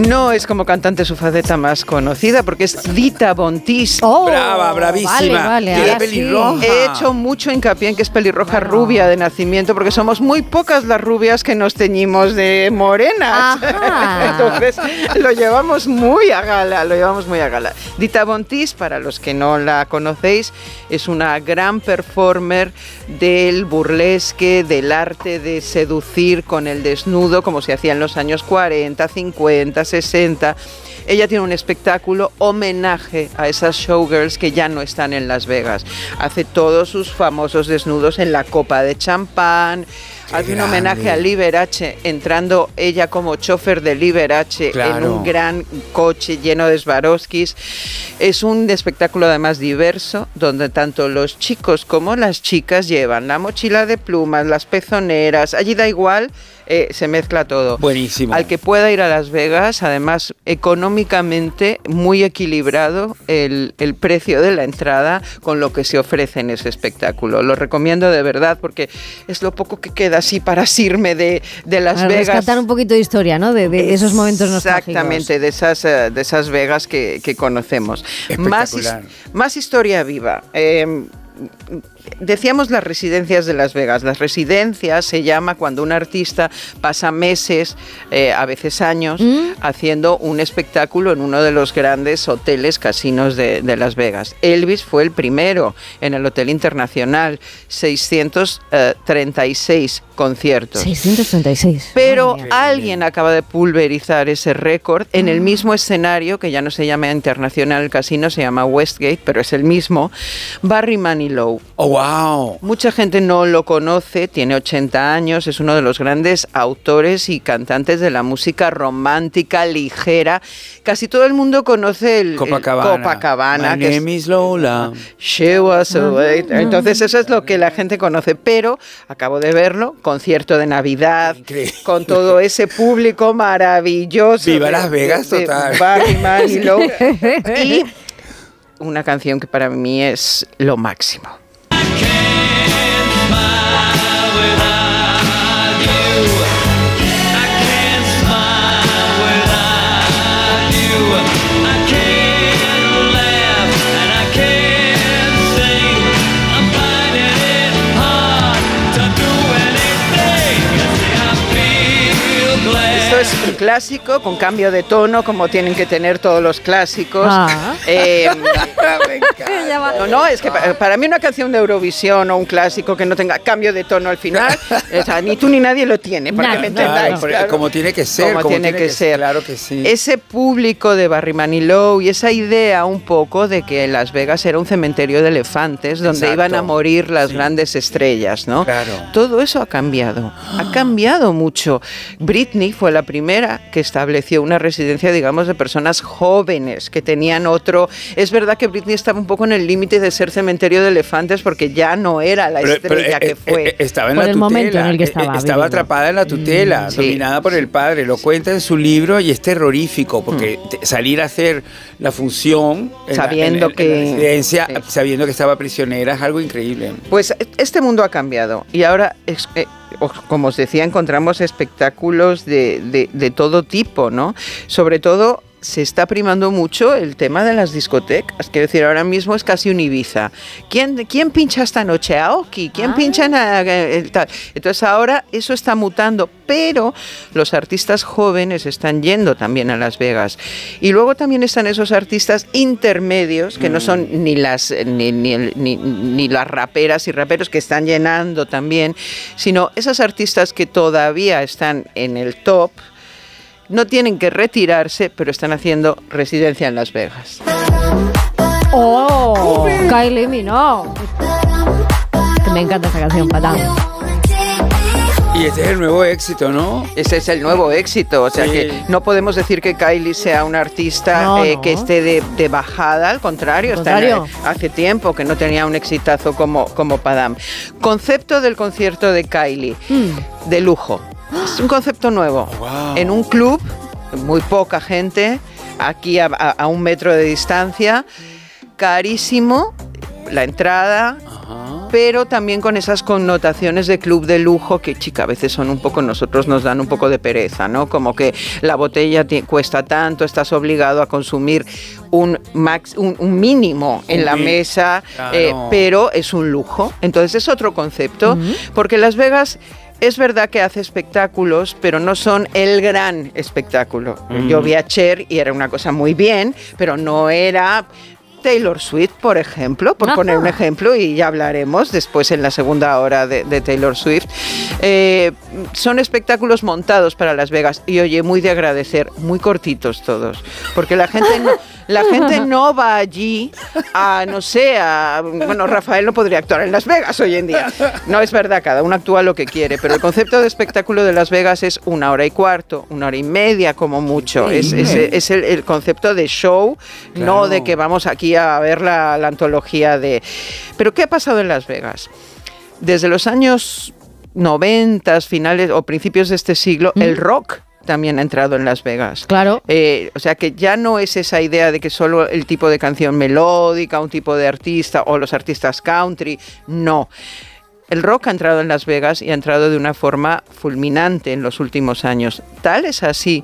No es como cantante su faceta más conocida porque es Dita Bontis. Brava, bravísima. Vale, vale, sí. pelirroja. He hecho mucho hincapié en que es pelirroja rubia de nacimiento porque somos muy pocas las rubias que nos teñimos de morenas. Entonces lo llevamos muy a gala, lo llevamos muy a gala. Dita Bontis, para los que no la conocéis, es una gran performer del burlesque, del arte de seducir con el desnudo, como se hacía en los años 40, 50, 60. Ella tiene un espectáculo homenaje a esas showgirls que ya no están en Las Vegas. Hace todos sus famosos desnudos en la copa de champán. Hace un homenaje a Liberace, entrando ella como chofer de Liberace en un gran coche lleno de Swarovskis. Es un espectáculo además diverso, donde tanto los chicos como las chicas llevan la mochila de plumas, las pezoneras, allí da igual, eh, se mezcla todo. Buenísimo. Al que pueda ir a Las Vegas, además económicamente muy equilibrado el, el precio de la entrada con lo que se ofrece en ese espectáculo. Lo recomiendo de verdad porque es lo poco que queda así para asirme de, de Las Para Vegas. rescatar un poquito de historia, ¿no? De, de esos momentos nostálgicos. Exactamente, de esas, eh, de esas Vegas que, que conocemos. Más, más historia viva. Eh, decíamos las residencias de Las Vegas. Las residencias se llama cuando un artista pasa meses, eh, a veces años, haciendo un espectáculo en uno de los grandes hoteles casinos de, de Las Vegas. Elvis fue el primero en el Hotel Internacional, 636 conciertos. 636. Pero alguien acaba de pulverizar ese récord en el mismo escenario, que ya no se llama Internacional Casino, se llama Westgate, pero es el mismo, Barry Manilow. ¡Oh, wow! Mucha gente no lo conoce, tiene 80 años, es uno de los grandes autores y cantantes de la música romántica, ligera. Casi todo el mundo conoce el el Copacabana. Copacabana, My que es- name is Lola. She was away. Entonces eso es lo que la gente conoce, pero acabo de verlo, concierto de Navidad, con todo ese público maravilloso. Viva de- Las Vegas, de- total. Y una canción que para mí es lo máximo. can Esto es un clásico con cambio de tono, como tienen que tener todos los clásicos. Ah. Eh, no, no, es que pa- para mí una canción de Eurovisión o un clásico que no tenga cambio de tono al final, o sea, ni tú ni nadie lo tiene, para que me entendáis. Claro, claro. Como tiene que ser. Como tiene que ser. Claro que sí. Ese público de Barry Manilow y esa idea un poco de que Las Vegas era un cementerio de elefantes donde Exacto. iban a morir las grandes estrellas, ¿no? Claro. Todo eso ha cambiado, ha cambiado mucho. Britney fue la primera que estableció una residencia, digamos, de personas jóvenes que tenían otro. Es verdad que Britney estaba un poco en el límite de ser cementerio de elefantes porque ya no era la Pero- estrella pero, que eh, fue. eh, estaba en Por la el tutela. momento en el que eh, estaba Estaba viviendo. atrapada en la tutela, sí. dominada por el padre. Lo cuenta en su libro y es terrorífico porque te- salir a hacer la función en la- Sabiendo en- en que- la residencia, sabiendo que estaba prisionera, es algo increíble. Pues este mundo ha cambiado y ahora, es- eh, como os decía, encontramos espectáculos de, de- de todo tipo, ¿no? Sobre todo se está primando mucho el tema de las discotecas. Quiero decir, ahora mismo es casi un Ibiza. ¿Quién, quién pincha esta noche? Aoki. ¿Quién pincha en a- el tal? Entonces ahora eso está mutando, pero los artistas jóvenes están yendo también a Las Vegas. Y luego también están esos artistas intermedios, que no son ni las, ni, ni el- ni- ni las raperas y raperos que están llenando también, sino esas artistas que todavía están en el top, no tienen que retirarse, pero están haciendo residencia en Las Vegas. ¡Oh! Kylie Minogue. Me encanta esta canción, patán. Y este es el nuevo éxito, ¿no? Ese es el nuevo éxito, o sea Sí. que no podemos decir que Kylie sea una artista No, eh, no. que esté de, de bajada, al contrario, está en- hace tiempo que no tenía un exitazo como, como Padam. Concepto del concierto de Kylie, Mm. de lujo. Es un concepto nuevo. En un club, muy poca gente, aquí a, a- a un metro de distancia, carísimo la entrada, pero también con esas connotaciones de club de lujo que, chica, a veces son un poco, nosotros nos dan un poco de pereza, ¿no? Como que la botella ti- cuesta tanto, estás obligado a consumir un, max, un, un mínimo en la mesa, Claro. eh, pero es un lujo. Entonces es otro concepto, porque Las Vegas... Es verdad que hace espectáculos, pero no son el gran espectáculo. Mm. Yo vi a Cher y era una cosa muy bien, pero no era Taylor Swift, por ejemplo, por poner un ejemplo, y ya hablaremos después en la segunda hora de, de Taylor Swift. Eh, son espectáculos montados para Las Vegas y oye, muy de agradecer, muy cortitos todos, porque la gente no, la gente no va allí a, no sé, a, bueno, Rafael no podría actuar en Las Vegas hoy en día. No es verdad, cada uno actúa lo que quiere, pero el concepto de espectáculo de Las Vegas es una hora y cuarto, una hora y media como mucho. Es, es- es el, el concepto de show, no de que vamos aquí a ver la, la antología de... Pero ¿qué ha pasado en Las Vegas? Desde los años 90, finales o principios de este siglo, el rock también ha entrado en Las Vegas. Claro. Eh, o sea que ya no es esa idea de que solo el tipo de canción melódica, un tipo de artista o los artistas country, no. El rock ha entrado en Las Vegas y ha entrado de una forma fulminante en los últimos años. Tal es así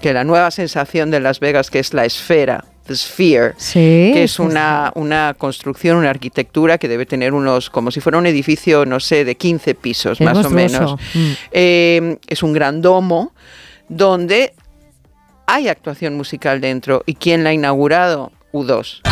que la nueva sensación de Las Vegas, que es la esfera, The Sphere, Sí, que es una, una construcción, una arquitectura que debe tener unos, como si fuera un edificio, no sé, de 15 pisos, más o menos. Mm. Eh, es un gran domo donde hay actuación musical dentro. ¿Y quién la ha inaugurado? U2.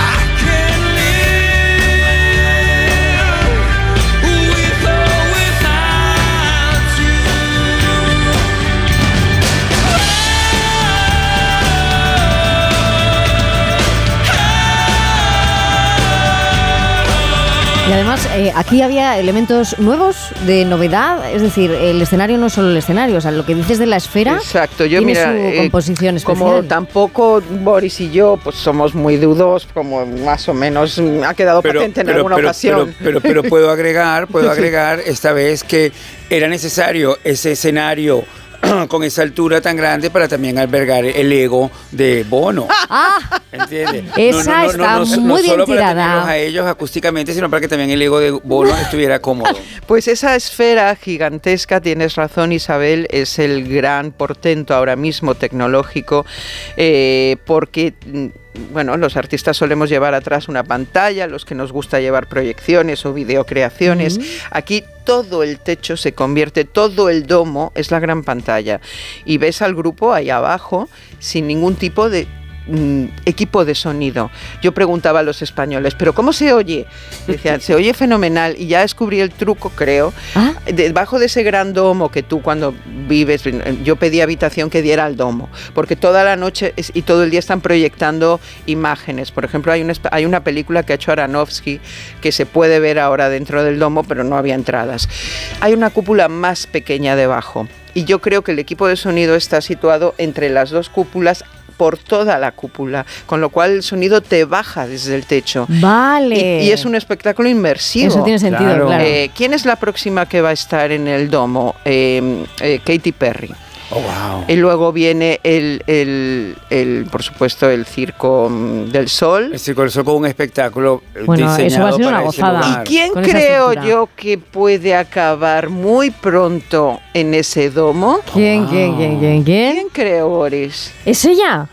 Y además, eh, aquí había elementos nuevos de novedad, es decir, el escenario no es solo el escenario, o sea, lo que dices de la esfera Exacto, yo tiene mira, su eh, composición especial. como tampoco Boris y yo pues somos muy deudos, como más o menos ha quedado patente en alguna ocasión. Pero, pero- pero puedo agregar, puedo agregar esta vez que era necesario ese escenario con esa altura tan grande para también albergar el ego de Bono. Ah, ¿Entiendes? Esa está muy no bien solo para tirada. tenerlos a ellos acústicamente, sino para que también el ego de Bono estuviera cómodo. Pues esa esfera gigantesca, tienes razón Isabel, es el gran portento ahora mismo tecnológico, eh, porque... Bueno, los artistas solemos llevar atrás una pantalla, los que nos gusta llevar proyecciones o videocreaciones. Aquí todo el techo se convierte, todo el domo es la gran pantalla. Y ves al grupo ahí abajo sin ningún tipo de mm, equipo de sonido. Yo preguntaba a los españoles, ¿pero cómo se oye? Decían, se oye fenomenal y ya descubrí el truco, creo. Debajo de ese gran domo que tú cuando vives, yo pedí habitación que diera al domo, porque toda la noche es- y todo el día están proyectando imágenes. Por ejemplo, hay una, esp- hay una película que ha hecho Aronofsky que se puede ver ahora dentro del domo, pero no había entradas. Hay una cúpula más pequeña debajo. Y yo creo que el equipo de sonido está situado entre las dos cúpulas por toda la cúpula, con lo cual el sonido te baja desde el techo. Vale. Y, y es un espectáculo inmersivo. Eso tiene sentido, Claro. claro. Eh, ¿Quién es la próxima que va a estar en el domo? Eh, eh, Katy Perry. Oh, wow. Y luego viene el, el- el, por supuesto, el Circo del Sol. El Circo del Sol con un espectáculo eh, Bueno, eso va a diseñado ser una para ese gozada. lugar. ¿Quién creo yo que puede acabar muy pronto en ese domo? ¿Quién, quién, quién, quién, quién? ¿Quién creo, Boris? ¿Es ella?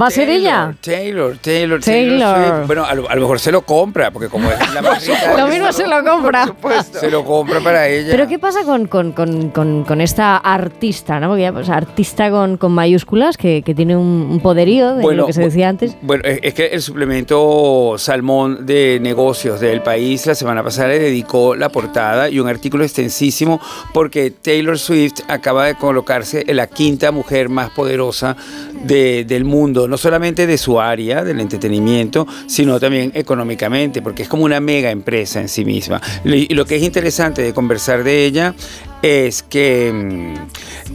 ¿Va a ser ella? Taylor, Taylor, Taylor. Taylor. Swift. Bueno, a lo, a lo mejor se lo compra, porque como es la rica, Lo mismo se lo compra. se lo compra para ella. Pero ¿qué pasa con, con- con- con- esta artista, ¿no? Porque ya, pues, artista con, con mayúsculas que, que tiene un, poderío de Bueno, lo que se decía antes. Bueno, es es que el suplemento Salmón de negocios del país la semana pasada le dedicó la portada y un artículo extensísimo porque Taylor Swift acaba de colocarse en la quinta mujer más poderosa de- del mundo, no solamente de su área, del entretenimiento, sino también económicamente, porque es como una mega empresa en sí misma. Y lo que es interesante de conversar de ella es que mm,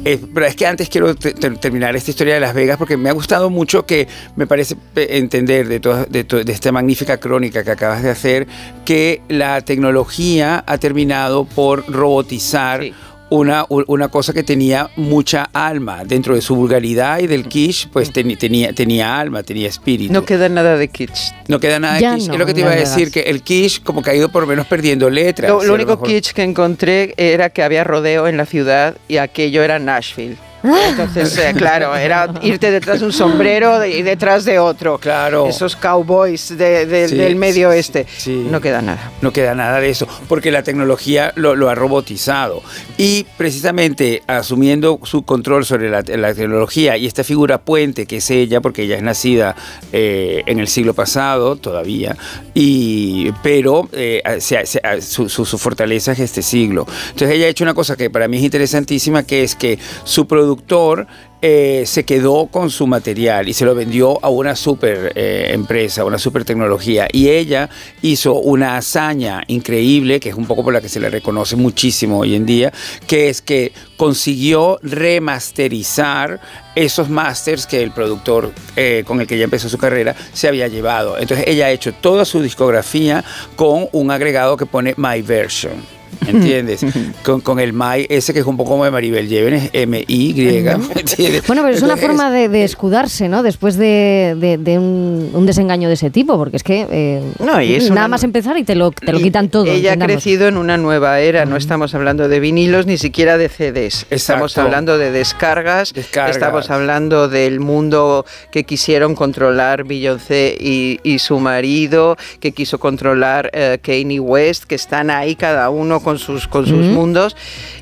es, pero es que antes quiero te- te- terminar esta historia de Las Vegas porque me ha gustado mucho que me parece pe- entender de, toda- de, to- de esta magnífica crónica que acabas de hacer que la tecnología ha terminado por robotizar una, una cosa que tenía mucha alma dentro de su vulgaridad y del quiche pues teni- tenía, tenía alma, tenía espíritu. No queda nada de kitsch. No queda nada de quiche. no, es lo que te iba a decir, que el quiche como que ha ido por lo menos perdiendo letras. Lo, lo único kitsch que encontré era que había rodeo en la ciudad y aquello era Nashville. Entonces, eh, claro, era irte detrás de un sombrero y detrás de otro. Claro. Esos cowboys de- de- Sí, del medio sí, oeste. No queda nada. No queda nada de eso, porque la tecnología lo, lo ha robotizado. Y precisamente asumiendo su control sobre la, la tecnología y esta figura puente que es ella, porque ella es nacida eh, en el siglo pasado todavía, y, pero eh, se- se- su, su- su fortaleza es este siglo. Entonces ella ha hecho una cosa que para mí es interesantísima, que es que su productor eh, se quedó con su material y se lo vendió a una super eh, empresa, una super tecnología. Y ella hizo una hazaña increíble, que es un poco por la que se le reconoce muchísimo hoy en día, que es que consiguió remasterizar esos masters que el productor eh, con el que ella empezó su carrera se había llevado. Entonces ella ha hecho toda su discografía con un agregado que pone My Version. ¿Entiendes? con, con el May, ese que es un poco como de Maribel Llévenes, M-I, ¿entiendes? Bueno, pero es una forma de, de escudarse, ¿no? Después de, de- de un, un desengaño de ese tipo, porque es que eh, No, y es nada una- más empezar y te lo, te lo quitan todo. Ella ha crecido en una nueva era, no estamos hablando de vinilos ni siquiera de CDs. Estamos hablando de descargas, Descargas. estamos hablando del mundo que quisieron controlar Beyoncé y, y su marido, que quiso controlar eh, Kanye West, que están ahí cada uno con sus, con sus mundos.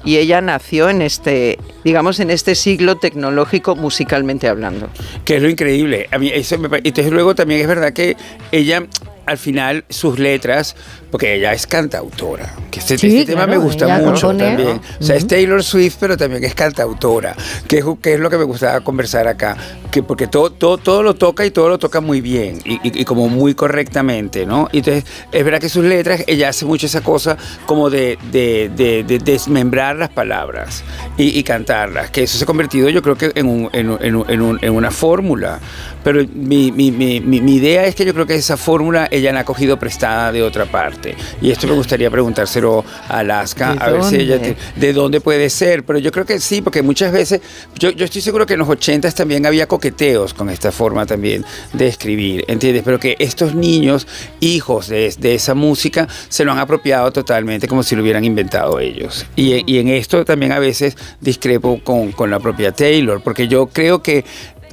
Y ella nació en este, digamos, en este siglo tecnológico musicalmente hablando. Que es lo increíble. A mí eso me pa- entonces luego también es verdad que ella al final sus letras, porque ella es cantautora, que este, Sí, este tema claro, me gusta mucho compone, también. O sea, es Taylor Swift, pero también es cantautora, que es, que es lo que me gustaba conversar acá, que porque todo, todo, todo lo toca y todo lo toca muy bien y, y- y como muy correctamente, ¿no? Y entonces es verdad que sus letras, ella hace mucho esa cosa como de, de- de- de desmembrar las palabras y, y cantarlas, que eso se ha convertido yo creo que en, un- en un- en un- en un- en una fórmula. Pero mi- mi- mi- mi idea es que yo creo que esa fórmula ella la ha cogido prestada de otra parte. Y esto me gustaría preguntárselo a Alaska, ¿De a ver si ella te- de dónde puede ser. Pero yo creo que sí, porque muchas veces, yo, yo estoy seguro que en los 80 también había coqueteos con esta forma también de escribir, ¿entiendes? Pero que estos niños, hijos de, de esa música, se lo han apropiado totalmente como si lo hubieran inventado ellos. Y, y en esto también a veces discrepo con, con la propia Taylor, porque yo creo que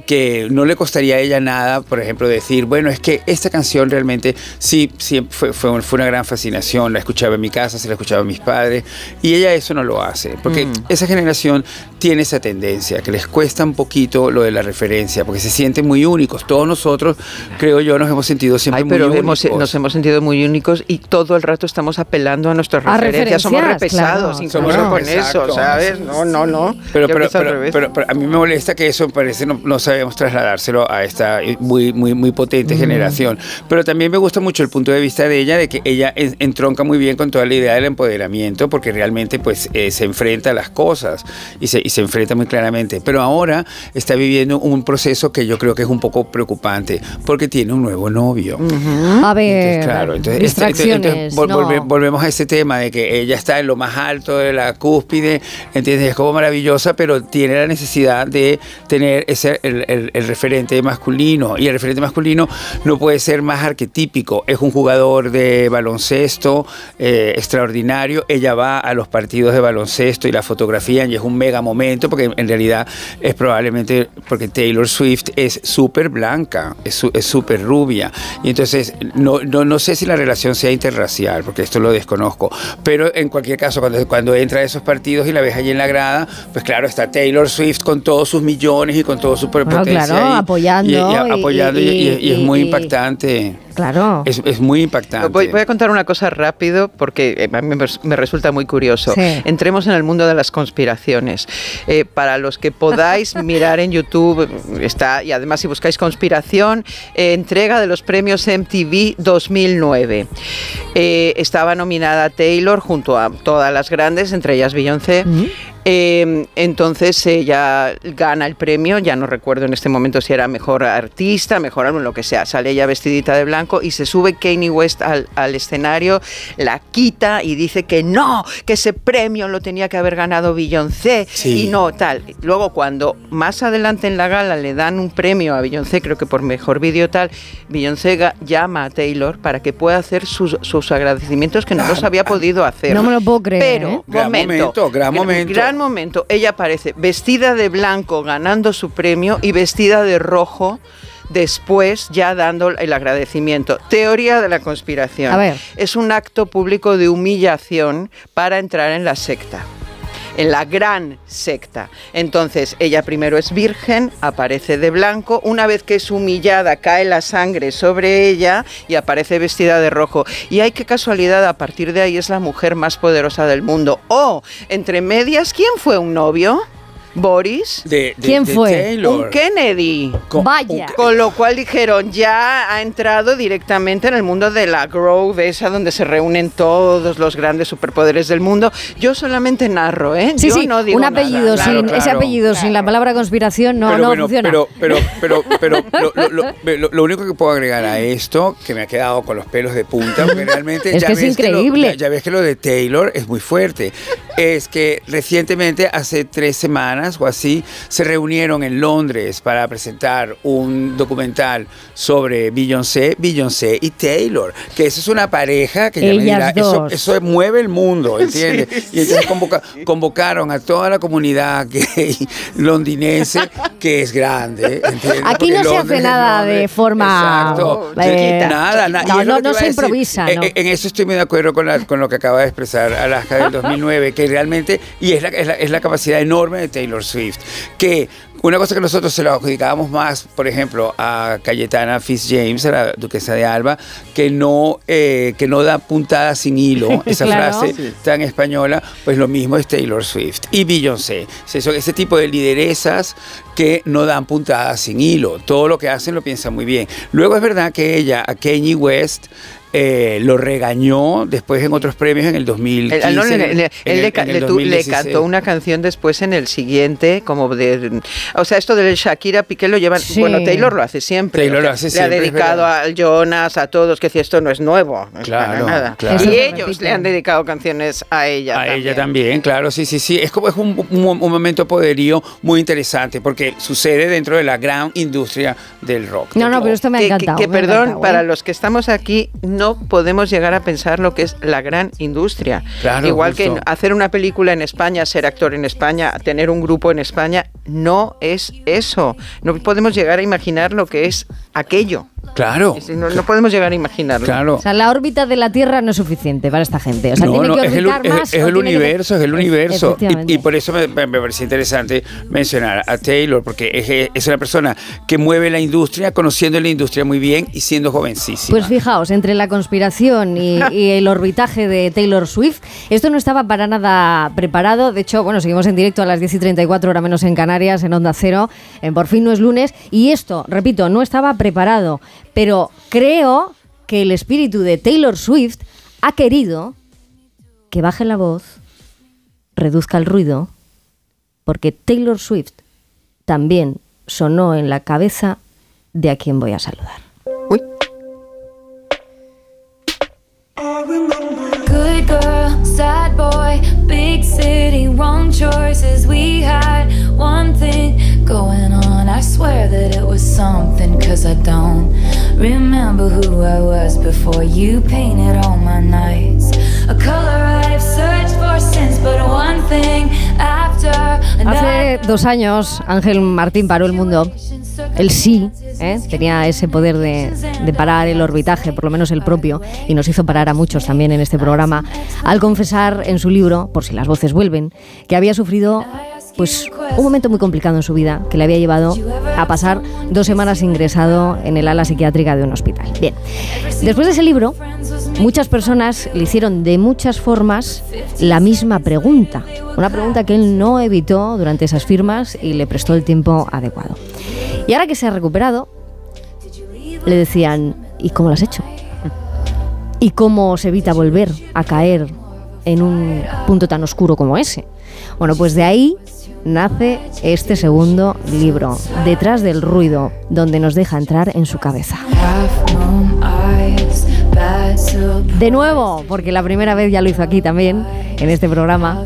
que no le costaría a ella nada, por ejemplo, decir, bueno, es que esta canción realmente sí, sí fue, fue, fue una gran fascinación, la escuchaba en mi casa, se la escuchaba a mis padres, y ella eso no lo hace, porque Mm. esa generación tiene esa tendencia, que les cuesta un poquito lo de la referencia, porque se sienten muy únicos. Todos nosotros, creo yo, nos hemos sentido siempre Ay, pero muy hemos- únicos. nos hemos sentido muy únicos y todo el rato estamos apelando a nuestras A referencias. Somos referencias, repesados, claro, incluso claro. con Exacto. eso, ¿sabes? No, no, no. Pero, pero, pero, pero- pero a mí me molesta que eso parece no, no sabemos trasladárselo a esta muy, muy, muy potente Mm. generación. Pero también me gusta mucho el punto de vista de ella, de que ella en- entronca muy bien con toda la idea del empoderamiento, porque realmente pues eh, se enfrenta a las cosas y se, y se enfrenta muy claramente. Pero ahora está viviendo un proceso que yo creo que es un poco preocupante, porque tiene un nuevo novio. A ver, Entonces, claro, entonces, este- distracciones. entonces, vol- no. volve- volvemos a ese tema de que ella está en lo más alto de la cúspide, ¿entiendes? Es como maravillosa, pero tiene la necesidad de tener ese, el, el- referente masculino. Y el referente masculino no puede ser más arquetípico. Es un jugador de baloncesto eh, extraordinario. Ella va a los partidos de baloncesto y la fotografía y es un mega momento, porque en realidad es probablemente porque Taylor Swift es súper blanca, es súper rubia. Y entonces no, no, no sé si la relación sea interracial, porque esto lo desconozco. Pero en cualquier caso, cuando, cuando entra a esos partidos y la ves allí en la grada, pues claro, está Taylor Swift con todos sus millones y con toda su Superpotencia. claro, ahí, apoyando y- y- y- apoyando y, es muy impactante. Claro. Es, es muy impactante. Voy, voy a contar una cosa rápido porque eh, a mí me, me resulta muy curioso. Sí. Entremos en el mundo de las conspiraciones. Eh, para los que podáis mirar en YouTube, está, y además si buscáis conspiración, eh, entrega de los premios MTV 2009. Eh, estaba nominada Taylor junto a todas las grandes, entre ellas Beyoncé. Eh, entonces ella gana el premio, ya no recuerdo en este momento si era mejor artista, mejor álbum, lo que sea. Sale ella vestidita de blanco y se sube Kanye West al, al escenario, la quita y dice que no, que ese premio lo tenía que haber ganado Beyoncé Sí. y no tal. Luego cuando más adelante en la gala le dan un premio a Beyoncé, creo que por mejor vídeo tal, Beyoncé llama a Taylor para que pueda hacer sus, sus agradecimientos que no los había podido hacer. No me lo puedo creer. Pero, ¿eh? Gran momento, gran momento. Gran momento. Ella aparece vestida de blanco ganando su premio y vestida de rojo después ya dando el agradecimiento. Teoría de la conspiración. A ver. Es un acto público de humillación para entrar en la secta. En la gran secta. Entonces, ella primero es virgen, aparece de blanco, una vez que es humillada cae la sangre sobre ella y aparece vestida de rojo. Y hay qué casualidad, a partir de ahí es la mujer más poderosa del mundo. O, entre medias, ¿quién fue un novio? Boris. De, de- ¿Quién de fue? Taylor. Un Kennedy. Vaya. Con lo cual dijeron, ya ha entrado directamente en el mundo de la Grove, esa donde se reúnen todos los grandes superpoderes del mundo. Yo solamente narro, ¿eh? Sí, Yo sí, no digo un nada. apellido Claro, sin ese claro. apellido sin la palabra conspiración no, pero no bueno, funciona. Pero, pero, pero, pero lo, lo- lo- lo- único que puedo agregar a esto, que me ha quedado con los pelos de punta, porque realmente Es ya, que es ves lo- increíble. ya, ya ves que lo de Taylor es muy fuerte. Es que recientemente, hace tres semanas o así, se reunieron en Londres para presentar un documental sobre Beyoncé, Beyoncé y Taylor, que eso es una pareja que ya me Ellas dirá, eso, dos. eso mueve el mundo, ¿entiendes? Y entonces convoca- convocaron a toda la comunidad gay londinense, que es grande, ¿entiendes? Aquí Porque no se hace nada Londres. de forma Exacto. eh, nada, nada. No, no, se decir. improvisa, En- ¿no? En, en eso estoy muy de acuerdo con, la- con lo que acaba de expresar Alaska del 2009, que realmente, y es la, es la, es la capacidad enorme de Taylor Swift, que una cosa que nosotros se lo adjudicábamos más, por ejemplo, a Cayetana Fitzjames, a la duquesa de Alba, que no, eh, que no da puntada sin hilo, esa Claro. frase Sí. tan española, pues lo mismo es Taylor Swift y Beyoncé. Ese tipo de lideresas que no dan puntadas sin hilo. Todo lo que hacen lo piensan muy bien. Luego es verdad que ella, a Kanye West, eh, lo regañó después en otros premios en el 2015. Él, no, le, le- en él el- le ca- en el le tu- le 2016. cantó una canción después en el siguiente, como de... O sea, esto del Shakira Piqué lo llevan... Sí. Bueno, Taylor lo hace siempre. Taylor lo hace Le siempre, ha es dedicado a Jonas, a todos, que si esto no es nuevo. no es para Claro, nada. claro. Y ellos le han dedicado canciones a ella. A ella también, claro, sí, sí, sí. Es como es un, un- un momento poderío muy interesante porque sucede dentro de la gran industria del rock. No, no, pero esto me ha que, que- encantado. que, ha perdón, encantado, para ¿eh? los que estamos aquí no podemos llegar a pensar lo que es la gran industria. Claro, Igual justo. que hacer una película en España, ser actor en España, tener un grupo en España, no es eso. No podemos llegar a imaginar lo que es aquello. Claro. Es- No, no podemos llegar a imaginarlo. Claro. O sea, la órbita de la Tierra no es suficiente para esta gente. O sea, No, tiene no, que es el, es- más. es o el tiene que- universo, es el universo. Y, y por eso me, me, me parecía interesante mencionar a Taylor, porque es, es una persona que mueve la industria, conociendo la industria muy bien y siendo jovencísima. Pues fijaos, entre la conspiración y, y el orbitaje de Taylor Swift, esto no estaba para nada preparado. De hecho, bueno, seguimos en directo a las 10 y 34 hora menos en Canarias, en Onda Cero. En Por fin no es lunes. Y esto, repito, no estaba preparado. Pero creo que el espíritu de Taylor Swift ha querido que baje la voz, reduzca el ruido, porque Taylor Swift también sonó en la cabeza de a quien voy a saludar. Good girl, sad boy, big city, wrong choices. We had one thing going on. I swear that it was something, cause I don't remember who I was before you painted all my nights. A color I've searched for since, but one thing after Hace dos años Ángel Martín paró el mundo. Él sí, ¿eh? tenía ese poder de, de parar el orbitaje, por lo menos el propio, y nos hizo parar a muchos también en este programa, al confesar en su libro, por si las voces vuelven, que había sufrido pues un momento muy complicado en su vida que le había llevado a pasar dos semanas ingresado en el ala psiquiátrica de un hospital. Bien, después de ese libro, muchas personas le hicieron de muchas formas la misma pregunta, una pregunta que él no evitó durante esas firmas y le prestó el tiempo adecuado. Y ahora que se ha recuperado, le decían, ¿y cómo lo has hecho? ¿Y cómo se evita volver a caer en un punto tan oscuro como ese? Bueno, pues de ahí nace este segundo libro, Detrás del ruido, donde nos deja entrar en su cabeza. De nuevo, porque la primera vez ya lo hizo aquí también, en este programa,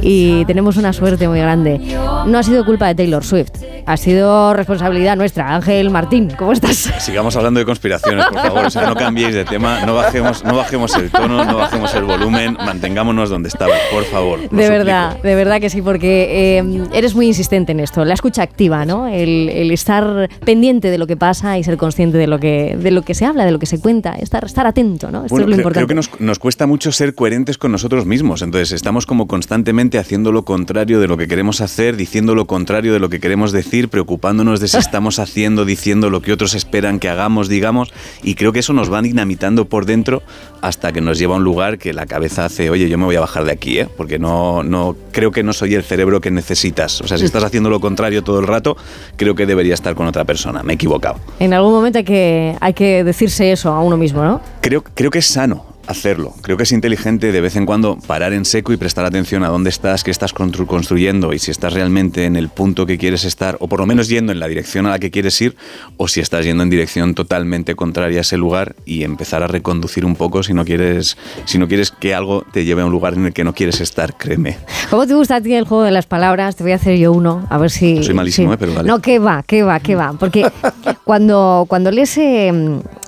y tenemos una suerte muy grande. No ha sido culpa de Taylor Swift, ha sido responsabilidad nuestra. Ángel Martín, ¿cómo estás? Sigamos hablando de conspiraciones, por favor. O sea, no cambiéis de tema, no bajemos, no bajemos el tono, no bajemos el volumen, mantengámonos donde estaba, por favor. De verdad, de verdad que sí, porque eh, eres muy insistente en esto. La escucha activa, ¿no? El, el estar pendiente de lo que pasa y ser consciente de lo que, de lo que se habla, de lo que se cuenta, estar, estar atento, ¿no? Esto Bueno, es lo creo, importante. creo que nos, nos cuesta mucho ser coherentes con nosotros mismos, entonces estamos como constantemente haciendo lo contrario de lo que queremos hacer, diciendo lo contrario de lo que queremos decir, preocupándonos de si estamos haciendo, diciendo lo que otros esperan que hagamos, digamos, y creo que eso nos va dinamitando por dentro hasta que nos lleva a un lugar que la cabeza hace, oye, yo me voy a bajar de aquí, ¿eh? porque no, no creo que no soy el cerebro que necesitas. O sea, si estás haciendo lo contrario todo el rato, creo que debería estar con otra persona. Me he equivocado. En algún momento hay que, hay que decirse eso a uno mismo, ¿no? Creo, creo que es sano hacerlo. Creo que es inteligente de vez en cuando parar en seco y prestar atención a dónde estás, qué estás constru- construyendo y si estás realmente en el punto que quieres estar, o por lo menos yendo en la dirección a la que quieres ir, o si estás yendo en dirección totalmente contraria a ese lugar y empezar a reconducir un poco si no quieres, si no quieres que algo te lleve a un lugar en el que no quieres estar, créeme. ¿Cómo te gusta a ti el juego de las palabras? Te voy a hacer yo uno, a ver si... Soy malísimo, si- ¿eh? Pero vale. No, que va, que va, que va. Porque cuando, cuando lees eh,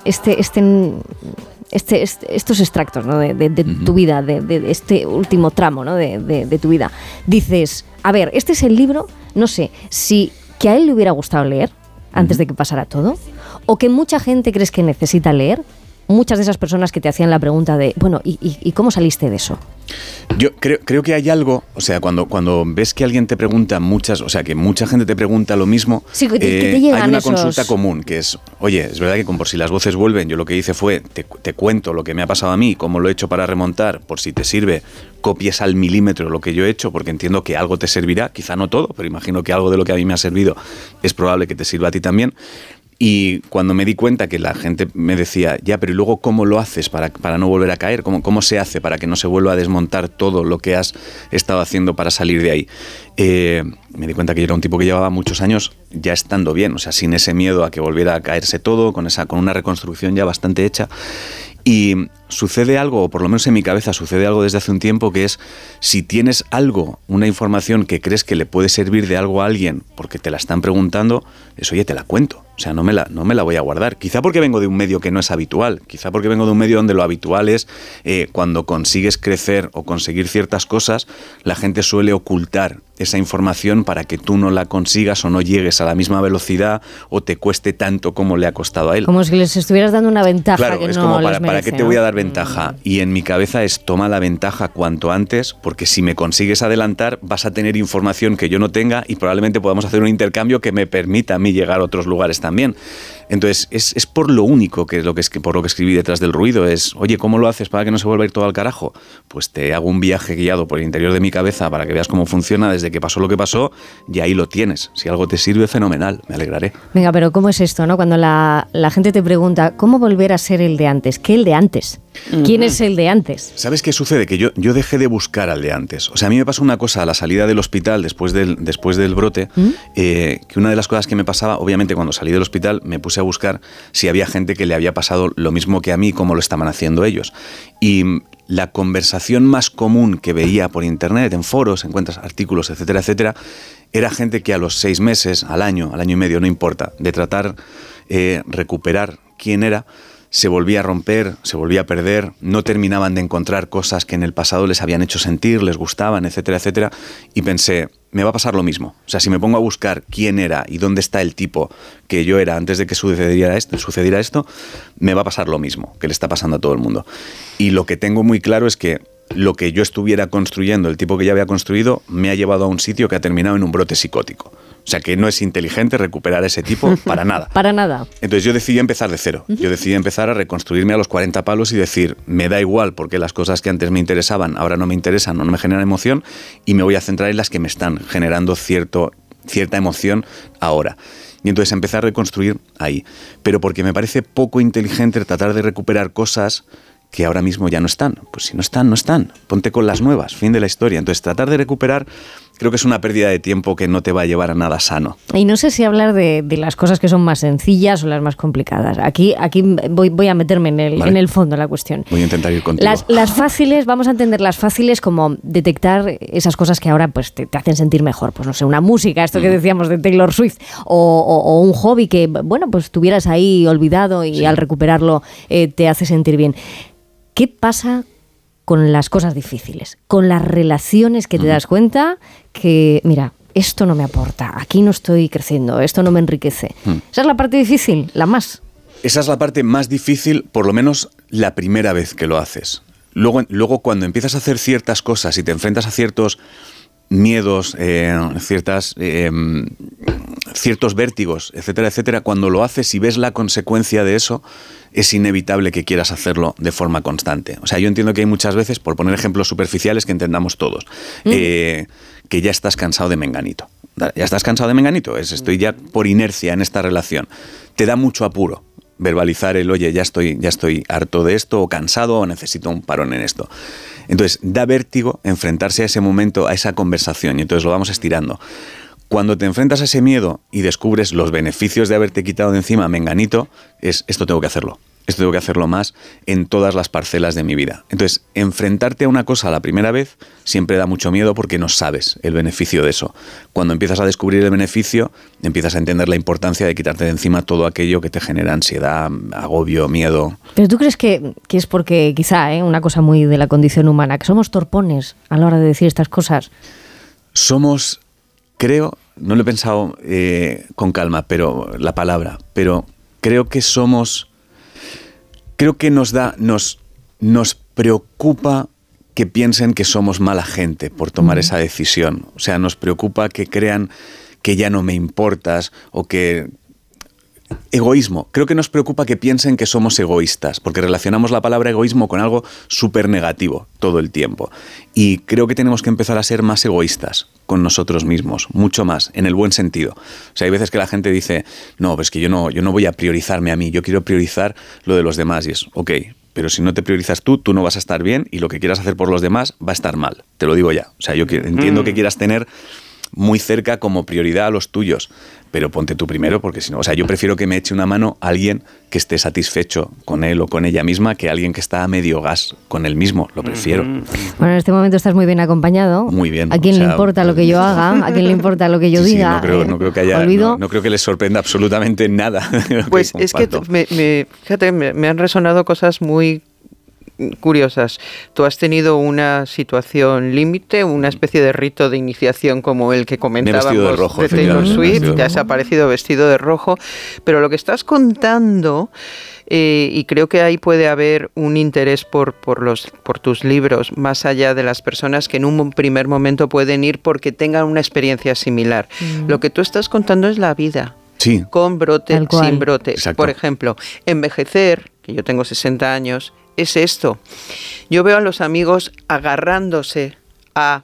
este, este, este, este- estos extractos ¿no? de, de- de tu vida, de, este último tramo ¿no? de tu vida, dices, a ver, este es el libro, no sé, si que a él le hubiera gustado leer antes de que pasara todo, o que mucha gente crees que necesita leer, muchas de esas personas que te hacían la pregunta de, bueno, ¿y, y- y cómo saliste de eso? Yo creo, creo que hay algo, o sea, cuando, cuando ves que alguien te pregunta muchas, o sea, que mucha gente te pregunta lo mismo, eh, Sí, que te- que te llegan hay una esos- consulta común que es, oye, es verdad que con por si las voces vuelven, yo lo que hice fue, te, te cuento lo que me ha pasado a mí, cómo lo he hecho para remontar, por si te sirve, copies al milímetro lo que yo he hecho, porque entiendo que algo te servirá, quizá no todo, pero imagino que algo de lo que a mí me ha servido es probable que te sirva a ti también. Y cuando me di cuenta que la gente me decía, ya, pero ¿y luego cómo lo haces para, para no volver a caer? ¿Cómo, ¿Cómo se hace para que no se vuelva a desmontar todo lo que has estado haciendo para salir de ahí? Eh, me di cuenta que yo era un tipo que llevaba muchos años ya estando bien, o sea, sin ese miedo a que volviera a caerse todo, con, esa, con una reconstrucción ya bastante hecha. Y sucede algo, o por lo menos en mi cabeza sucede algo desde hace un tiempo, que es si tienes algo, una información que crees que le puede servir de algo a alguien porque te la están preguntando, es oye, te la cuento. O sea, no me la, no me la voy a guardar. Quizá porque vengo de un medio que no es habitual. Quizá porque vengo de un medio donde lo habitual es eh, cuando consigues crecer o conseguir ciertas cosas, la gente suele ocultar esa información para que tú no la consigas o no llegues a la misma velocidad o te cueste tanto como le ha costado a él. Como si les estuvieras dando una ventaja Claro, que es no como les para, para merece, qué te voy a dar ventaja. Y en mi cabeza es toma la ventaja cuanto antes, porque si me consigues adelantar, vas a tener información que yo no tenga y probablemente podamos hacer un intercambio que me permita a mí llegar a otros lugares también. Entonces, es, es por lo único que es lo que es, por lo que escribí detrás del ruido. Es, oye, ¿cómo lo haces para que no se vuelva a ir todo al carajo? Pues te hago un viaje guiado por el interior de mi cabeza para que veas cómo funciona desde que pasó lo que pasó y ahí lo tienes. Si algo te sirve, fenomenal, me alegraré. Venga, pero ¿cómo es esto, no? Cuando la, la gente te pregunta, ¿cómo volver a ser el de antes? ¿Qué el de antes? ¿Quién es el de antes? ¿Sabes qué sucede? Que yo, yo dejé de buscar al de antes. O sea, a mí me pasó una cosa a la salida del hospital después del, después del brote, eh, que una de las cosas que me pasaba, obviamente cuando salí del hospital, me puse a buscar si había gente que le había pasado lo mismo que a mí, como lo estaban haciendo ellos. Y mm, la conversación más común que veía por internet, en foros, encuentras artículos, etcétera, etcétera, era gente que a los seis meses, al año, al año y medio, no importa, de tratar eh, recuperar quién era, se volvía a romper, se volvía a perder, no terminaban de encontrar cosas que en el pasado les habían hecho sentir, les gustaban, etcétera, etcétera, y pensé, me va a pasar lo mismo. O sea, si me pongo a buscar quién era y dónde está el tipo que yo era antes de que sucediera esto, sucediera esto, me va a pasar lo mismo que le está pasando a todo el mundo. Y lo que tengo muy claro es que lo que yo estuviera construyendo, el tipo que ya había construido, me ha llevado a un sitio que ha terminado en un brote psicótico. O sea, que no es inteligente recuperar a ese tipo para nada. Para nada. Entonces yo decidí empezar de cero. Yo decidí empezar a reconstruirme a los 40 palos y decir, me da igual porque las cosas que antes me interesaban ahora no me interesan o no me generan emoción y me voy a centrar en las que me están generando cierto, cierta emoción ahora. Y entonces empecé a reconstruir ahí. Pero porque me parece poco inteligente tratar de recuperar cosas que ahora mismo ya no están. Pues si no están, no están. Ponte con las nuevas, fin de la historia. Entonces tratar de recuperar creo que es una pérdida de tiempo que no te va a llevar a nada sano. Y no sé si hablar de, de las cosas que son más sencillas o las más complicadas. Aquí, aquí voy, voy a meterme en el, Vale. en el fondo de la cuestión. Voy a intentar ir contigo. Las, las fáciles, vamos a entender las fáciles como detectar esas cosas que ahora pues, te, te hacen sentir mejor. Pues no sé, una música, esto que decíamos de Taylor Swift, o, o- o un hobby que, bueno, pues tuvieras ahí olvidado y al recuperarlo eh, te hace sentir bien. ¿Qué pasa con las cosas difíciles? Con las relaciones que te das cuenta que, mira, esto no me aporta, aquí no estoy creciendo, esto no me enriquece. Mm. Esa es la parte difícil, la más. Esa es la parte más difícil, por lo menos la primera vez que lo haces. Luego, luego cuando empiezas a hacer ciertas cosas y te enfrentas a ciertos miedos, eh, ciertas, eh, ciertos vértigos, etcétera, etcétera, cuando lo haces y ves la consecuencia de eso, es inevitable que quieras hacerlo de forma constante. O sea, yo entiendo que hay muchas veces, por poner ejemplos superficiales que entendamos todos, eh, que ya estás cansado de menganito. Ya estás cansado de menganito, es, estoy ya por inercia en esta relación. Te da mucho apuro verbalizar el, oye, ya estoy, ya estoy harto de esto, o cansado, o necesito un parón en esto. Entonces, da vértigo enfrentarse a ese momento, a esa conversación, y entonces lo vamos estirando. Cuando te enfrentas a ese miedo y descubres los beneficios de haberte quitado de encima menganito, es esto tengo que hacerlo. Esto tengo que hacerlo más en todas las parcelas de mi vida. Entonces, enfrentarte a una cosa la primera vez siempre da mucho miedo porque no sabes el beneficio de eso. Cuando empiezas a descubrir el beneficio, empiezas a entender la importancia de quitarte de encima todo aquello que te genera ansiedad, agobio, miedo. Pero tú crees que, que es porque quizá, ¿eh? una cosa muy de la condición humana, que somos torpones a la hora de decir estas cosas. Somos, creo, no lo he pensado eh, con calma, pero la palabra, pero creo que somos creo que nos da, nos, nos preocupa que piensen que somos mala gente por tomar esa decisión. O sea, nos preocupa que crean que ya no me importas o que... Egoísmo. Creo que nos preocupa que piensen que somos egoístas, porque relacionamos la palabra egoísmo con algo súper negativo todo el tiempo. Y creo que tenemos que empezar a ser más egoístas con nosotros mismos, mucho más, en el buen sentido. O sea, hay veces que la gente dice, no, pues que yo no, yo no voy a priorizarme a mí, yo quiero priorizar lo de los demás. Y es, ok, pero si no te priorizas tú, tú no vas a estar bien y lo que quieras hacer por los demás va a estar mal. Te lo digo ya. O sea, yo entiendo Mm. que quieras tener muy cerca como prioridad a los tuyos, pero ponte tú primero porque si no, o sea, yo prefiero que me eche una mano alguien que esté satisfecho con él o con ella misma que alguien que está a medio gas con él mismo, lo prefiero. Bueno, en este momento estás muy bien acompañado. Muy bien. ¿A quién o le sea, importa lo que yo haga? ¿A quién le importa lo que yo sí, sí, diga? no, creo, Eh, no creo que haya, olvido. no, no creo que les sorprenda absolutamente nada. Pues es que me, me- fíjate, me, me han resonado cosas muy curiosas. Tú has tenido una situación límite, una especie de rito de iniciación como el que comentábamos vestido de rojo, Taylor me he Swift, vestido de te has aparecido vestido de rojo, pero lo que estás contando eh, y creo que ahí puede haber un interés por, por, los, por tus libros, más allá de las personas que en un primer momento pueden ir porque tengan una experiencia similar. Mm. Lo que tú estás contando es la vida. Sí. Con brote, sin brote. Exacto. Por ejemplo, envejecer, que yo tengo 60 años, es esto. Yo veo a los amigos agarrándose a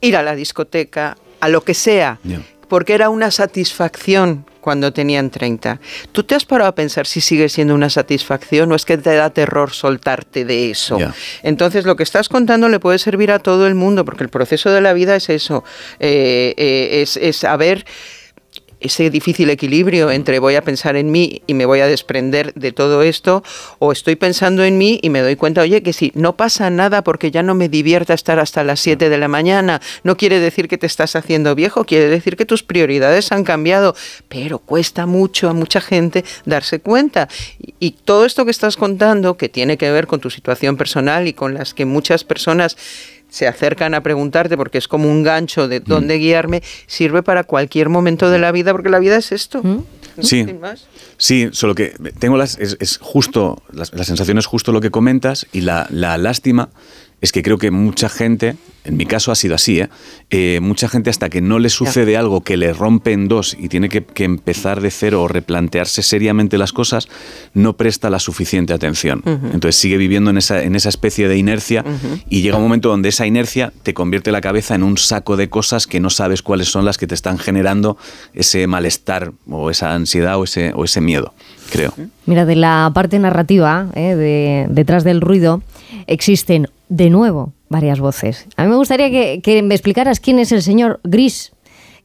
ir a la discoteca, a lo que sea, porque era una satisfacción cuando tenían 30. ¿Tú te has parado a pensar si sigue siendo una satisfacción o es que te da terror soltarte de eso? Entonces, lo que estás contando le puede servir a todo el mundo, porque el proceso de la vida es eso, eh, eh, es, es saber ese difícil equilibrio entre voy a pensar en mí y me voy a desprender de todo esto, o estoy pensando en mí y me doy cuenta, oye, que si no pasa nada porque ya no me divierta estar hasta las 7 de la mañana, no quiere decir que te estás haciendo viejo, quiere decir que tus prioridades han cambiado, pero cuesta mucho a mucha gente darse cuenta. Y, todo esto que estás contando, que tiene que ver con tu situación personal y con las que muchas personas se acercan a preguntarte porque es como un gancho de dónde guiarme, sirve para cualquier momento de la vida, porque la vida es esto. ¿no? Sí. Sin más. Sí, solo que tengo las, es, es justo, la, la sensación es justo lo que comentas y la, la lástima es que creo que mucha gente, en mi caso ha sido así, ¿eh? Eh, mucha gente hasta que no le sucede algo que le rompe en dos y tiene que, que empezar de cero o replantearse seriamente las cosas, no presta la suficiente atención. Entonces sigue viviendo en esa, en esa especie de inercia y llega un momento donde esa inercia te convierte la cabeza en un saco de cosas que no sabes cuáles son las que te están generando ese malestar o esa ansiedad o ese, o ese miedo, creo. Mira, de la parte narrativa, ¿eh? de, detrás del ruido, existen de nuevo varias voces. A mí me gustaría que, me explicaras quién es el señor Gris,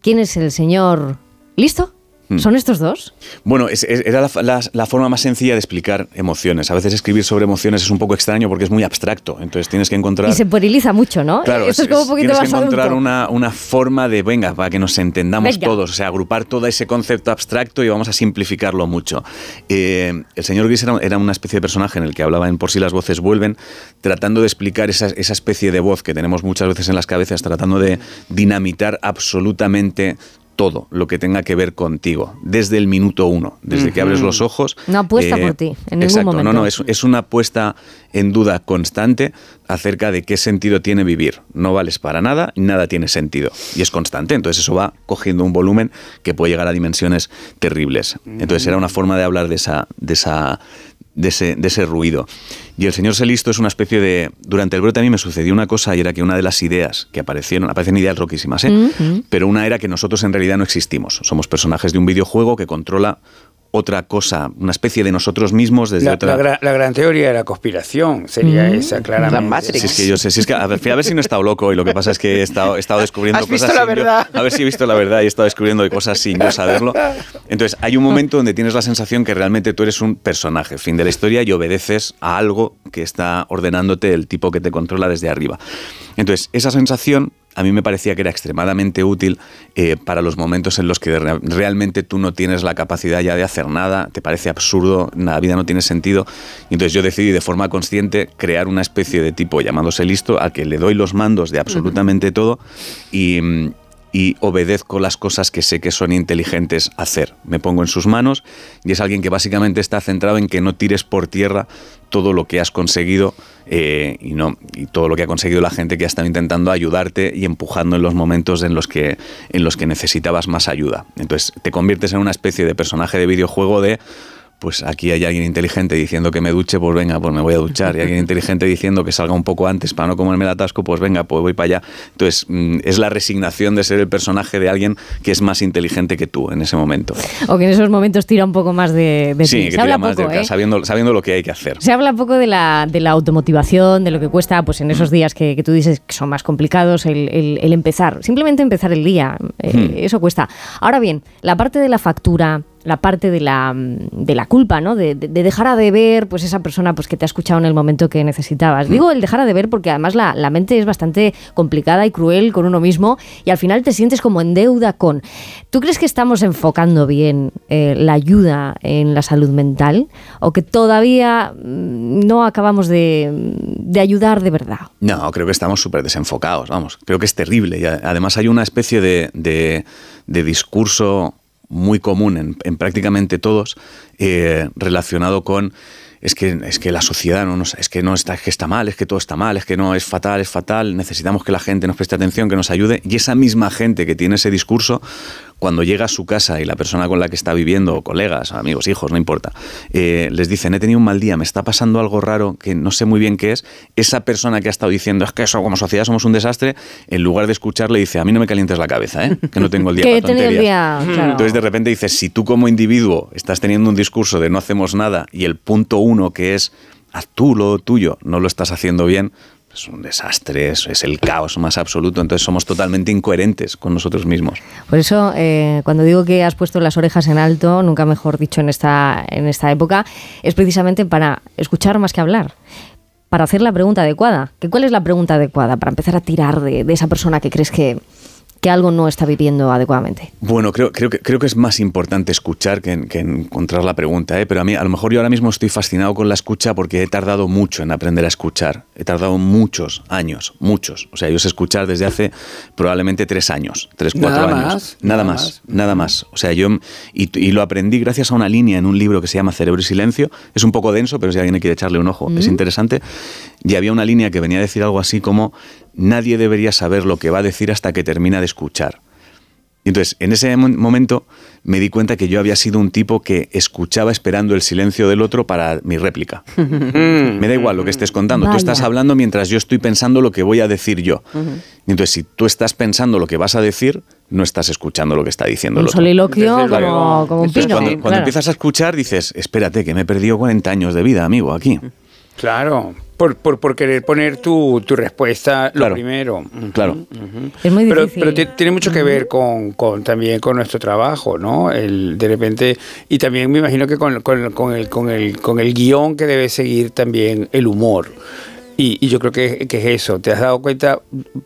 quién es el señor... ¿Listo? Mm. ¿Son estos dos? Bueno, es- es- era la, la- la forma más sencilla de explicar emociones. A veces escribir sobre emociones es un poco extraño porque es muy abstracto. Entonces tienes que encontrar... Y se pueriliza mucho, ¿no? Claro, Esto es, como un poquito tienes más que encontrar una, una forma de, venga, para que nos entendamos Venga. todos, o sea, agrupar todo ese concepto abstracto y vamos a simplificarlo mucho. Eh, el señor Gris era, era una especie de personaje en el que hablaba en Por si las voces vuelven, tratando de explicar esa, esa especie de voz que tenemos muchas veces en las cabezas, tratando de dinamitar absolutamente todo lo que tenga que ver contigo, desde el minuto uno, desde que abres los ojos. No apuesta eh, por ti, en ningún exacto, momento. no, no, es, es una apuesta en duda constante acerca de qué sentido tiene vivir. No vales para nada nada tiene sentido. Y es constante, entonces eso va cogiendo un volumen que puede llegar a dimensiones terribles. Entonces era una forma de hablar de esa, de esa, de ese, de ese ruido. Y el señor Selisto es una especie de... Durante el brote a mí me sucedió una cosa y era que una de las ideas que aparecieron, aparecen ideas roquísimas, ¿eh? Ujú. pero una era que nosotros en realidad no existimos. Somos personajes de un videojuego que controla otra cosa, una especie de nosotros mismos desde La, otra... la gran, la gran teoría de la conspiración sería esa, claramente. Si es que yo sé, si es que, a ver, a ver si no he estado loco y lo que pasa es que he estado, he estado descubriendo ¿Has visto cosas. la sin yo- verdad? a ver si he visto la verdad y he estado descubriendo cosas sin yo saberlo. Entonces, hay un momento donde tienes la sensación que realmente tú eres un personaje, fin de la historia, y obedeces a algo que está ordenándote el tipo que te controla desde arriba. Entonces, esa sensación a mí me parecía que era extremadamente útil eh, para los momentos en los que re- realmente tú no tienes la capacidad ya de hacer nada, te parece absurdo, la vida no tiene sentido. Y entonces yo decidí de forma consciente crear una especie de tipo llamándose listo al que le doy los mandos de absolutamente todo y, mm, y obedezco las cosas que sé que son inteligentes hacer. Me pongo en sus manos y es alguien que básicamente está centrado en que no tires por tierra todo lo que has conseguido eh, y no y todo lo que ha conseguido la gente que ha estado intentando ayudarte y empujando en los momentos en los que en los que necesitabas más ayuda. Entonces te conviertes en una especie de personaje de videojuego de pues aquí hay alguien inteligente diciendo que me duche, pues venga, pues me voy a duchar. Y alguien inteligente diciendo que salga un poco antes para no comerme el atasco, pues venga, pues voy para allá. Entonces, mm, es la resignación de ser el personaje de alguien que es más inteligente que tú en ese momento. O que en esos momentos tira un poco más de, de Sí, que tira más poco, ca- ¿eh? sabiendo, sabiendo lo que hay que hacer. Se habla poco de la, de la automotivación, de lo que cuesta pues en esos días que, que tú dices que son más complicados, el, el- el empezar, simplemente empezar el día, eh, Hmm. eso cuesta. Ahora bien, la parte de la factura, la parte de la, mm, de la culpa, ¿no? De, de- de dejar a deber pues esa persona pues que te ha escuchado en el momento que necesitabas. Digo el dejar a deber porque además la, la mente es bastante complicada y cruel con uno mismo y al final te sientes como en deuda con... ¿Tú crees que estamos enfocando bien eh, la ayuda en la salud mental o que todavía mm, no acabamos de, de ayudar de verdad? No, creo que estamos súper desenfocados, vamos. Creo que es terrible. Y además hay una especie de, de- de discurso muy común en, en prácticamente todos eh, relacionado con es que, es que la sociedad no nos, es que no está, es que está mal, es que todo está mal, es que no es fatal, es fatal, necesitamos que la gente nos preste atención, que nos ayude. Y esa misma gente que tiene ese discurso, cuando llega a su casa y la persona con la que está viviendo, colegas, amigos, hijos, no importa, eh, les dicen, he tenido un mal día, me está pasando algo raro que no sé muy bien qué es, esa persona que ha estado diciendo, es que eso como sociedad somos un desastre, en lugar de escucharle dice, a mí no me calientes la cabeza, ¿eh? que no tengo el día Que para el tonterías". día, claro. Entonces de repente dices, si tú como individuo estás teniendo un discurso de no hacemos nada y el punto uno que es haz tú lo tuyo, no lo estás haciendo bien, es un desastre, es, el caos más absoluto, entonces somos totalmente incoherentes con nosotros mismos. Por eso, eh, cuando digo que has puesto las orejas en alto, nunca mejor dicho en esta, en esta época, es precisamente para escuchar más que hablar. Para hacer la pregunta adecuada. ¿Que ¿Cuál es la pregunta adecuada? Para empezar a tirar de esa persona que crees que, que algo no está viviendo adecuadamente. Bueno, creo, creo, que, creo que es más importante escuchar que, que encontrar la pregunta, ¿eh? pero a mí a lo mejor yo ahora mismo estoy fascinado con la escucha porque he tardado mucho en aprender a escuchar. He tardado muchos años, muchos. O sea, yo sé escuchar desde hace probablemente tres años, tres, cuatro Nada años. más, nada, nada más, nada más. O sea, yo y, y lo aprendí gracias a una línea en un libro que se llama Cerebro y Silencio. Es un poco denso, pero si alguien quiere echarle un ojo, es interesante. Y había una línea que venía a decir algo así como nadie debería saber lo que va a decir hasta que termina de escuchar. Y entonces, en ese mo- momento me di cuenta que yo había sido un tipo que escuchaba esperando el silencio del otro para mi réplica. Me da igual lo que estés contando. Tú estás hablando mientras yo estoy pensando lo que voy a decir yo. Y entonces, si tú estás pensando lo que vas a decir, no estás escuchando lo que está diciendo el Un otro. soliloquio como, como un Entonces, pino. cuando, cuando claro. empiezas a escuchar, dices, espérate, que me he perdido 40 años de vida, amigo, aquí. Claro, por, por, por querer poner tu, tu respuesta lo Claro. primero. Claro. Es muy difícil. pero ti- tiene mucho que ver con, con también con nuestro trabajo, ¿no? El, de repente, y también me imagino que con, con- con el, con, el, con el guion que debe seguir también el humor. Y, y yo creo que, que es eso. Te has dado cuenta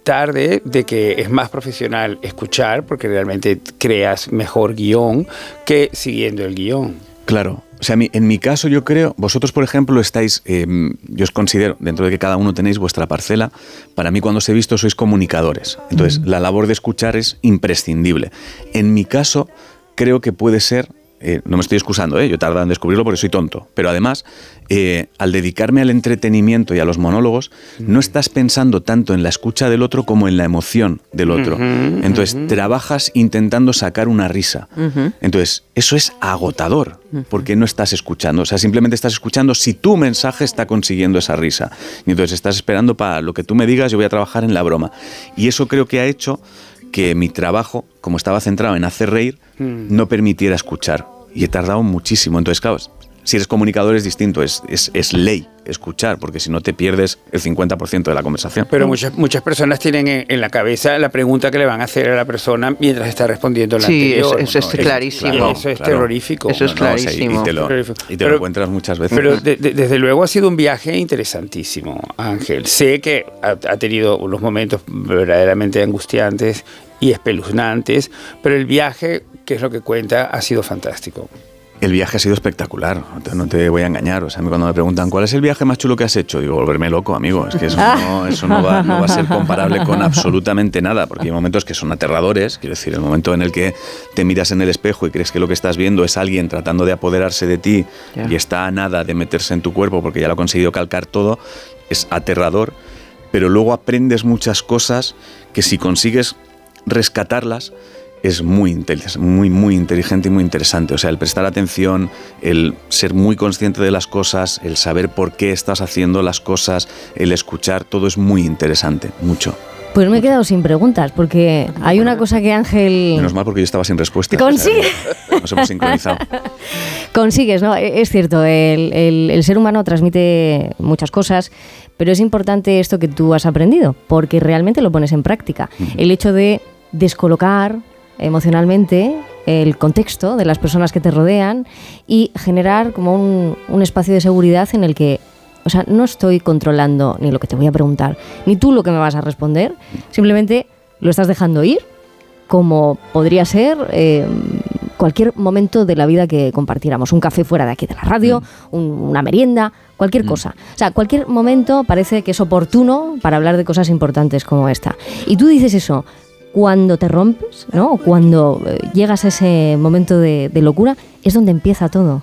tarde de que es más profesional escuchar porque realmente creas mejor guion que siguiendo el guion. Claro. O sea, en mi caso yo creo, vosotros por ejemplo estáis, eh, yo os considero, dentro de que cada uno tenéis vuestra parcela, para mí cuando os he visto sois comunicadores. Entonces, la labor de escuchar es imprescindible. En mi caso, creo que puede ser, eh, no me estoy excusando, ¿eh? yo he tardado en descubrirlo porque soy tonto, pero además, eh, al dedicarme al entretenimiento y a los monólogos, no estás pensando tanto en la escucha del otro como en la emoción del otro. Entonces, trabajas intentando sacar una risa. Entonces, eso es agotador, porque no estás escuchando. O sea, simplemente estás escuchando si tu mensaje está consiguiendo esa risa. Y entonces estás esperando para lo que tú me digas, yo voy a trabajar en la broma. Y eso creo que ha hecho que mi trabajo, como estaba centrado en hacer reír, Mm. no permitiera escuchar. Y he tardado muchísimo. Entonces, claro, si eres comunicador es distinto, es, es, es ley escuchar, porque si no te pierdes el 50% de la conversación. Pero muchas, muchas personas tienen en, en la cabeza la pregunta que le van a hacer a la persona mientras está respondiendo la Sí, anterior. eso- eso es clarísimo. Eso es Claro. terrorífico. Eso es No, no, o sea, y- clarísimo. y te lo, Terrorífico. y te Pero- lo encuentras muchas veces. Pero de- de- desde luego ha sido un viaje interesantísimo, Ángel. Sé que ha, ha tenido unos momentos verdaderamente angustiantes y espeluznantes, pero el viaje, que es lo que cuenta, ha sido fantástico. El viaje ha sido espectacular, no te, voy a engañar. O sea, cuando me preguntan cuál es el viaje más chulo que has hecho, digo, volverme loco, amigo. Es que eso, no, eso no, va, no va a ser comparable con absolutamente nada, porque hay momentos que son aterradores. Quiero decir, el momento en el que te miras en el espejo y crees que lo que estás viendo es alguien tratando de apoderarse de ti y está a nada de meterse en tu cuerpo porque ya lo ha conseguido calcar todo, es aterrador. Pero luego aprendes muchas cosas que si consigues rescatarlas, es muy, inteligente, muy, muy inteligente y muy interesante. O sea, el prestar atención, el ser muy consciente de las cosas, el saber por qué estás haciendo las cosas, el escuchar, todo es muy interesante, mucho. Pues me he quedado sin preguntas, porque hay una cosa que Ángel Menos mal porque yo estaba sin respuesta. Consigue. O sea, Nos hemos sincronizado. consigues, ¿no? E- Es cierto, el, el- el ser humano transmite muchas cosas, pero es importante esto que tú has aprendido, porque realmente lo pones en práctica. El hecho de descolocar emocionalmente el contexto de las personas que te rodean y generar como un, un espacio de seguridad en el que, o sea, no estoy controlando ni lo que te voy a preguntar, ni tú lo que me vas a responder, simplemente lo estás dejando ir como podría ser eh, cualquier momento de la vida que compartiéramos. Un café fuera de aquí de la radio, un- una merienda, cualquier cosa. O sea, cualquier momento parece que es oportuno para hablar de cosas importantes como esta. Y tú dices eso cuando te rompes, ¿no? O Cuando eh, llegas a ese momento de, de locura, es donde empieza todo.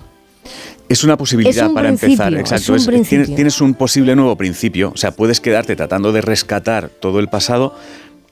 Es una posibilidad Es un para empezar, es exacto. un Es- principio. tienes, tienes un posible nuevo principio. O sea, puedes quedarte tratando de rescatar todo el pasado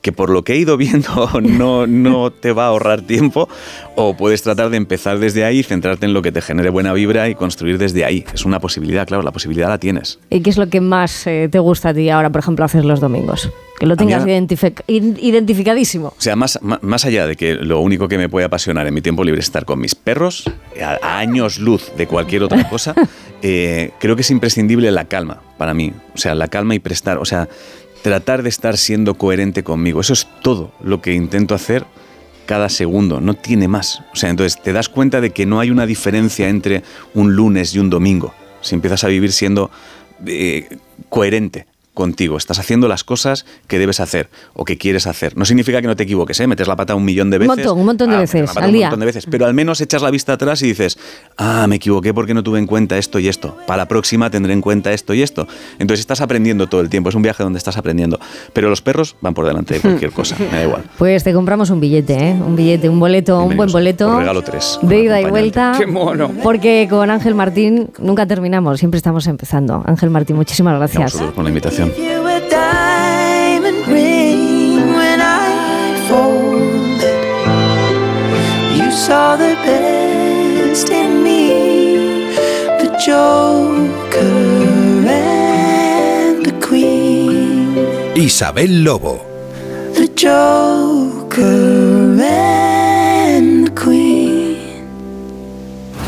que por lo que he ido viendo no, no te va a ahorrar tiempo, o puedes tratar de empezar desde ahí, centrarte en lo que te genere buena vibra y construir desde ahí. Es una posibilidad, claro, la posibilidad la tienes. ¿Y qué es lo que más eh, te gusta a ti ahora, por ejemplo, hacer los domingos? Que lo tengas identific- identificadísimo. O sea, más, más allá de que lo único que me puede apasionar en mi tiempo libre es estar con mis perros, a, a años luz de cualquier otra cosa, eh, creo que es imprescindible la calma para mí. O sea, la calma y prestar, o sea, tratar de estar siendo coherente conmigo. Eso es todo lo que intento hacer cada segundo, no tiene más. O sea, entonces te das cuenta de que no hay una diferencia entre un lunes y un domingo. Si empiezas a vivir siendo eh, coherente contigo, estás haciendo las cosas que debes hacer o que quieres hacer. No significa que no te equivoques, ¿eh? metes la pata un millón de Un veces. montón, un montón de Ah, veces metes la pata al un día. montón de veces, pero al menos echas la vista atrás y dices, ah, me equivoqué porque no tuve en cuenta esto y esto. Para la próxima tendré en cuenta esto y esto. Entonces estás aprendiendo todo el tiempo, es un viaje donde estás aprendiendo. Pero los perros van por delante de cualquier cosa, me da igual. Pues te compramos un billete, ¿eh? Un billete, un boleto, un buen boleto. Os regalo tres. De ida y vuelta. Qué mono. Porque con Ángel Martín nunca terminamos, siempre estamos empezando. Ángel Martín, muchísimas gracias. por la invitación. You a diamond ring when I folded. You saw the best in me, the Joker and the Queen, Isabel Lobo. the Joker and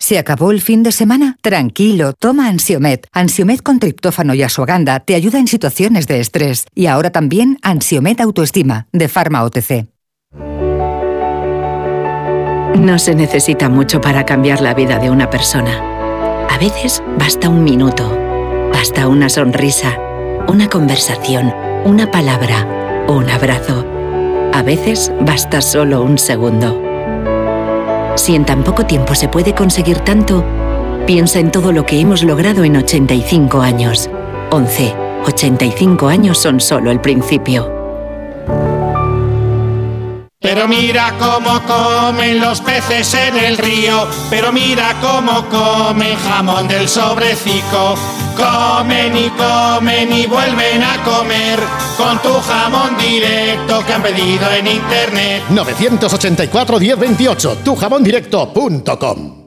¿Se acabó el fin de semana? Tranquilo, toma Ansiomet. Ansiomet con triptófano y asuaganda te ayuda en situaciones de estrés. Y ahora también Ansiomet Autoestima, de Pharma OTC. No se necesita mucho para cambiar la vida de una persona. A veces basta un minuto, basta una sonrisa, una conversación, una palabra un abrazo. A veces basta solo un segundo. Si en tan poco tiempo se puede conseguir tanto, piensa en todo lo que hemos logrado en 85 años. 11. 85 años son solo el principio. Pero mira cómo comen los peces en el río, pero mira cómo comen jamón del sobrecico. Comen y comen y vuelven a comer con tu jamón directo que han pedido en internet. 984-1028, tujamondirecto.com.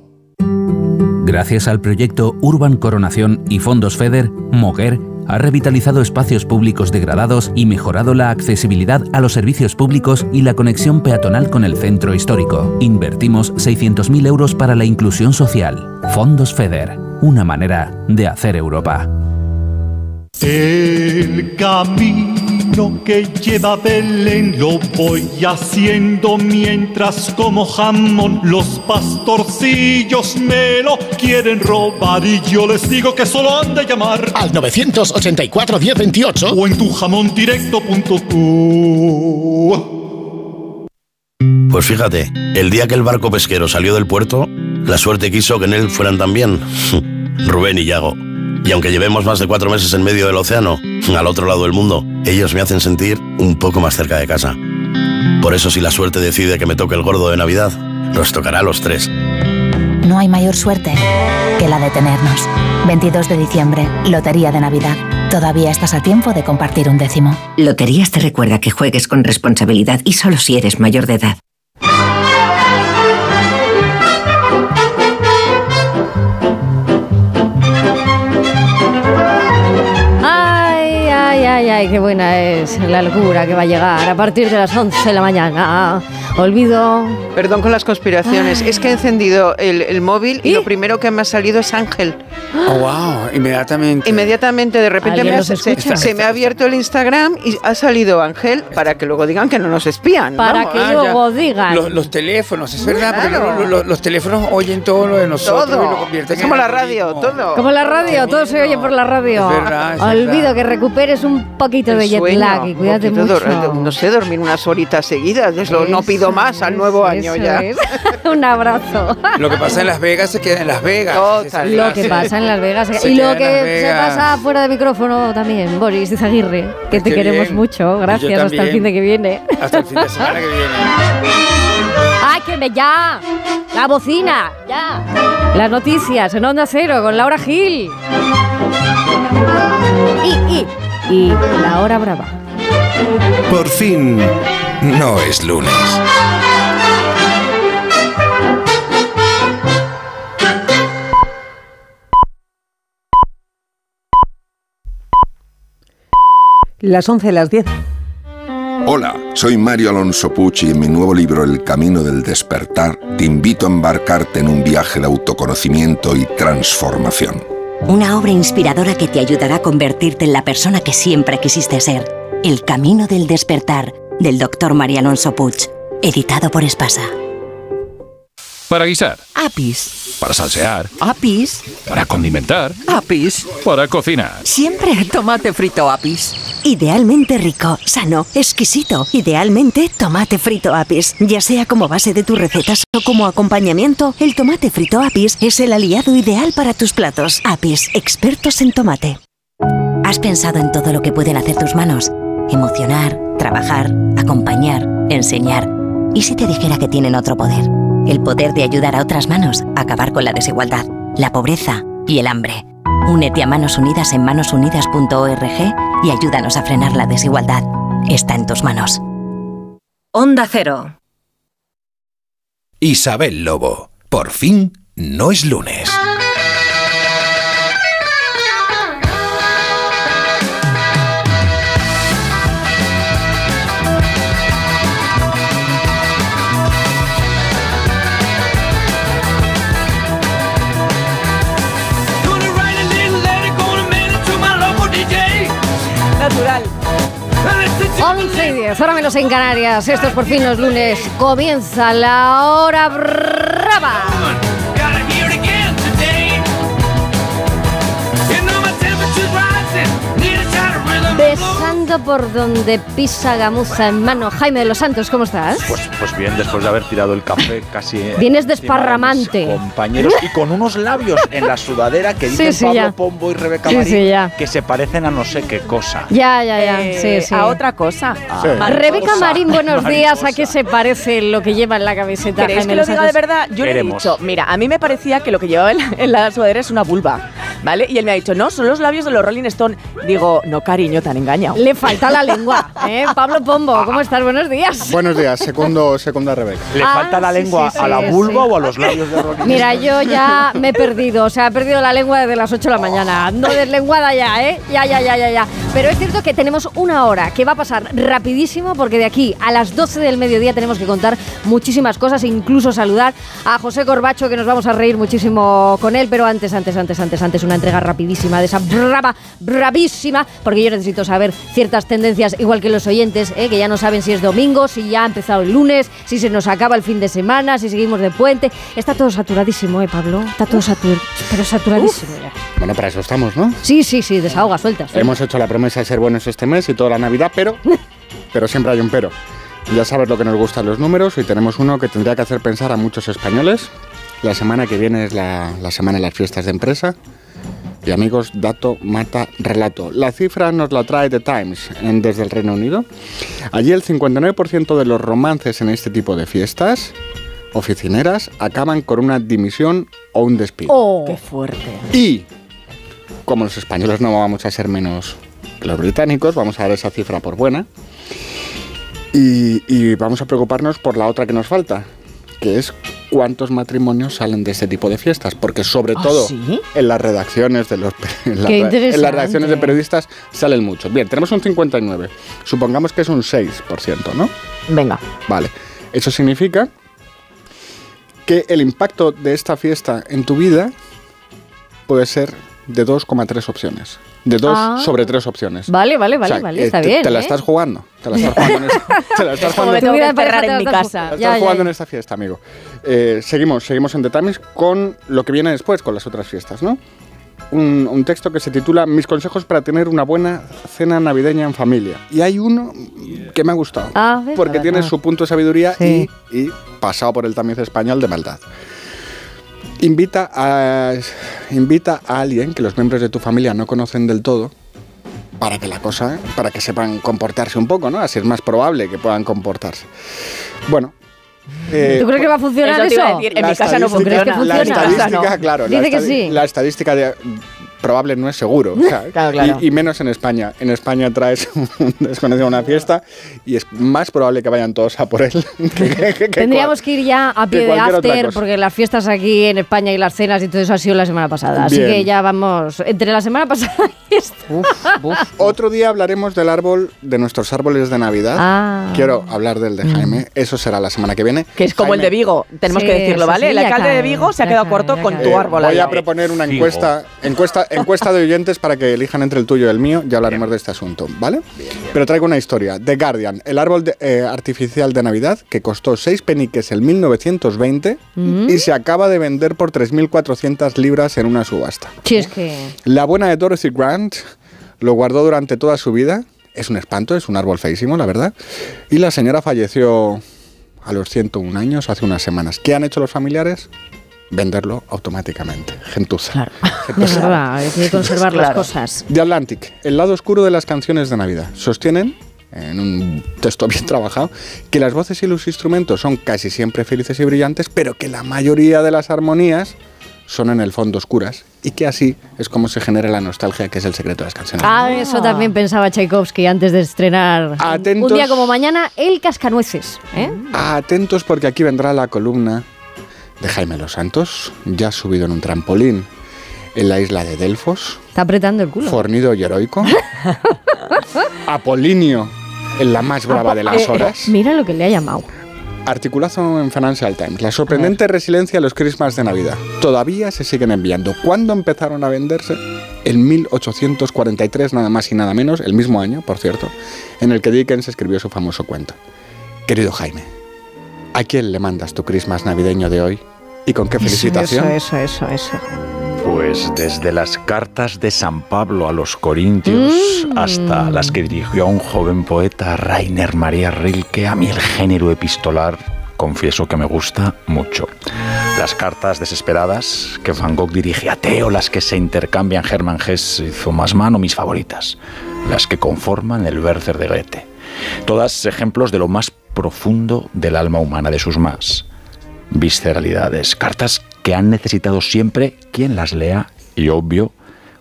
Gracias al proyecto Urban Coronación y Fondos FEDER, Moguer ha revitalizado espacios públicos degradados y mejorado la accesibilidad a los servicios públicos y la conexión peatonal con el centro histórico. Invertimos 600.000 euros para la inclusión social. Fondos FEDER, una manera de hacer Europa. El camino que lleva Belén lo voy haciendo mientras como jamón los pastorcillos me lo quieren robar y yo les digo que solo han de llamar Al 984-1028 o en tujamondirecto.com. Pues fíjate, el día que el barco pesquero salió del puerto, la suerte quiso que en él fueran también Rubén y Yago. Y aunque llevemos más de cuatro meses en medio del océano, al otro lado del mundo, ellos me hacen sentir un poco más cerca de casa. Por eso si la suerte decide que me toque el gordo de Navidad, nos tocará a los tres. No hay mayor suerte que la de tenernos. 22 de diciembre, Lotería de Navidad. Todavía estás a tiempo de compartir un décimo. Loterías te recuerda que juegues con responsabilidad y solo si eres mayor de edad. Qué buena es la locura que va a llegar a partir de las 11 de la mañana. Olvido. Perdón con las conspiraciones. Es que he encendido el, el móvil y, lo primero que me ha salido es Ángel. Oh, wow, inmediatamente. Inmediatamente, de repente ¿Alguien me ha- se, se me ha abierto el Instagram y ha salido Ángel para que luego digan que no nos espían. Para vamos. que Ah, luego ya. digan. Los, los teléfonos, es verdad, porque Claro. lo- lo- los, teléfonos oyen todo lo de nosotros Todo. y lo convierten Es en como la radio, todo. Como la radio, todo se oye por la radio. Es verdad, es Olvido verdad. que recuperes un poquito El de jet sueño, lag y cuídate mucho. no sé, dormir unas horitas seguidas. es lo- no Eso más al nuevo año eso ya. es. un abrazo. Lo que pasa en Las Vegas se queda en Las Vegas. Esa Lo que pasa en Las Vegas Se y lo que se pasa fuera de micrófono también, Boris Izaguirre, que te qué queremos bien. mucho. Gracias, hasta el fin de que viene. Hasta el fin de semana que viene. ¡Ay, que me ya! ¡La bocina! ¡Ya! Las noticias en Onda Cero con Laura Gil. Y, y, y la hora brava. Por fin, no es lunes. Las 11, las 10. Hola, soy Mario Alonso Pucci y en mi nuevo libro El Camino del Despertar te invito a embarcarte en un viaje de autoconocimiento y transformación. Una obra inspiradora que te ayudará a convertirte en la persona que siempre quisiste ser. El Camino del Despertar, del doctor María Alonso Puig, editado por Espasa. Para guisar, Apis. para salsear, Apis. para condimentar, Apis. para cocinar. Siempre tomate frito Apis. Idealmente rico, sano, exquisito. Idealmente tomate frito Apis. Ya sea como base de tus recetas o como acompañamiento, el tomate frito Apis es el aliado ideal para tus platos. Apis, expertos en tomate. ¿Has pensado en todo lo que pueden hacer tus manos? Emocionar, trabajar, acompañar, enseñar. ¿Y si te dijera que tienen otro poder? El poder de ayudar a otras manos a acabar con la desigualdad, la pobreza y el hambre. Únete a Manos Unidas en manosunidas.org y ayúdanos a frenar la desigualdad. Está en tus manos. Onda Cero. Isabel Lobo. Por fin no es lunes. 11 y 10, ahora menos en Canarias. Esto es por fin los lunes. Comienza la hora brava. Por donde pisa gamuza en mano. Jaime de los Santos, ¿cómo estás? Pues, pues bien, después de haber tirado el café casi. Vienes encima de desparramante. Compañeros y con unos labios en la sudadera que Sí, dicen sí, Pablo ya. Pombo y Rebeca Sí, Marín sí, ya. que se parecen a no sé qué cosa. Ya, ya, ya. Eh, sí, sí. A otra cosa. Sí. Rebeca Marín, buenos días. ¿A qué se parece lo que lleva en la camiseta? ¿Queréis Jaime que lo diga de verdad? Yo le he Queremos. dicho, mira, a mí me parecía que lo que llevaba en la, en la sudadera es una vulva, ¿vale? Y él me ha dicho, no, son los labios de los Rolling Stone. Digo, no, cariño, te han engañado. Le falta la lengua, ¿eh? Pablo Pombo, ¿cómo estás? Buenos días. Buenos días, segundo, segunda Rebeca. ¿Le Ah, falta la sí, lengua sí, a la vulva sí. o a los labios de Rolling Mira, Stone? yo ya me he perdido, o sea, he perdido la lengua desde las 8 de la mañana. Ando deslenguada ya, ¿eh? Ya, ya, ya, ya, ya. Pero es cierto que tenemos una hora que va a pasar rapidísimo porque de aquí a las 12 del mediodía tenemos que contar muchísimas cosas, incluso saludar a José Corbacho, que nos vamos a reír muchísimo con él, pero antes, antes, antes, antes, antes, una entrega rapidísima de esa brava, bravísima, porque yo necesito saber ciertas tendencias, igual que los oyentes, ¿eh? que ya no saben si es domingo, si ya ha empezado el lunes, si se nos acaba el fin de semana, si seguimos de puente. Está todo saturadísimo, ¿eh, Pablo? Está todo saturado, pero saturadísimo ya. Bueno, para eso estamos, ¿no? Sí, sí, sí, desahoga, suelta. suelta. Hemos hecho la promesa de ser buenos este mes y toda la Navidad, pero, pero siempre hay un pero. Ya sabes lo que nos gustan los números y tenemos uno que tendría que hacer pensar a muchos españoles. La semana que viene es la, la semana de las fiestas de empresa. Y amigos, dato, mata, relato. La cifra nos la trae The Times en- desde el Reino Unido. Allí el 59% de los romances en este tipo de fiestas oficineras acaban con una dimisión o un despido. Oh. Qué fuerte. Y como los españoles no vamos a ser menos que los británicos, vamos a dar esa cifra por buena. Y, y vamos a preocuparnos por la otra que nos falta, que es cuántos matrimonios salen de este tipo de fiestas. Porque sobre ¿Ah, todo sí? en las redacciones de los en las, en redacciones de periodistas salen muchos. Bien, tenemos un 59. Supongamos que es un 6%, ¿no? Venga. Vale. Eso significa que el impacto de esta fiesta en tu vida puede ser de 2,3 opciones. De 2 Ah. sobre 3 opciones. Vale, vale, vale, O sea, vale, eh, está te, bien. te la ¿eh? estás jugando. Te la estás jugando en esta, te la estás jugando- te en mi casa. te la estás ya, jugando ya. en esta fiesta, amigo. Eh, seguimos, seguimos en The Times con lo que viene después, con las otras fiestas, ¿no? Un, un texto que se titula Mis consejos para tener una buena cena navideña en familia. Y hay uno que me ha gustado. A ver, a porque tiene su punto de sabiduría Sí. y, y pasado por el tamiz español de maldad. Invita a, invita a alguien que los miembros de tu familia no conocen del todo para que la cosa, para que sepan comportarse un poco, ¿no? Así es más probable que puedan comportarse. Bueno. eh, ¿Tú crees que va a funcionar Eso eso? te iba a decir, en la mi casa no estadística- ¿Crees que funciona. La funciona? estadística, claro. la Dice que sí. La estadística de probable no es seguro. o sea, Claro, claro. Y, y menos en España. En España traes un desconocido a una fiesta y es más probable que vayan todos a por él. que- que- que- Tendríamos que ir ya a pie de after, porque las fiestas aquí en España y las cenas y todo eso ha sido la semana pasada. Así Bien. que ya vamos, entre la semana pasada y esta. Otro día hablaremos del árbol, de nuestros árboles de Navidad. Ah. Quiero hablar del de Jaime. Eso será la semana que viene. Que es como el de Vigo, tenemos Sí, que decirlo, ¿vale? sí, el alcalde de Vigo se ha quedado corto con tu Eh, árbol. Voy a proponer una encuesta, encuesta de oyentes para que elijan entre el tuyo y el mío. Ya hablaremos de este asunto, ¿vale? Pero traigo una historia. The Guardian, el árbol de- eh, artificial de Navidad que costó 6 peniques en 1920 Mm. y se acaba de vender por 3.400 libras en una subasta. Sí, es que. La buena de Dorothy Grant lo guardó durante toda su vida. Es un espanto, es un árbol feísimo, la verdad. Y la señora falleció a los 101 años, hace unas semanas. ¿Qué han hecho los familiares? Venderlo automáticamente. Gentuza. Es verdad, hay que conservar las cosas. The Atlantic, el lado oscuro de las canciones de Navidad. Sostienen, en un texto bien trabajado, que las voces y los instrumentos son casi siempre felices y brillantes, pero que la mayoría de las armonías son en el fondo oscuras y que así es como se genera la nostalgia, que es el secreto de las canciones. Ah, eso también pensaba Tchaikovsky antes de estrenar Atentos. un día como mañana El Cascanueces. ¿eh? Atentos porque aquí vendrá la columna de Jaime Los Santos, ya subido en un trampolín en la isla de Delfos, Está apretando el culo. fornido y heroico. Apolinio en la más brava de las Eh, eh, horas. mira lo que le ha llamado. Articulazo en Financial Times. La sorprendente resiliencia de los Christmas de Navidad. Todavía se siguen enviando. ¿Cuándo empezaron a venderse? En 1843, nada más y nada menos, el mismo año, por cierto, en el que Dickens escribió su famoso cuento. Querido Jaime, ¿a quién le mandas tu Christmas navideño de hoy? ¿Y con qué felicitación? Eso, eso, eso, eso. Pues desde las cartas de San Pablo a los Corintios Mm. hasta las que dirigió a un joven poeta, Rainer María Rilke, a mí el género epistolar confieso que me gusta mucho. Las cartas desesperadas que Van Gogh dirige a Theo, las que se intercambian Hermann Hesse y Thomas Mann o mis favoritas, las que conforman el Werther de Goethe. Todas ejemplos de lo más profundo del alma humana, de sus más visceralidades, cartas que han necesitado siempre quien las lea y, obvio,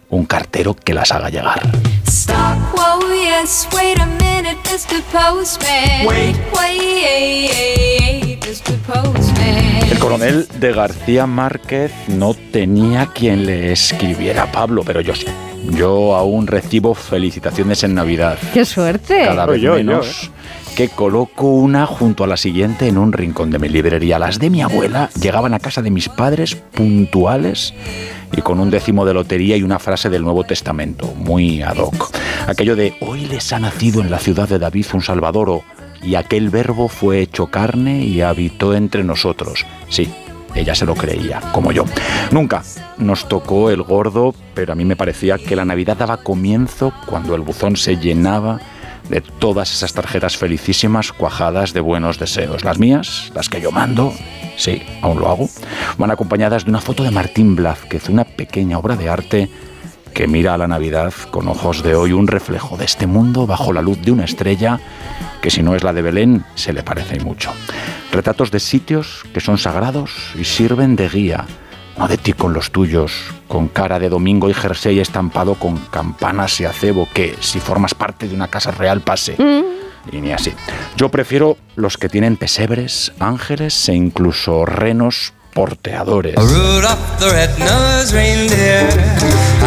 un cartero que las haga llegar. Stop, whoa, yes, wait a minute, Mr. Postman. Wait. wait, Mr. Postman. El coronel de García Márquez no tenía quien le escribiera a Pablo, pero yo sí. Yo aún recibo felicitaciones en Navidad. ¡Qué suerte! Cada vez Yo, yo, menos. Que coloco una junto a la siguiente en un rincón de mi librería. Las de mi abuela llegaban a casa de mis padres puntuales y con un décimo de lotería y una frase del Nuevo Testamento, muy ad hoc. Aquello de hoy les ha nacido en la ciudad de David un Salvador y aquel verbo fue hecho carne y habitó entre nosotros. Sí, ella se lo creía, como yo. Nunca nos tocó el gordo, pero a mí me parecía que la Navidad daba comienzo cuando el buzón se llenaba de todas esas tarjetas felicísimas cuajadas de buenos deseos. Las mías, las que yo mando, sí, aún lo hago, van acompañadas de una foto de Martín Blázquez, una pequeña obra de arte que mira a la Navidad con ojos de hoy, un reflejo de este mundo bajo la luz de una estrella que si no es la de Belén, se le parece mucho. Retratos de sitios que son sagrados y sirven de guía, no de ti con los tuyos, con cara de domingo y jersey estampado con campanas y acebo, que si formas parte de una casa real pase. Y ni así. Yo prefiero los que tienen pesebres, ángeles e incluso renos porteadores.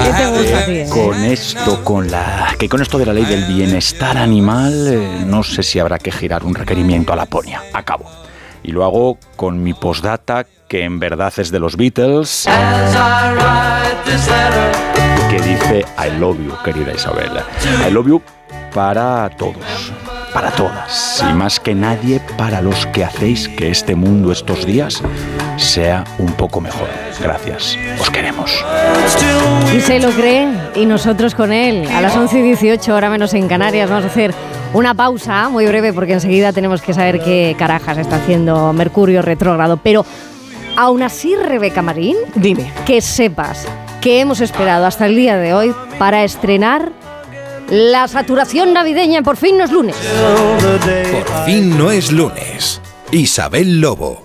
¿Qué te gusta a ti? eh? Con esto, con la que con esto de la ley del bienestar animal, eh, no sé si habrá que girar un requerimiento a Laponia. Acabo. Y lo hago con mi postdata, que en verdad es de los Beatles, que dice I love you, querida Isabel. I love you para todos, para todas, y más que nadie para los que hacéis que este mundo estos días sea un poco mejor. Gracias, os queremos. Y se lo cree, y nosotros con él. A las 11 y 18, ahora menos en Canarias, vamos a hacer una pausa muy breve porque enseguida tenemos que saber qué carajas está haciendo Mercurio retrógrado. Pero aún así, Rebeca Marín, dime, que sepas que hemos esperado hasta el día de hoy para estrenar la saturación navideña. Por fin no es lunes. Por fin no es lunes. Isabel Lobo.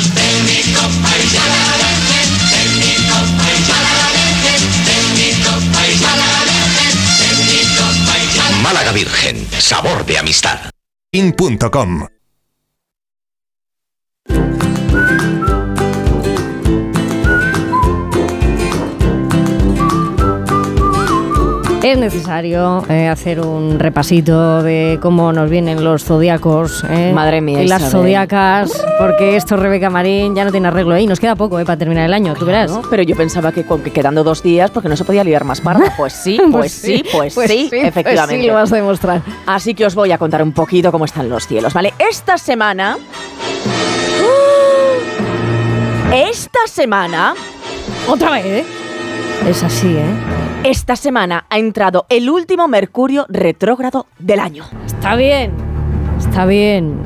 Málaga Virgen, sabor de amistad. In.com es necesario eh, hacer un repasito de cómo nos vienen los zodiacos. eh, Madre mía, Y las Isabel. zodiacas, porque esto Rebeca Marín ya no tiene arreglo ahí. Nos queda poco eh, para terminar el año, tú verás. Pero yo pensaba que, con- que quedando dos días, porque no se podía liar más parda. Pues sí, pues, sí, pues, pues sí, sí, pues efectivamente. sí, lo vas a demostrar. Así que os voy a contar un poquito cómo están los cielos, ¿vale? Esta semana. Esta semana. Otra vez, ¿eh? Es así, ¿eh? Esta semana ha entrado el último Mercurio retrógrado del año. Está bien. Está bien.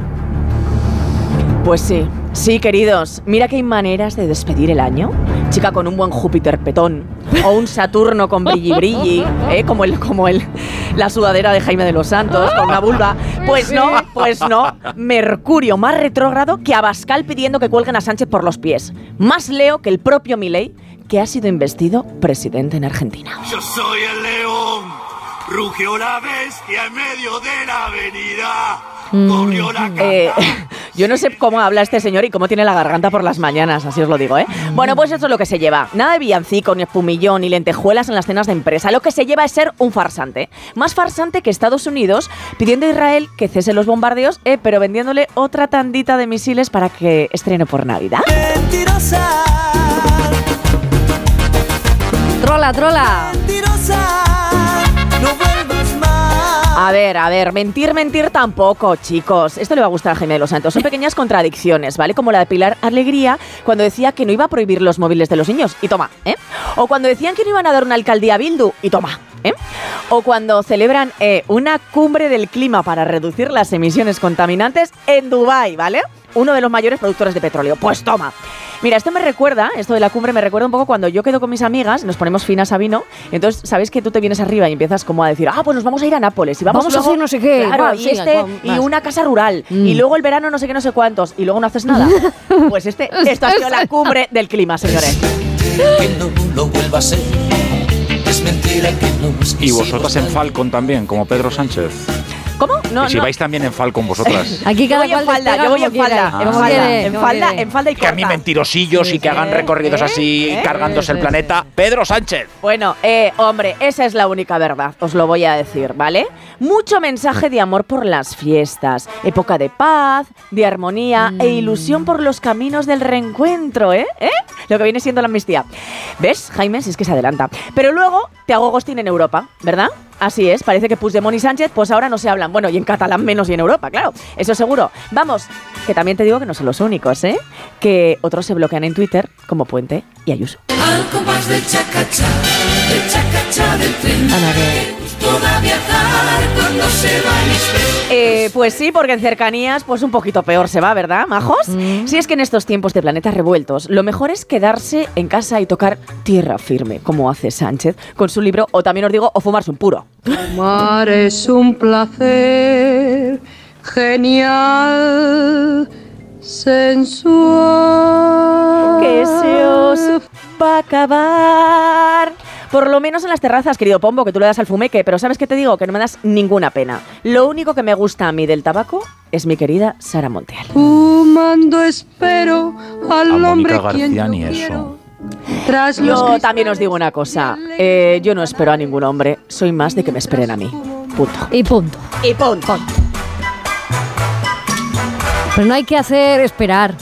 Pues sí, sí, queridos. Mira que hay maneras de despedir el año. Chica con un buen Júpiter petón. O un Saturno con brilli brilli. ¿eh? Como, el, como el, la sudadera de Jaime de los Santos, con una vulva. Pues no, pues no. Mercurio más retrógrado que Abascal pidiendo que cuelguen a Sánchez por los pies. Más Leo que el propio Milei, que ha sido investido presidente en Argentina. Yo soy el león, rugió la bestia en medio de la avenida. Corrió la Eh, yo no sé cómo habla este señor y cómo tiene la garganta por las mañanas, así os lo digo, ¿eh? Bueno, pues eso es lo que se lleva. Nada de villancico, ni espumillón, ni lentejuelas en las cenas de empresa. Lo que se lleva es ser un farsante. Más farsante que Estados Unidos pidiendo a Israel que cese los bombardeos, eh, pero vendiéndole otra tandita de misiles para que estrene por Navidad. Trola, trola. A ver, a ver, mentir, mentir tampoco, chicos. Esto le va a gustar a Jaime de los Santos. Son pequeñas contradicciones, ¿vale? Como la de Pilar Alegría cuando decía que no iba a prohibir los móviles de los niños. Y toma, ¿eh? O cuando decían que no iban a dar una alcaldía a Bildu. Y toma, ¿eh? O cuando celebran eh, una cumbre del clima para reducir las emisiones contaminantes en Dubái, ¿vale? Uno de los mayores productores de petróleo. Pues toma. Mira, esto me recuerda, esto de la cumbre me recuerda un poco cuando yo quedo con mis amigas, nos ponemos finas a vino, entonces sabéis que tú te vienes arriba y empiezas como a decir, ah, pues nos vamos a ir a Nápoles y vamos, Vamos a hacer no sé qué, claro, y sí, este y una casa rural Mm. y luego el verano no sé qué no sé cuántos y luego no haces nada. Pues este, esto ha sido la cumbre del clima, señores. que no lo vuelva a ser. Es mentira que nos Y vosotras en Falcon también, como Pedro Sánchez. ¿Cómo? No, y si no. vais también en Falcon vosotras. Aquí Yo cada voy en cual falda, despega yo voy en falda, en falda, quiere, en falda, en falda y Que a mí mentirosillos y que hagan recorridos así, ¿Eh? cargándose el planeta. Pedro Sánchez. Bueno, eh, hombre, esa es la única verdad, os lo voy a decir, ¿vale? Mucho mensaje de amor por las fiestas, época de paz, de armonía e ilusión por los caminos del reencuentro, ¿eh? ¿Eh? Lo que viene siendo la amnistía. ¿Ves, Jaime? Si es que se adelanta. Pero luego te hago ghosting en Europa, ¿verdad? Así es, parece que Puigdemont y Sánchez pues ahora no se hablan. Bueno, y en catalán menos y en Europa, claro. Eso seguro. Vamos, que también te digo que no son los únicos, ¿eh? Que otros se bloquean en Twitter, como Puente y Ayuso. Más Eh, pues sí, porque en cercanías, pues un poquito peor se va, ¿verdad, majos? Si es que en estos tiempos de planetas revueltos, lo mejor es quedarse en casa y tocar tierra firme, como hace Sánchez con su libro, o también os digo, o fumarse un puro. Amar es un placer genial, sensual. Que se os va a acabar. Por lo menos en las terrazas, querido Pombo, que tú le das al fumeque, pero ¿sabes qué te digo? Que no me das ninguna pena. Lo único que me gusta a mí del tabaco es mi querida Sara Monteal. Fumando espero al A hombre quien García yo ni quiero. eso. Tras Yo también os digo una cosa. eh, yo no espero a ningún hombre. Soy más de que me esperen a mí. Punto. Y punto. Y punto. Pero no hay que hacer esperar.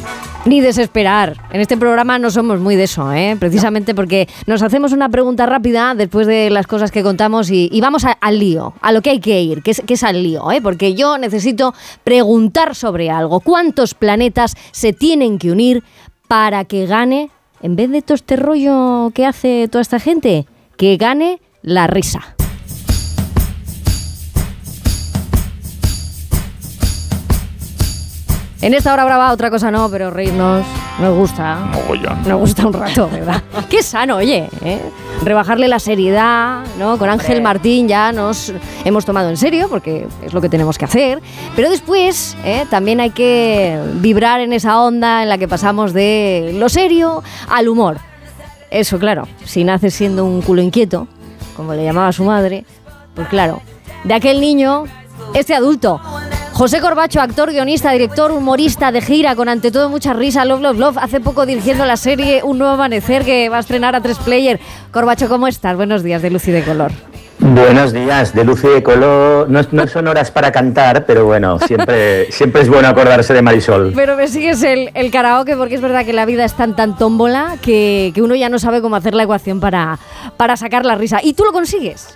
Ni desesperar. En este programa no somos muy de eso, ¿eh? precisamente porque nos hacemos una pregunta rápida después de las cosas que contamos y, y vamos a- al lío, a lo que hay que ir, que es, que es al lío, ¿eh? porque yo necesito preguntar sobre algo. ¿Cuántos planetas se tienen que unir para que gane, en vez de todo este rollo que hace toda esta gente, que gane la risa? En esta hora brava otra cosa no, pero reírnos nos gusta. Mogollón. Nos gusta un rato, ¿verdad? Qué sano, oye, ¿eh? Rebajarle la seriedad, ¿no? Con Ángel Martín ya nos hemos tomado en serio, porque es lo que tenemos que hacer. Pero después ¿eh? también hay que vibrar en esa onda en la que pasamos de lo serio al humor. Eso, claro, si naces siendo un culo inquieto, como le llamaba su madre, pues claro, de aquel niño, este adulto. José Corbacho, actor, guionista, director, humorista de gira, con ante todo mucha risa, love, love, love, hace poco dirigiendo la serie Un Nuevo Amanecer que va a estrenar a tres player. Corbacho, ¿cómo estás? Buenos días de luz y de color. Buenos días, de luz y de color. No, no son horas para cantar, pero bueno, siempre, siempre es bueno acordarse de Marisol. Pero me sigues el, el karaoke porque es verdad que la vida es tan tan tómbola que, que uno ya no sabe cómo hacer la ecuación para, para sacar la risa. ¿Y tú lo consigues?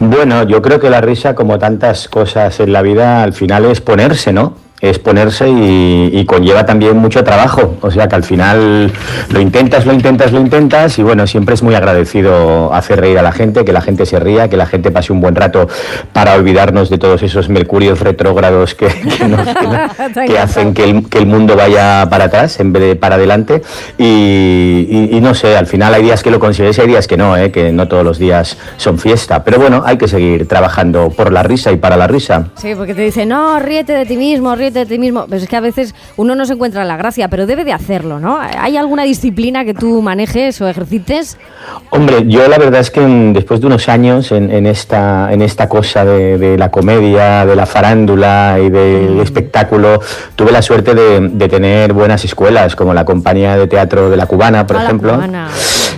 Bueno, yo creo que la risa, como tantas cosas en la vida, al final es ponerse, ¿no? Es ponerse y, y conlleva también mucho trabajo. O sea que al final lo intentas, lo intentas, lo intentas y bueno, siempre es muy agradecido hacer reír a la gente, que la gente se ría, que la gente pase un buen rato para olvidarnos de todos esos mercurios retrógrados que, que nos- que hacen que el, que el mundo vaya para atrás en vez de para adelante. Y, y- y no sé, al final hay días que lo consigues y hay días que no, ¿eh? que no todos los días son fiesta. Pero bueno, hay que seguir trabajando por la risa y para la risa. Sí, porque te dicen, no, ríete de ti mismo, ríete de ti mismo. Pues es que a veces uno no se encuentra la gracia, pero debe de hacerlo, ¿no? ¿Hay alguna disciplina que tú manejes o ejercites? Hombre, yo la verdad es que después de unos años en, en esta, en esta cosa de, de la comedia, de la farándula y del espectáculo, tuve la suerte de, de tener buenas escuelas, como la compañía de teatro de la Cubana, por Ah, la ejemplo. cubana.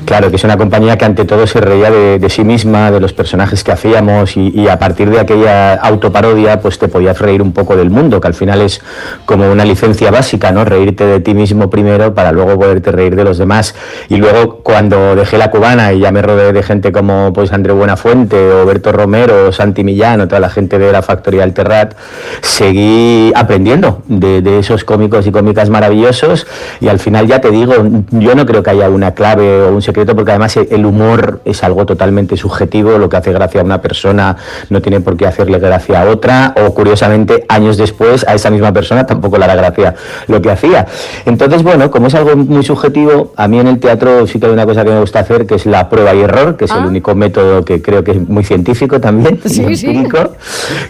Claro, que es una compañía que ante todo se reía de, de sí misma, de los personajes que hacíamos y, y a partir de aquella autoparodia pues te podías reír un poco del mundo, que al final es como una licencia básica, ¿no? Reírte de ti mismo primero para luego poderte reír de los demás. Y luego cuando dejé la cubana y ya me rodeé de gente como pues André Buenafuente o Berto Romero o Santi Millán o toda la gente de la factoría del Terrat, seguí aprendiendo de, de esos cómicos y cómicas maravillosos y al final ya te digo, yo no creo que haya una clave o un secreto porque además el humor es algo totalmente subjetivo, lo que hace gracia a una persona no tiene por qué hacerle gracia a otra o curiosamente años después a esa misma persona tampoco le hará gracia lo que hacía. Entonces, bueno, como es algo muy subjetivo, a mí en el teatro sí que hay una cosa que me gusta hacer que es la prueba y error, que es el único método que creo que es muy científico también, Sí, sí.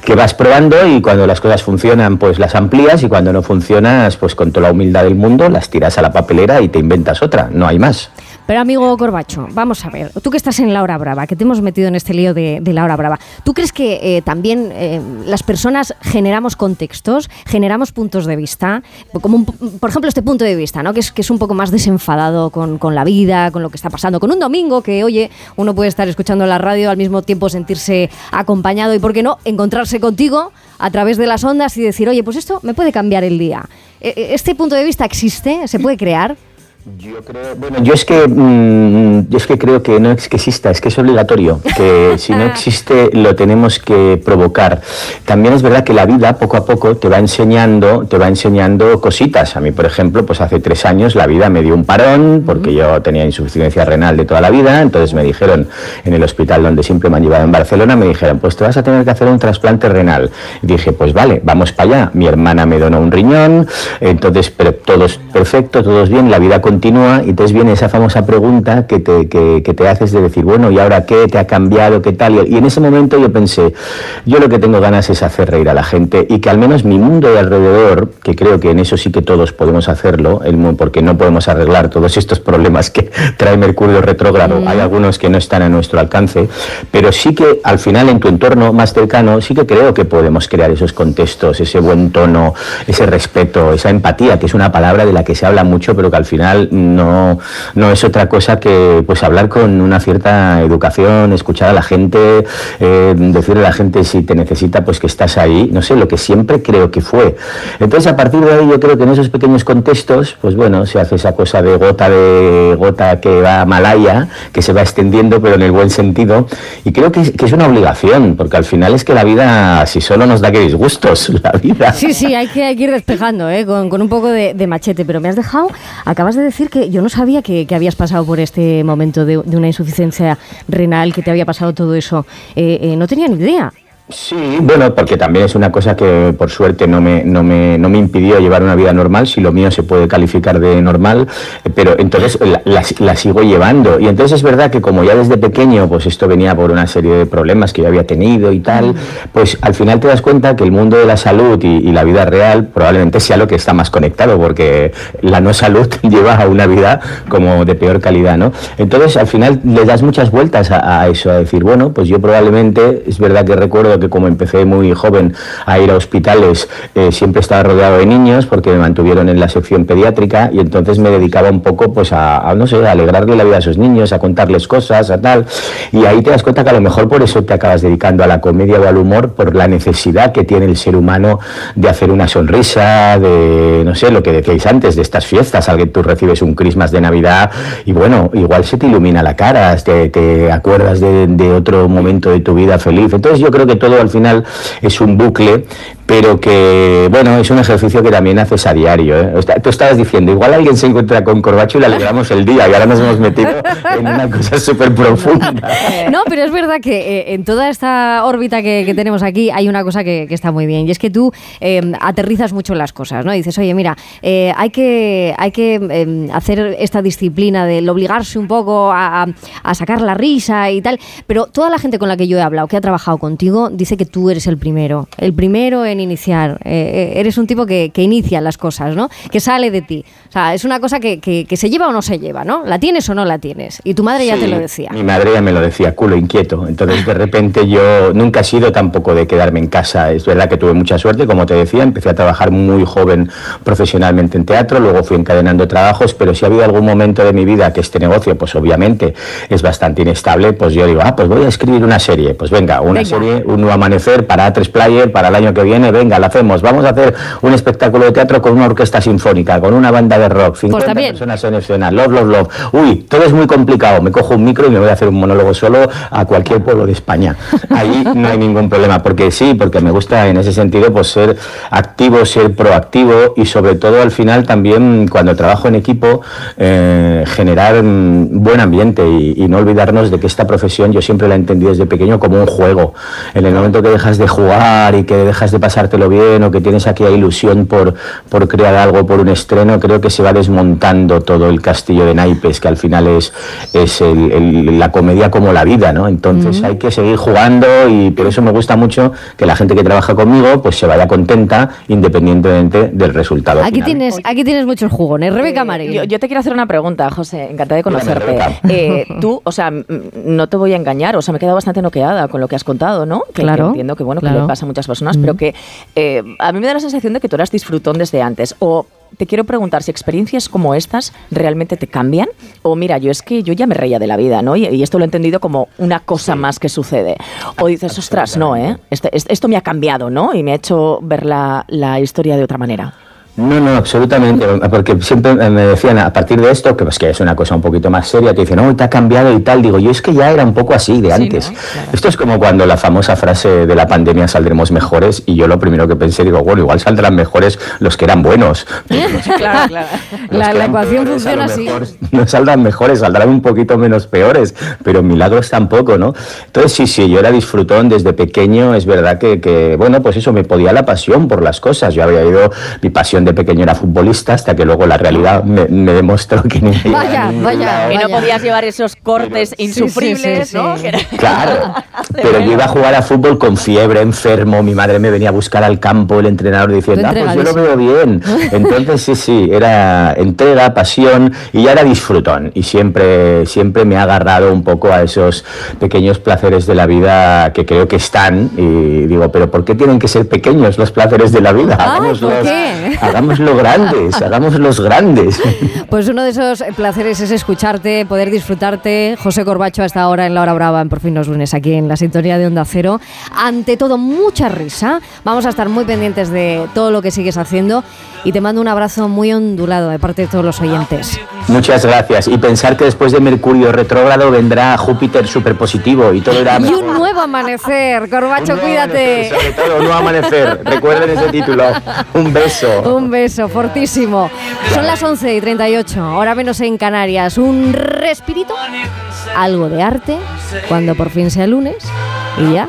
que vas probando y cuando las cosas funcionan pues las amplías y cuando no funcionas pues con toda la humildad del mundo las tiras a la papelera y te inventas otra, no hay más. Pero amigo Corbacho, vamos a ver, tú que estás en la hora brava, que te hemos metido en este lío de, la hora brava, ¿tú crees que eh, también eh, las personas generamos contextos, generamos puntos de vista? Por ejemplo este punto de vista, ¿no? que, es, que es un poco más desenfadado con, con la vida, con lo que está pasando, con un domingo que, oye, uno puede estar escuchando la radio, al mismo tiempo sentirse acompañado y, ¿por qué no?, encontrarse contigo a través de las ondas y decir, oye, pues esto me puede cambiar el día. Eh, eh, ¿Este punto de vista existe? ¿Se puede crear? Bueno, yo es que mm, yo es que creo que no es que exista, es que es obligatorio, que si no existe lo tenemos que provocar. También es verdad que la vida poco a poco te va enseñando, te va enseñando cositas. A mí, por ejemplo, pues hace tres años la vida me dio un parón porque yo tenía insuficiencia renal de toda la vida, entonces me dijeron en el hospital donde siempre me han llevado en Barcelona, me dijeron, pues te vas a tener que hacer un trasplante renal. Y dije, pues vale, vamos para allá. Mi hermana me donó un riñón, entonces, pero todo es perfecto, todo es bien, la vida continúa, y entonces viene esa famosa pregunta que te, que, que te haces de decir, bueno, ¿y ahora qué? ¿Te ha cambiado? ¿Qué tal? Y, en ese momento yo pensé, yo lo que tengo ganas es hacer reír a la gente y que al menos mi mundo de alrededor, que creo que en eso sí que todos podemos hacerlo, porque no podemos arreglar todos estos problemas que trae Mercurio retrógrado, hay algunos que no están a nuestro alcance, pero sí que al final en tu entorno más cercano, sí que creo que podemos crear esos contextos, ese buen tono, ese respeto, esa empatía, que es una palabra de la que se habla mucho, pero que al final no, no es otra cosa que pues hablar con una cierta educación, escuchar a la gente, eh, decirle a la gente si te necesita, pues que estás ahí, no sé, lo que siempre creo que fue. Entonces, a partir de ahí, yo creo que en esos pequeños contextos, pues bueno, se hace esa cosa de gota de gota que va a Malaya, que se va extendiendo, pero en el buen sentido, y creo que que es una obligación, porque al final es que la vida, si solo nos da que disgustos, la vida. Sí, sí, hay que, ir despejando, ¿eh? con, con un poco de, machete. Pero me has dejado, acabas de decir que yo no sabía que, que habías pasado por este momento de, una insuficiencia renal, que te había pasado todo eso. Eh, eh, no tenía ni idea. Sí, bueno, porque también es una cosa que por suerte no me, no me, no me impidió llevar una vida normal, si lo mío se puede calificar de normal, pero entonces la, la- la sigo llevando. Y entonces es verdad que como ya desde pequeño, pues esto venía por una serie de problemas que yo había tenido y tal, pues al final te das cuenta que el mundo de la salud y, y la vida real probablemente sea lo que está más conectado, porque la no salud lleva a una vida como de peor calidad, ¿no? Entonces al final le das muchas vueltas a, a eso, a decir, bueno, pues yo probablemente, es verdad que recuerdo que como empecé muy joven a ir a hospitales, eh, siempre estaba rodeado de niños porque me mantuvieron en la sección pediátrica y entonces me dedicaba un poco pues a, no sé, a alegrarle la vida a esos niños, a contarles cosas, a tal. Y ahí te das cuenta que a lo mejor por eso te acabas dedicando a la comedia o al humor, por la necesidad que tiene el ser humano de hacer una sonrisa, de, no sé, lo que decíais antes, de estas fiestas, al que tú recibes un Christmas de Navidad y bueno, igual se te ilumina la cara, te, te acuerdas de otro momento de tu vida feliz. Entonces yo creo que todo al final es un bucle, pero que, bueno, es un ejercicio que también haces a diario. ¿eh? Tú estabas diciendo, igual alguien se encuentra con Corbacho y le alegramos el día y ahora nos hemos metido en una cosa súper profunda. No, pero es verdad que eh, en toda esta órbita que, que tenemos aquí hay una cosa que, que está muy bien y es que tú eh, aterrizas mucho las cosas, ¿no? Dices, oye, mira, eh, hay que, hay que eh, hacer esta disciplina del obligarse un poco a- a sacar la risa y tal, pero toda la gente con la que yo he hablado, que ha trabajado contigo, dice que tú eres el primero, el primero en iniciar. Eh, eh, eres un tipo que, que inicia las cosas, ¿no? Que sale de ti. O sea, es una cosa que, que- que se lleva o no se lleva, ¿no? ¿La tienes o no la tienes? Y tu madre ya Sí, te lo decía. Mi madre ya me lo decía, culo inquieto. Entonces, de repente, yo nunca he sido tampoco de quedarme en casa. Es verdad que tuve mucha suerte, como te decía, empecé a trabajar muy joven profesionalmente en teatro, luego fui encadenando trabajos, pero si ha habido algún momento de mi vida que este negocio, pues obviamente es bastante inestable, pues yo digo, ah, pues voy a escribir una serie. Pues venga, una Venga. serie, un nuevo amanecer para A3 Player para el año que viene, venga, la hacemos. Vamos a hacer un espectáculo de teatro con una orquesta sinfónica, con una banda de rock, 50 también. personas en escena, love, love, love. Uy, todo es muy complicado. Me cojo un micro y me voy a hacer un monólogo solo a cualquier pueblo de España. Ahí no hay ningún problema, porque sí, porque me gusta en ese sentido pues ser activo, ser proactivo y sobre todo al final también cuando trabajo en equipo eh, generar mm, buen ambiente y, y no olvidarnos de que esta profesión yo siempre la he entendido desde pequeño como un juego. En el momento que dejas de jugar y que dejas de pasártelo bien o que tienes aquella ilusión por, por crear algo, por un estreno, creo que se va desmontando todo el castillo de naipes, que al final es, es el- el- la comedia como la vida, ¿no? Entonces hay que seguir jugando y por eso me gusta mucho que la gente que trabaja conmigo pues se vaya contenta independientemente del resultado. Aquí final. tienes, aquí tienes muchos jugones. Rebeca Marín. Yo, yo te quiero hacer una pregunta, José, encantada de conocerte. Eh, tú, o sea, no te voy a engañar, o sea, me he quedado bastante noqueada con lo que has contado, ¿no? Que, que Claro, entiendo que, bueno, que claro. le pasa a muchas personas, pero que eh, a mí me da la sensación de que tú eras disfrutón desde antes. O te quiero preguntar si experiencias como estas realmente te cambian. O mira, yo es que yo ya me reía de la vida, ¿no? Y, y esto lo he entendido como una cosa más que sucede. O dices, ostras, no, ¿eh? Este- este- esto me ha cambiado, ¿no? Y me ha hecho ver la, la historia de otra manera. No, no, absolutamente, porque siempre me decían a partir de esto, que pues que es una cosa un poquito más seria, te dicen, no, te ha cambiado y tal, digo, yo es que ya era un poco así de antes. Esto es como cuando la famosa frase de la pandemia saldremos mejores y yo lo primero que pensé, digo, bueno, igual saldrán mejores los que eran buenos. claro, claro. La, la ecuación funciona así. no saldrán mejores, saldrán un poquito menos peores, pero milagros tampoco, ¿no? Entonces, sí, sí, yo era disfrutón desde pequeño, es verdad que, que, bueno, pues eso, me podía la pasión por las cosas. Yo había ido, mi pasión de pequeño era futbolista, hasta que luego la realidad me, me demostró que ni Vaya, vaya. Que no podías llevar esos cortes insufribles, Claro, pero yo iba a jugar a fútbol con fiebre, enfermo, mi madre me venía a buscar al campo, el entrenador diciendo, ah, pues yo lo veo bien. Entonces sí, sí, era entrega, pasión y ya era disfrutón. Y siempre, siempre me ha agarrado un poco a esos pequeños placeres de la vida que creo que están. Y digo, pero ¿por qué tienen que ser pequeños los placeres de la vida? Hagámoslo grandes, hagámoslos grandes. Pues uno de esos placeres es escucharte, poder disfrutarte. José Corbacho hasta ahora en La Hora Brava, en Por fin los lunes, aquí en la sintonía de Onda Cero. Ante todo, mucha risa. Vamos a estar muy pendientes de todo lo que sigues haciendo y te mando un abrazo muy ondulado de parte de todos los oyentes. Muchas gracias. Y pensar que después de Mercurio retrógrado vendrá Júpiter superpositivo y todo irá Y mejor. un nuevo amanecer. Corbacho, cuídate. Sobre todo, un nuevo amanecer. Recuerden ese título. Un beso. Un beso fortísimo. Son las 11 y 38, ahora menos en Canarias. Un respirito, algo de arte, cuando por fin sea lunes y ya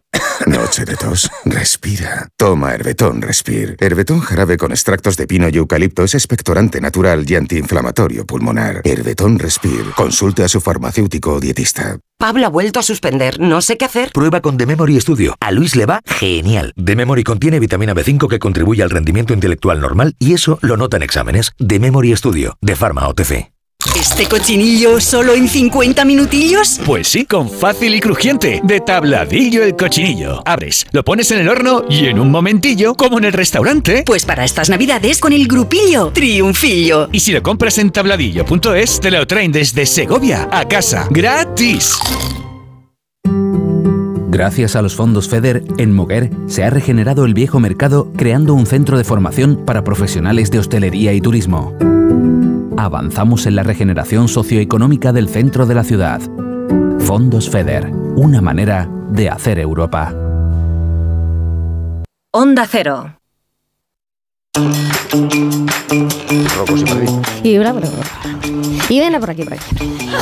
Noche de tos. Respira. Toma Herbetón Respir. Herbetón jarabe con extractos de pino y eucalipto es expectorante natural y antiinflamatorio pulmonar. Herbetón Respir. Consulte a su farmacéutico o dietista. Pablo ha vuelto a suspender. No sé qué hacer. Prueba con The Memory Studio. A Luis le va genial. The Memory contiene vitamina B5 que contribuye al rendimiento intelectual normal y eso lo nota en exámenes. The Memory Studio, de Pharma OTC. ¿Este cochinillo solo en 50 minutillos? Pues sí, con fácil y crujiente. De tabladillo el cochinillo. Abres, lo pones en el horno y en un momentillo, como en el restaurante. Pues para estas navidades con el grupillo Triunfillo. Y si lo compras en tabladillo.es, te lo traen desde Segovia a casa. ¡Gratis! Gracias a los fondos FEDER, en Moguer se ha regenerado el viejo mercado creando un centro de formación para profesionales de hostelería y turismo. Avanzamos en la regeneración socioeconómica del centro de la ciudad. Fondos FEDER, una manera de hacer Europa. Onda Cero. Y bla, bla, bla. Y ven por aquí, por aquí.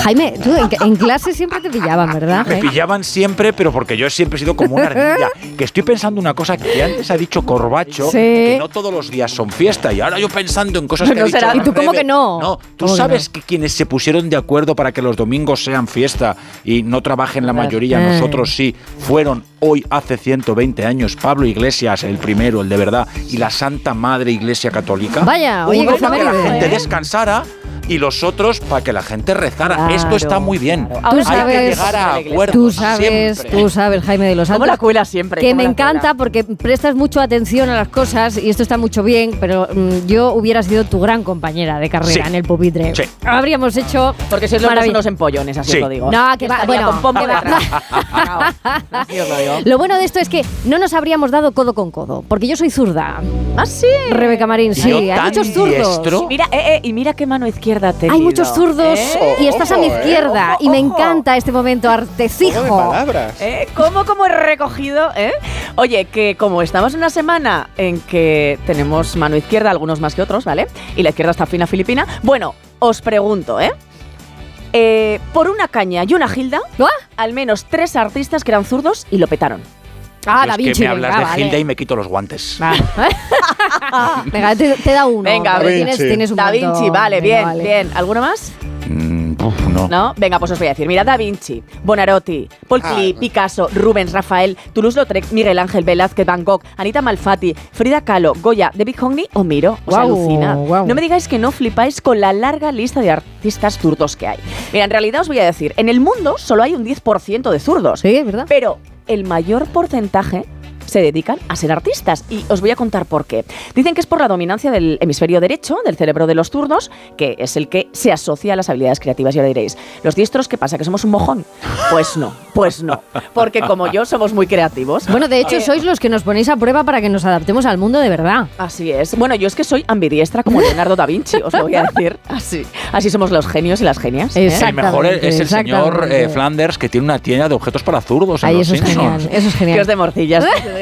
Jaime, tú en, en clase siempre te pillaban, ¿verdad? Me ¿Eh? pillaban siempre, pero porque yo siempre he sido como una ardilla. Que estoy pensando una cosa que antes ha dicho Corbacho, Sí. que no todos los días son fiesta. Y ahora yo pensando en cosas que No ha dicho. ¿Y tú cómo que no? No, tú ¿Cómo que sabes que, quienes se pusieron de acuerdo para que los domingos sean fiesta y no trabajen la mayoría, Eh. nosotros sí, fueron hoy hace 120 años Pablo Iglesias, el primero, el de verdad, y la Santa Madre Iglesia Católica. Vaya, oye, que la gente ¿eh? descansara y los otros para que la gente rezara. Claro. Esto está muy bien. Tú Hay que sabes, llegar a acuerdos. tú sabes, siempre. tú sabes, Jaime de los ¿Cómo Santos. la cuela siempre? Que ¿Cómo me encanta porque prestas mucho atención a las cosas y esto está mucho bien, pero mm, yo hubiera sido tu gran compañera de carrera Sí. en el pupitre. Sí. Habríamos hecho. Porque sois los unos empollones, así Sí. os lo digo. No, que va, bueno, con que va-. Así os lo digo. Lo bueno de esto es que no nos habríamos dado codo con codo, porque yo soy zurda. ¿Ah, sí? Rebeca Marín, sí. Hay muchos zurdos. Mira, eh, eh, y mira qué mano izquierda te Hay muchos zurdos ¿Eh? y estás a mi izquierda y me encanta este momento artecijo. ¿Eh? ¿Cómo, cómo he recogido? eh? Oye, que como estamos en una semana en que tenemos mano izquierda, algunos más que otros, ¿vale? Y la izquierda está fina filipina. Bueno, os pregunto, ¿eh? Eh, por una caña y una gilda, al menos tres artistas que eran zurdos y lo petaron. Ah, Yo es que me hablas de Gilda y me quito los guantes. Venga, te, te da uno. Venga, Da tienes, Vinci. tienes un Da montón. Vinci, vale, Venga, bien, vale. bien. ¿Alguno más? Mm, uf, no. ¿No? Venga, pues os voy a decir. Mira, Da Vinci, Bonarotti, Paul Klee, Picasso, Rubens, Rafael, Toulouse-Lautrec, Miguel Ángel, Velázquez, Van Gogh, Anita Malfatti, Frida Kahlo, Goya, David Hockney o Miro. Os Guau, alucina. No me digáis que no flipáis con la larga lista de artistas zurdos que hay. Mira, en realidad os voy a decir, en el mundo solo hay un 10% de zurdos. Sí, ¿verdad? Pero el mayor porcentaje se dedican a ser artistas y os voy a contar por qué. Dicen que es por la dominancia del hemisferio derecho, del cerebro de los zurdos, que es el que se asocia a las habilidades creativas. Y ahora diréis, ¿los diestros qué pasa? ¿Que somos un mojón? Pues no, pues no. Porque como yo somos muy creativos. Bueno, de hecho, Eh, sois los que nos ponéis a prueba para que nos adaptemos al mundo de verdad. Así es. Bueno, yo es que soy ambidiestra como Leonardo da Vinci, os lo voy a decir. Así, así somos los genios y las genias. ¿eh? El mejor es, es el señor eh, Flanders que tiene una tienda de objetos para zurdos. en Ay, Los eso es genial, eso es genial. Que os de morcillas,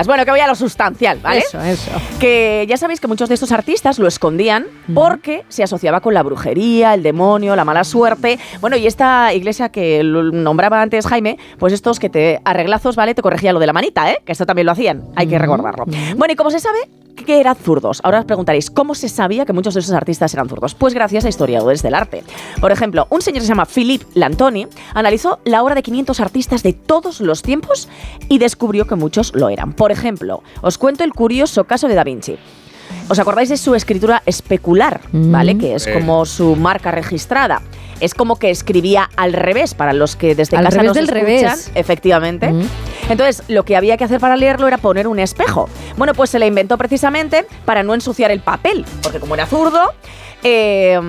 os. Bueno, que voy a lo sustancial, ¿vale? Eso, eso. Que ya sabéis que muchos de estos artistas lo escondían porque se asociaba con la brujería, el demonio, la mala suerte. Bueno, y esta iglesia que nombraba antes Jaime, pues estos que te arreglazos, ¿vale? Te corregía lo de la manita, ¿eh? Que esto también lo hacían, hay que recordarlo. Bueno, y como se sabe que eran zurdos, ahora os preguntaréis, ¿cómo se sabía que muchos de esos artistas eran zurdos? Pues gracias a historiadores del arte. Por ejemplo, un señor que se llama Philippe Lantoni analizó la obra de 500 artistas de todos los tiempos y descubrió que muchos lo eran. Por ejemplo, os cuento el curioso caso de Da Vinci. ¿Os acordáis de su escritura especular? ¿Vale? Que es como su marca registrada. Es como que escribía al revés para los que desde Al casa revés nos del escuchan. revés. Efectivamente. Entonces, lo que había que hacer para leerlo era poner un espejo. Bueno, pues se la inventó precisamente para no ensuciar el papel, porque como era zurdo, eh,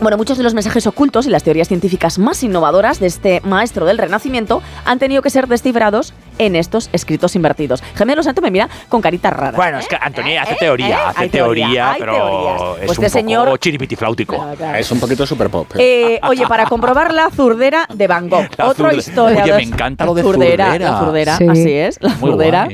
bueno, muchos de los mensajes ocultos y las teorías científicas más innovadoras de este maestro del Renacimiento han tenido que ser descifrados en estos escritos invertidos. Gemelo Santo me mira con carita rara. Bueno, es que Antonio hace teoría, eh, hace hay teoría, teoría, hay pero teorías. es Pues un este poco señor- chiripitifláutico. Es un poquito super pop. Eh, oye, para comprobar la zurdera de Van Gogh. La Otro zurde- historiador. Oye, me encanta lo de zurdera. zurdera. La zurdera, Sí. así es, la Muy zurdera.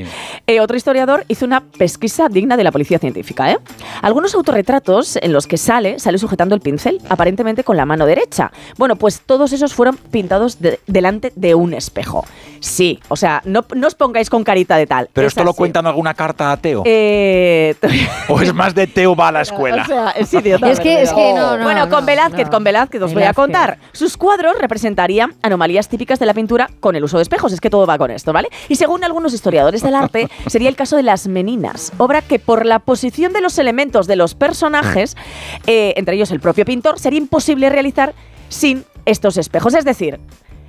Eh, otro historiador hizo una pesquisa digna de la policía científica. ¿eh? Algunos autorretratos en los que sale, sale sujetando el pincel, aparentemente con la mano derecha. Bueno, pues todos esos fueron pintados de- delante de un espejo. Sí, o sea, no, no os pongáis con carita de tal. ¿Pero Es esto lo así. cuenta en alguna carta a Teo? Eh, ¿O es más de Teo va a la escuela? O sea, es idiota. Es que- es que no, no, Bueno, con Velázquez, no. con Velázquez os voy a contar. Sus cuadros representarían anomalías típicas de la pintura con el uso de espejos. Es que todo va con esto, ¿vale? Y según algunos historiadores del arte, sería el caso de las Meninas, obra que por la posición de los elementos de los personajes, eh, entre ellos el propio pintor, sería imposible realizar sin estos espejos. Es decir,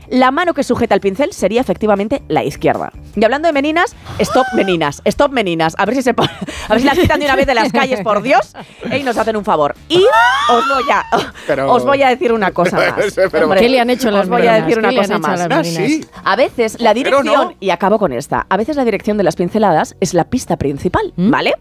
la mano que sujeta el pincel sería efectivamente la izquierda. Y hablando de meninas, stop meninas, stop meninas. A ver si se a ver si las quitan de una vez de las calles, por Dios, y nos hacen un favor. Y os voy a, Pero- os voy a decir una cosa más. Pero- Hombre, ¿Qué le han hecho las Os voy a decir una ¿Qué le han cosa a más. las Ah, sí. A veces la dirección, no. y acabo con esta, a veces la dirección de las pinceladas es la pista principal, ¿Mm? ¿vale?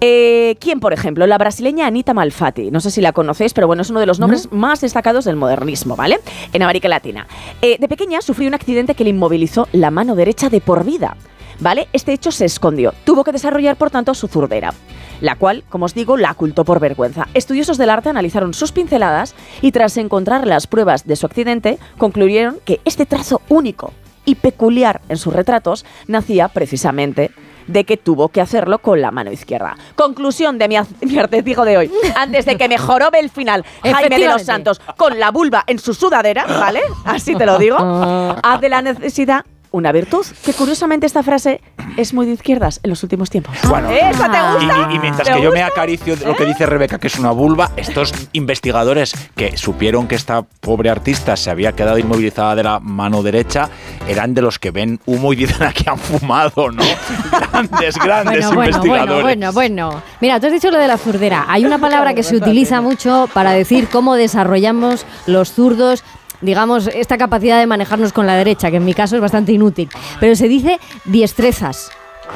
Eh, ¿Quién, por ejemplo? La brasileña Anita Malfatti. No sé si la conocéis, pero bueno, es uno de los nombres más destacados del modernismo, ¿vale? En América Latina. Eh, de pequeña sufrió un accidente que le inmovilizó la mano derecha de por vida. ¿Vale? Este hecho se escondió. Tuvo que desarrollar, por tanto, su zurdera, la cual, como os digo, la ocultó por vergüenza. Estudiosos del arte analizaron sus pinceladas y tras encontrar las pruebas de su accidente, concluyeron que este trazo único y peculiar en sus retratos nacía precisamente de que tuvo que hacerlo con la mano izquierda. Conclusión de mi, mi de hoy. Antes de que me jorobe el final Jaime de los. Santos con la vulva en su sudadera, ¿vale? Así te lo digo. Haz de la necesidad una virtud. Que curiosamente esta frase es muy de izquierdas en los últimos tiempos. Bueno, ¿Esa te Y, gusta? y- y mientras ¿Te que yo me acaricio de lo que dice Rebeca, que es una vulva, estos investigadores que supieron que esta pobre artista se había quedado inmovilizada de la mano derecha, eran de los que ven humo y dicen aquí han fumado, ¿no? Grandes, grandes bueno, investigadores. bueno, bueno, bueno. Mira, tú has dicho lo de la zurdera. Hay una palabra que se utiliza mucho para decir cómo desarrollamos los zurdos digamos, esta capacidad de manejarnos con la derecha, que en mi caso es bastante inútil. Pero se dice diestrezas.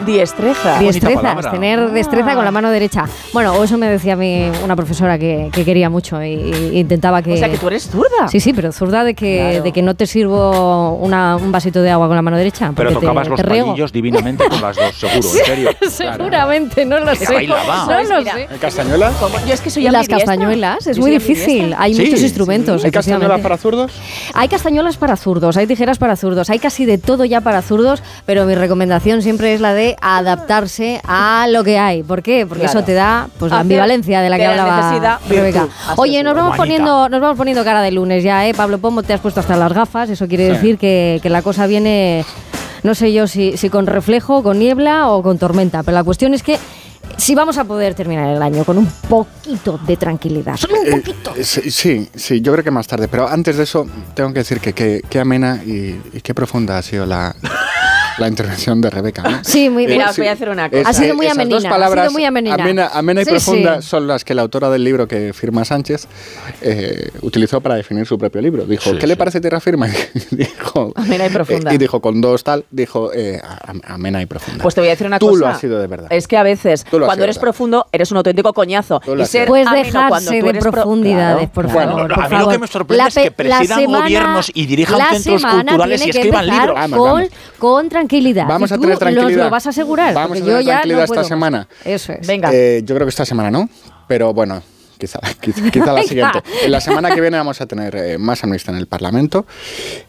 Diestreza. Diestrezas, tener destreza con la mano derecha. Bueno, o eso me decía a mí una profesora que, que quería mucho y, y intentaba que... O sea, que tú eres zurda. Sí, sí, pero zurda de que, Claro. de que no te sirvo una- un vasito de agua con la mano derecha. Pero te- tocabas los palillos divinamente con las dos, seguro, en serio. Seguramente, no lo sé. bailaba. No lo Mira, sé. ¿Hay castañuelas? Yo es que soy Y las castañuelas, es muy difícil. Hay Sí, muchos sí. instrumentos. ¿Hay castañuelas para zurdos? Hay castañuelas para zurdos, hay tijeras para zurdos, hay casi de todo ya para zurdos, pero mi recomendación siempre es la de adaptarse a lo que hay. ¿Por qué? Porque Claro. eso te da pues la ambivalencia de la que de hablaba Rebeca. Oye, nos vamos poniendo, nos vamos poniendo cara de lunes ya, ¿eh? Pablo Pomo, te has puesto hasta las gafas, eso quiere Sí. decir que, que la cosa viene, no sé yo si, si con reflejo, con niebla o con tormenta, pero la cuestión es que si vamos a poder terminar el año con un poquito de tranquilidad, solo un Eh, poquito. eh, sí, sí, sí, yo creo que más tarde. Pero antes de eso, tengo que decir que que- qué amena y, y qué profunda ha sido la, la intervención de Rebeca. ¿no? Sí, muy bien. Mira, os voy a decir una cosa. Ha sido muy esas amenina, dos ha palabras, sido muy amenina. Amena, amena y Sí, profunda, sí. son las que la autora del libro que firma Sánchez eh, utilizó para definir su propio libro. Dijo, Sí, ¿qué le parece tierra firme? dijo, Amena y profunda. eh, y dijo, con dos tal, dijo, eh, am- amena y profunda. Pues te voy a decir una Tú cosa. lo has sido de verdad. Es que a veces, Tú cuando eres verdad. profundo, eres un auténtico coñazo. Tú Y ser cuando dejarse tú de pro- profundidades, Claro, por favor. Bueno, por a mí lo que me sorprende La es que presidan semana- gobiernos y dirijan centros culturales y escriban libros. Con, con tranquilidad. Vamos Y a tener tranquilidad. Nos lo vas a asegurar. Vamos a tener yo ya tranquilidad no esta semana. Eso es. Venga. Eh, yo creo que esta semana no, pero bueno, quizá, quizá, quizá la siguiente. En la semana que viene vamos a tener eh, más amnistía en el Parlamento.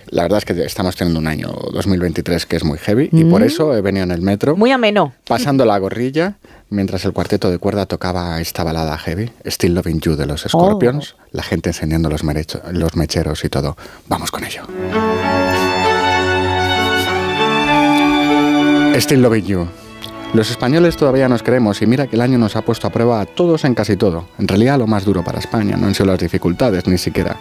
La verdad es que estamos teniendo un año 2023 que es muy heavy y Mm. por eso he venido en el metro Muy ameno. pasando la gorrilla mientras el cuarteto de cuerda tocaba esta balada heavy, Still Loving You de los Scorpions, Oh. la gente encendiendo los, merecho- los mecheros y todo. Vamos con ello. Still Loving You. Los españoles todavía nos creemos y mira que el año nos ha puesto a prueba a todos en casi todo. En realidad lo más duro para España no han sido las dificultades, ni siquiera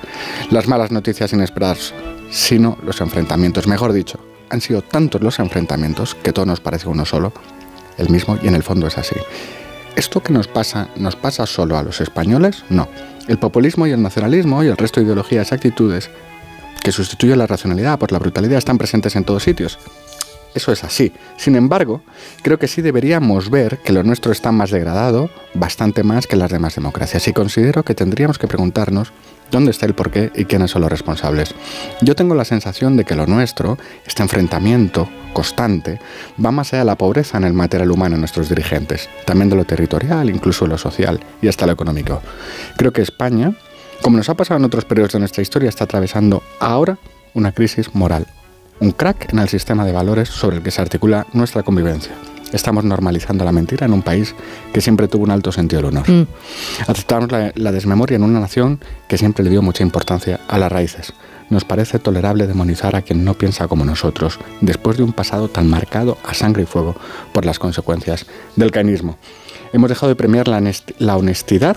las malas noticias inesperadas, sino los enfrentamientos. Mejor dicho, han sido tantos los enfrentamientos que todo nos parece uno solo, el mismo, y en el fondo es así. ¿Esto que nos pasa nos pasa solo a los españoles? No. El populismo y el nacionalismo y el resto de ideologías y actitudes que sustituyen la racionalidad por la brutalidad están presentes en todos sitios. Eso es así. Sin embargo, creo que sí deberíamos ver que lo nuestro está más degradado, bastante más que las demás democracias. Y considero que tendríamos que preguntarnos dónde está el porqué y quiénes son los responsables. Yo tengo la sensación de que lo nuestro, este enfrentamiento constante, va más allá de la pobreza en el material humano en nuestros dirigentes, también de lo territorial, incluso lo social y hasta lo económico. Creo que España, como nos ha pasado en otros periodos de nuestra historia, está atravesando ahora una crisis moral, un crack en el sistema de valores sobre el que se articula nuestra convivencia. Estamos normalizando la mentira en un país que siempre tuvo un alto sentido del honor. Mm. Aceptamos la, la desmemoria en una nación que siempre le dio mucha importancia a las raíces. Nos parece tolerable demonizar a quien no piensa como nosotros, después de un pasado tan marcado a sangre y fuego por las consecuencias del caínismo. Hemos dejado de premiar la, honest- la honestidad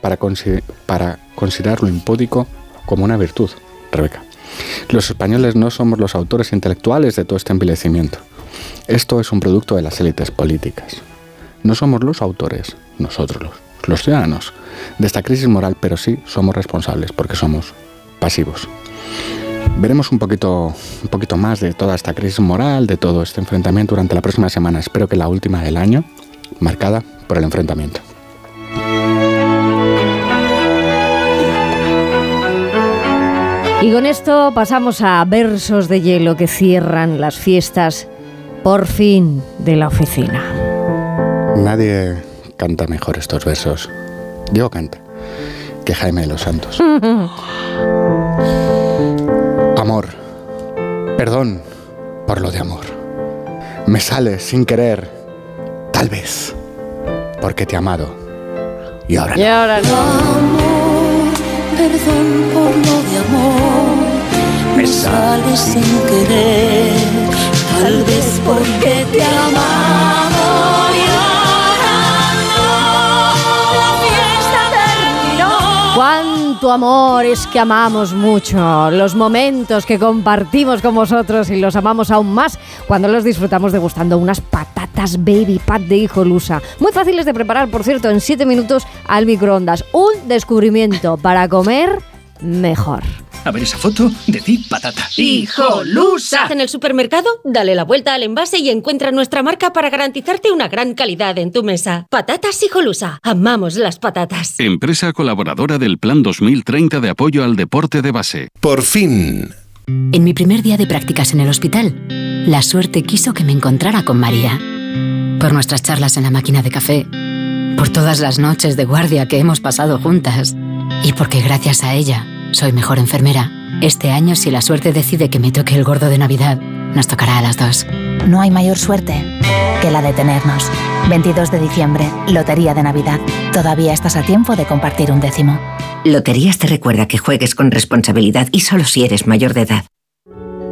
para, consi- para considerar lo impúdico como una virtud, Rebeca. Los españoles no somos los autores intelectuales de todo este envilecimiento. Esto es un producto de las élites políticas. No somos los autores, nosotros los, los ciudadanos, de esta crisis moral, pero sí somos responsables porque somos pasivos. Veremos un poquito, un poquito más de toda esta crisis moral, de todo este enfrentamiento durante la próxima semana. Espero que la última del año, marcada por el enfrentamiento. Y con esto pasamos a versos de hielo que cierran las fiestas, por fin, de la oficina. Nadie canta mejor estos versos. Diego canta que Jaime de los Santos. Amor, perdón por lo de amor. Me sale sin querer, tal vez, porque te he amado. Y ahora Y ahora Amor, perdón por lo de amor. Me sale sin querer, tal vez porque te amamos. Cuánto amor es que amamos mucho, los momentos que compartimos con vosotros y los amamos aún más cuando los disfrutamos degustando unas patatas baby pat de hijolusa. Muy fáciles de preparar, por cierto, en 7 minutos al microondas. Un descubrimiento para comer mejor. A ver esa foto de ti, patata. ¡Hijolusa! En el supermercado, dale la vuelta al envase y encuentra nuestra marca para garantizarte una gran calidad en tu mesa. Patatas Hijolusa. Amamos las patatas. Empresa colaboradora del Plan 2030 de apoyo al deporte de base. Por fin. En mi primer día de prácticas en el hospital, la suerte quiso que me encontrara con María. Por nuestras charlas en la máquina de café, por todas las noches de guardia que hemos pasado juntas y porque gracias a ella soy mejor enfermera. Este año, si la suerte decide que me toque el gordo de Navidad, nos tocará a las dos. No hay mayor suerte que la de tenernos. 22 de diciembre, Lotería de Navidad. Todavía estás a tiempo de compartir un décimo. Loterías te recuerda que juegues con responsabilidad y solo si eres mayor de edad.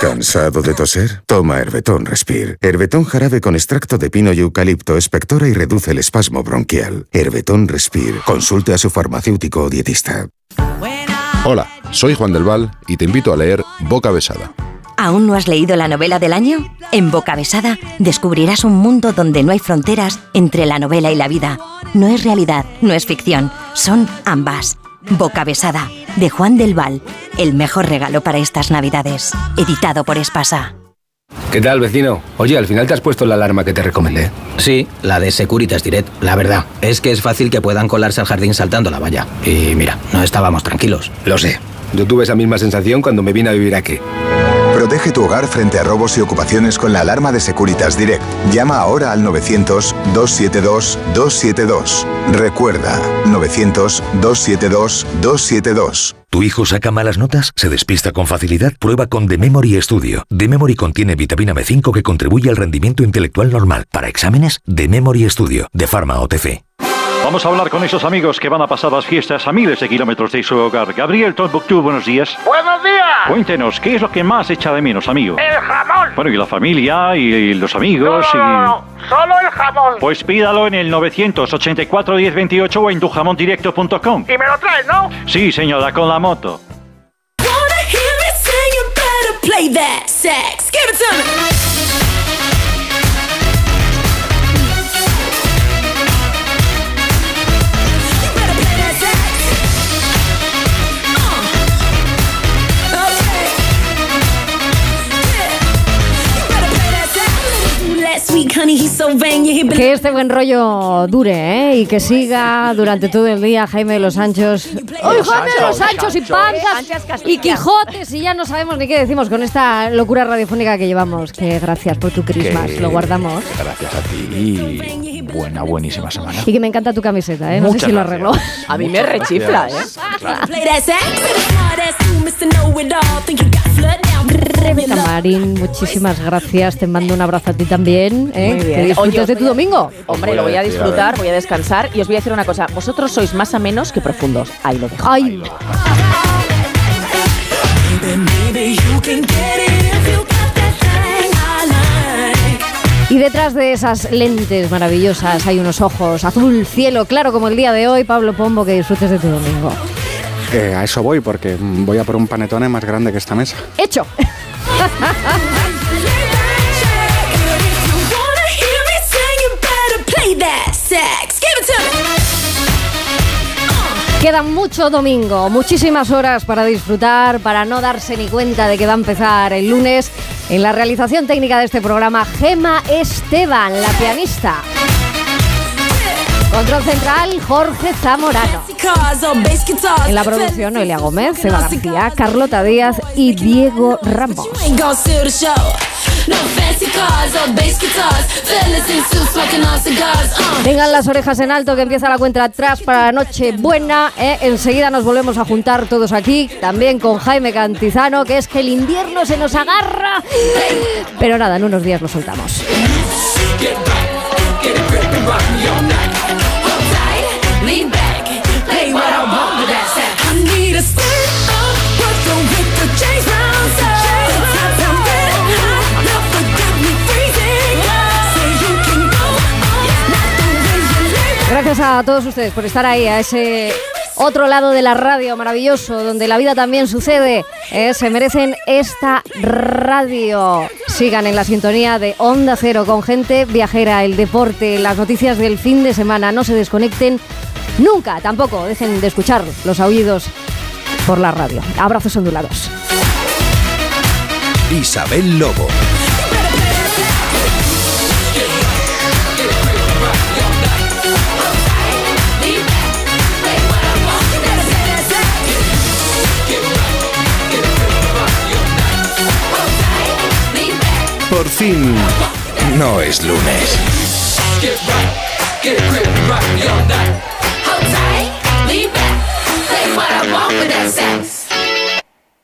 ¿Cansado de toser? Toma Herbetón Respire. Herbetón jarabe con extracto de pino y eucalipto espectora y reduce el espasmo bronquial. Herbetón Respire. Consulte a su farmacéutico o dietista. Hola, soy Juan del Val y te invito a leer Boca Besada. ¿Aún no has leído la novela del año? En Boca Besada descubrirás un mundo donde no hay fronteras entre la novela y la vida. No es realidad, no es ficción, son ambas. Boca Besada, de Juan del Val, el mejor regalo para estas navidades. Editado por Espasa. ¿Qué tal, vecino? Oye, al final te has puesto la alarma que te recomendé. Sí, la de Securitas Direct. La verdad, es que es fácil que puedan colarse al jardín saltando la valla. Y mira, no estábamos tranquilos. Lo sé. Yo tuve esa misma sensación cuando me vine a vivir aquí. Protege tu hogar frente a robos y ocupaciones con la alarma de Securitas Direct. Llama ahora al 900-272-272. Recuerda, 900-272-272. ¿Tu hijo saca malas notas? ¿Se despista con facilidad? Prueba con The Memory Studio. The Memory contiene vitamina B5 que contribuye al rendimiento intelectual normal. Para exámenes, The Memory Studio, de Pharma OTC. Vamos a hablar con esos amigos que van a pasar las fiestas a miles de kilómetros de su hogar. Gabriel Tombuctú, buenos días. ¡Buenos días! Cuéntenos, ¿qué es lo que más echa de menos, amigo? ¡El jamón! Bueno, y la familia, y, y los amigos, No, no, no, no, solo el jamón. Pues pídalo en el 984 1028 o en tujamondirecto.com. Y me lo traes, ¿no? Sí, señora, con la moto. Que este buen rollo dure, ¿eh? Y que siga durante todo el día Jaime de los Sanchos. ¡Ay, Jaime de los Sanchos y Panzas! Y Quijotes, y ya no sabemos ni qué decimos con esta locura radiofónica que llevamos. Que gracias por tu Christmas, Que- lo guardamos. Gracias a ti y buena, buenísima semana. Y que me encanta tu camiseta, ¿eh? No sé Muchas si lo gracias. arreglo. A mí me rechifla, ¿eh? play Rebeca Marín, muchísimas gracias. Te mando un abrazo a ti también. ¿eh? Muy Que disfrutes Oye, de tu a- domingo. Hombre, lo voy a disfrutar, voy a descansar y os voy a decir una cosa. Vosotros sois más amenos que profundos. Ahí lo dejo. Ay, I like. Y detrás de esas lentes maravillosas hay unos ojos azul cielo, claro como el día de hoy. Pablo Pombo, que disfrutes de tu domingo. A eso voy, porque mm, voy a por un panetone más grande que esta mesa. Hecho. Wanna hear me sing? You better play that sax. Give it to me. Queda mucho domingo, muchísimas horas para disfrutar, para no darse ni cuenta de que va a empezar el lunes. En la realización técnica de este programa, Gema Esteban, la pianista. Control central, Jorge Zamorano. En la producción, Noelia Gómez, Eva García, Carlota Díaz y Diego Ramos. Tengan las orejas en alto que empieza la cuenta atrás para la noche buena. ¿eh? Enseguida nos volvemos a juntar todos aquí, también con Jaime Cantizano, que es que el invierno se nos agarra. Pero nada, en unos días lo soltamos. Play what I want with that sound. I need a stand up, brother with the chains round sound. I'm red hot, never got me freezing. Say you can go on, not the way you live. Gracias a todos ustedes por estar ahí, a ese otro lado de la radio maravilloso, donde la vida también sucede. ¿eh? Se merecen esta radio. Sigan en la sintonía de Onda Cero con gente viajera, el deporte, las noticias del fin de semana. No se desconecten nunca, tampoco dejen de escuchar los aullidos por la radio. Abrazos ondulados. Isabel Lobo. Por fin, no es lunes. Want with that sound.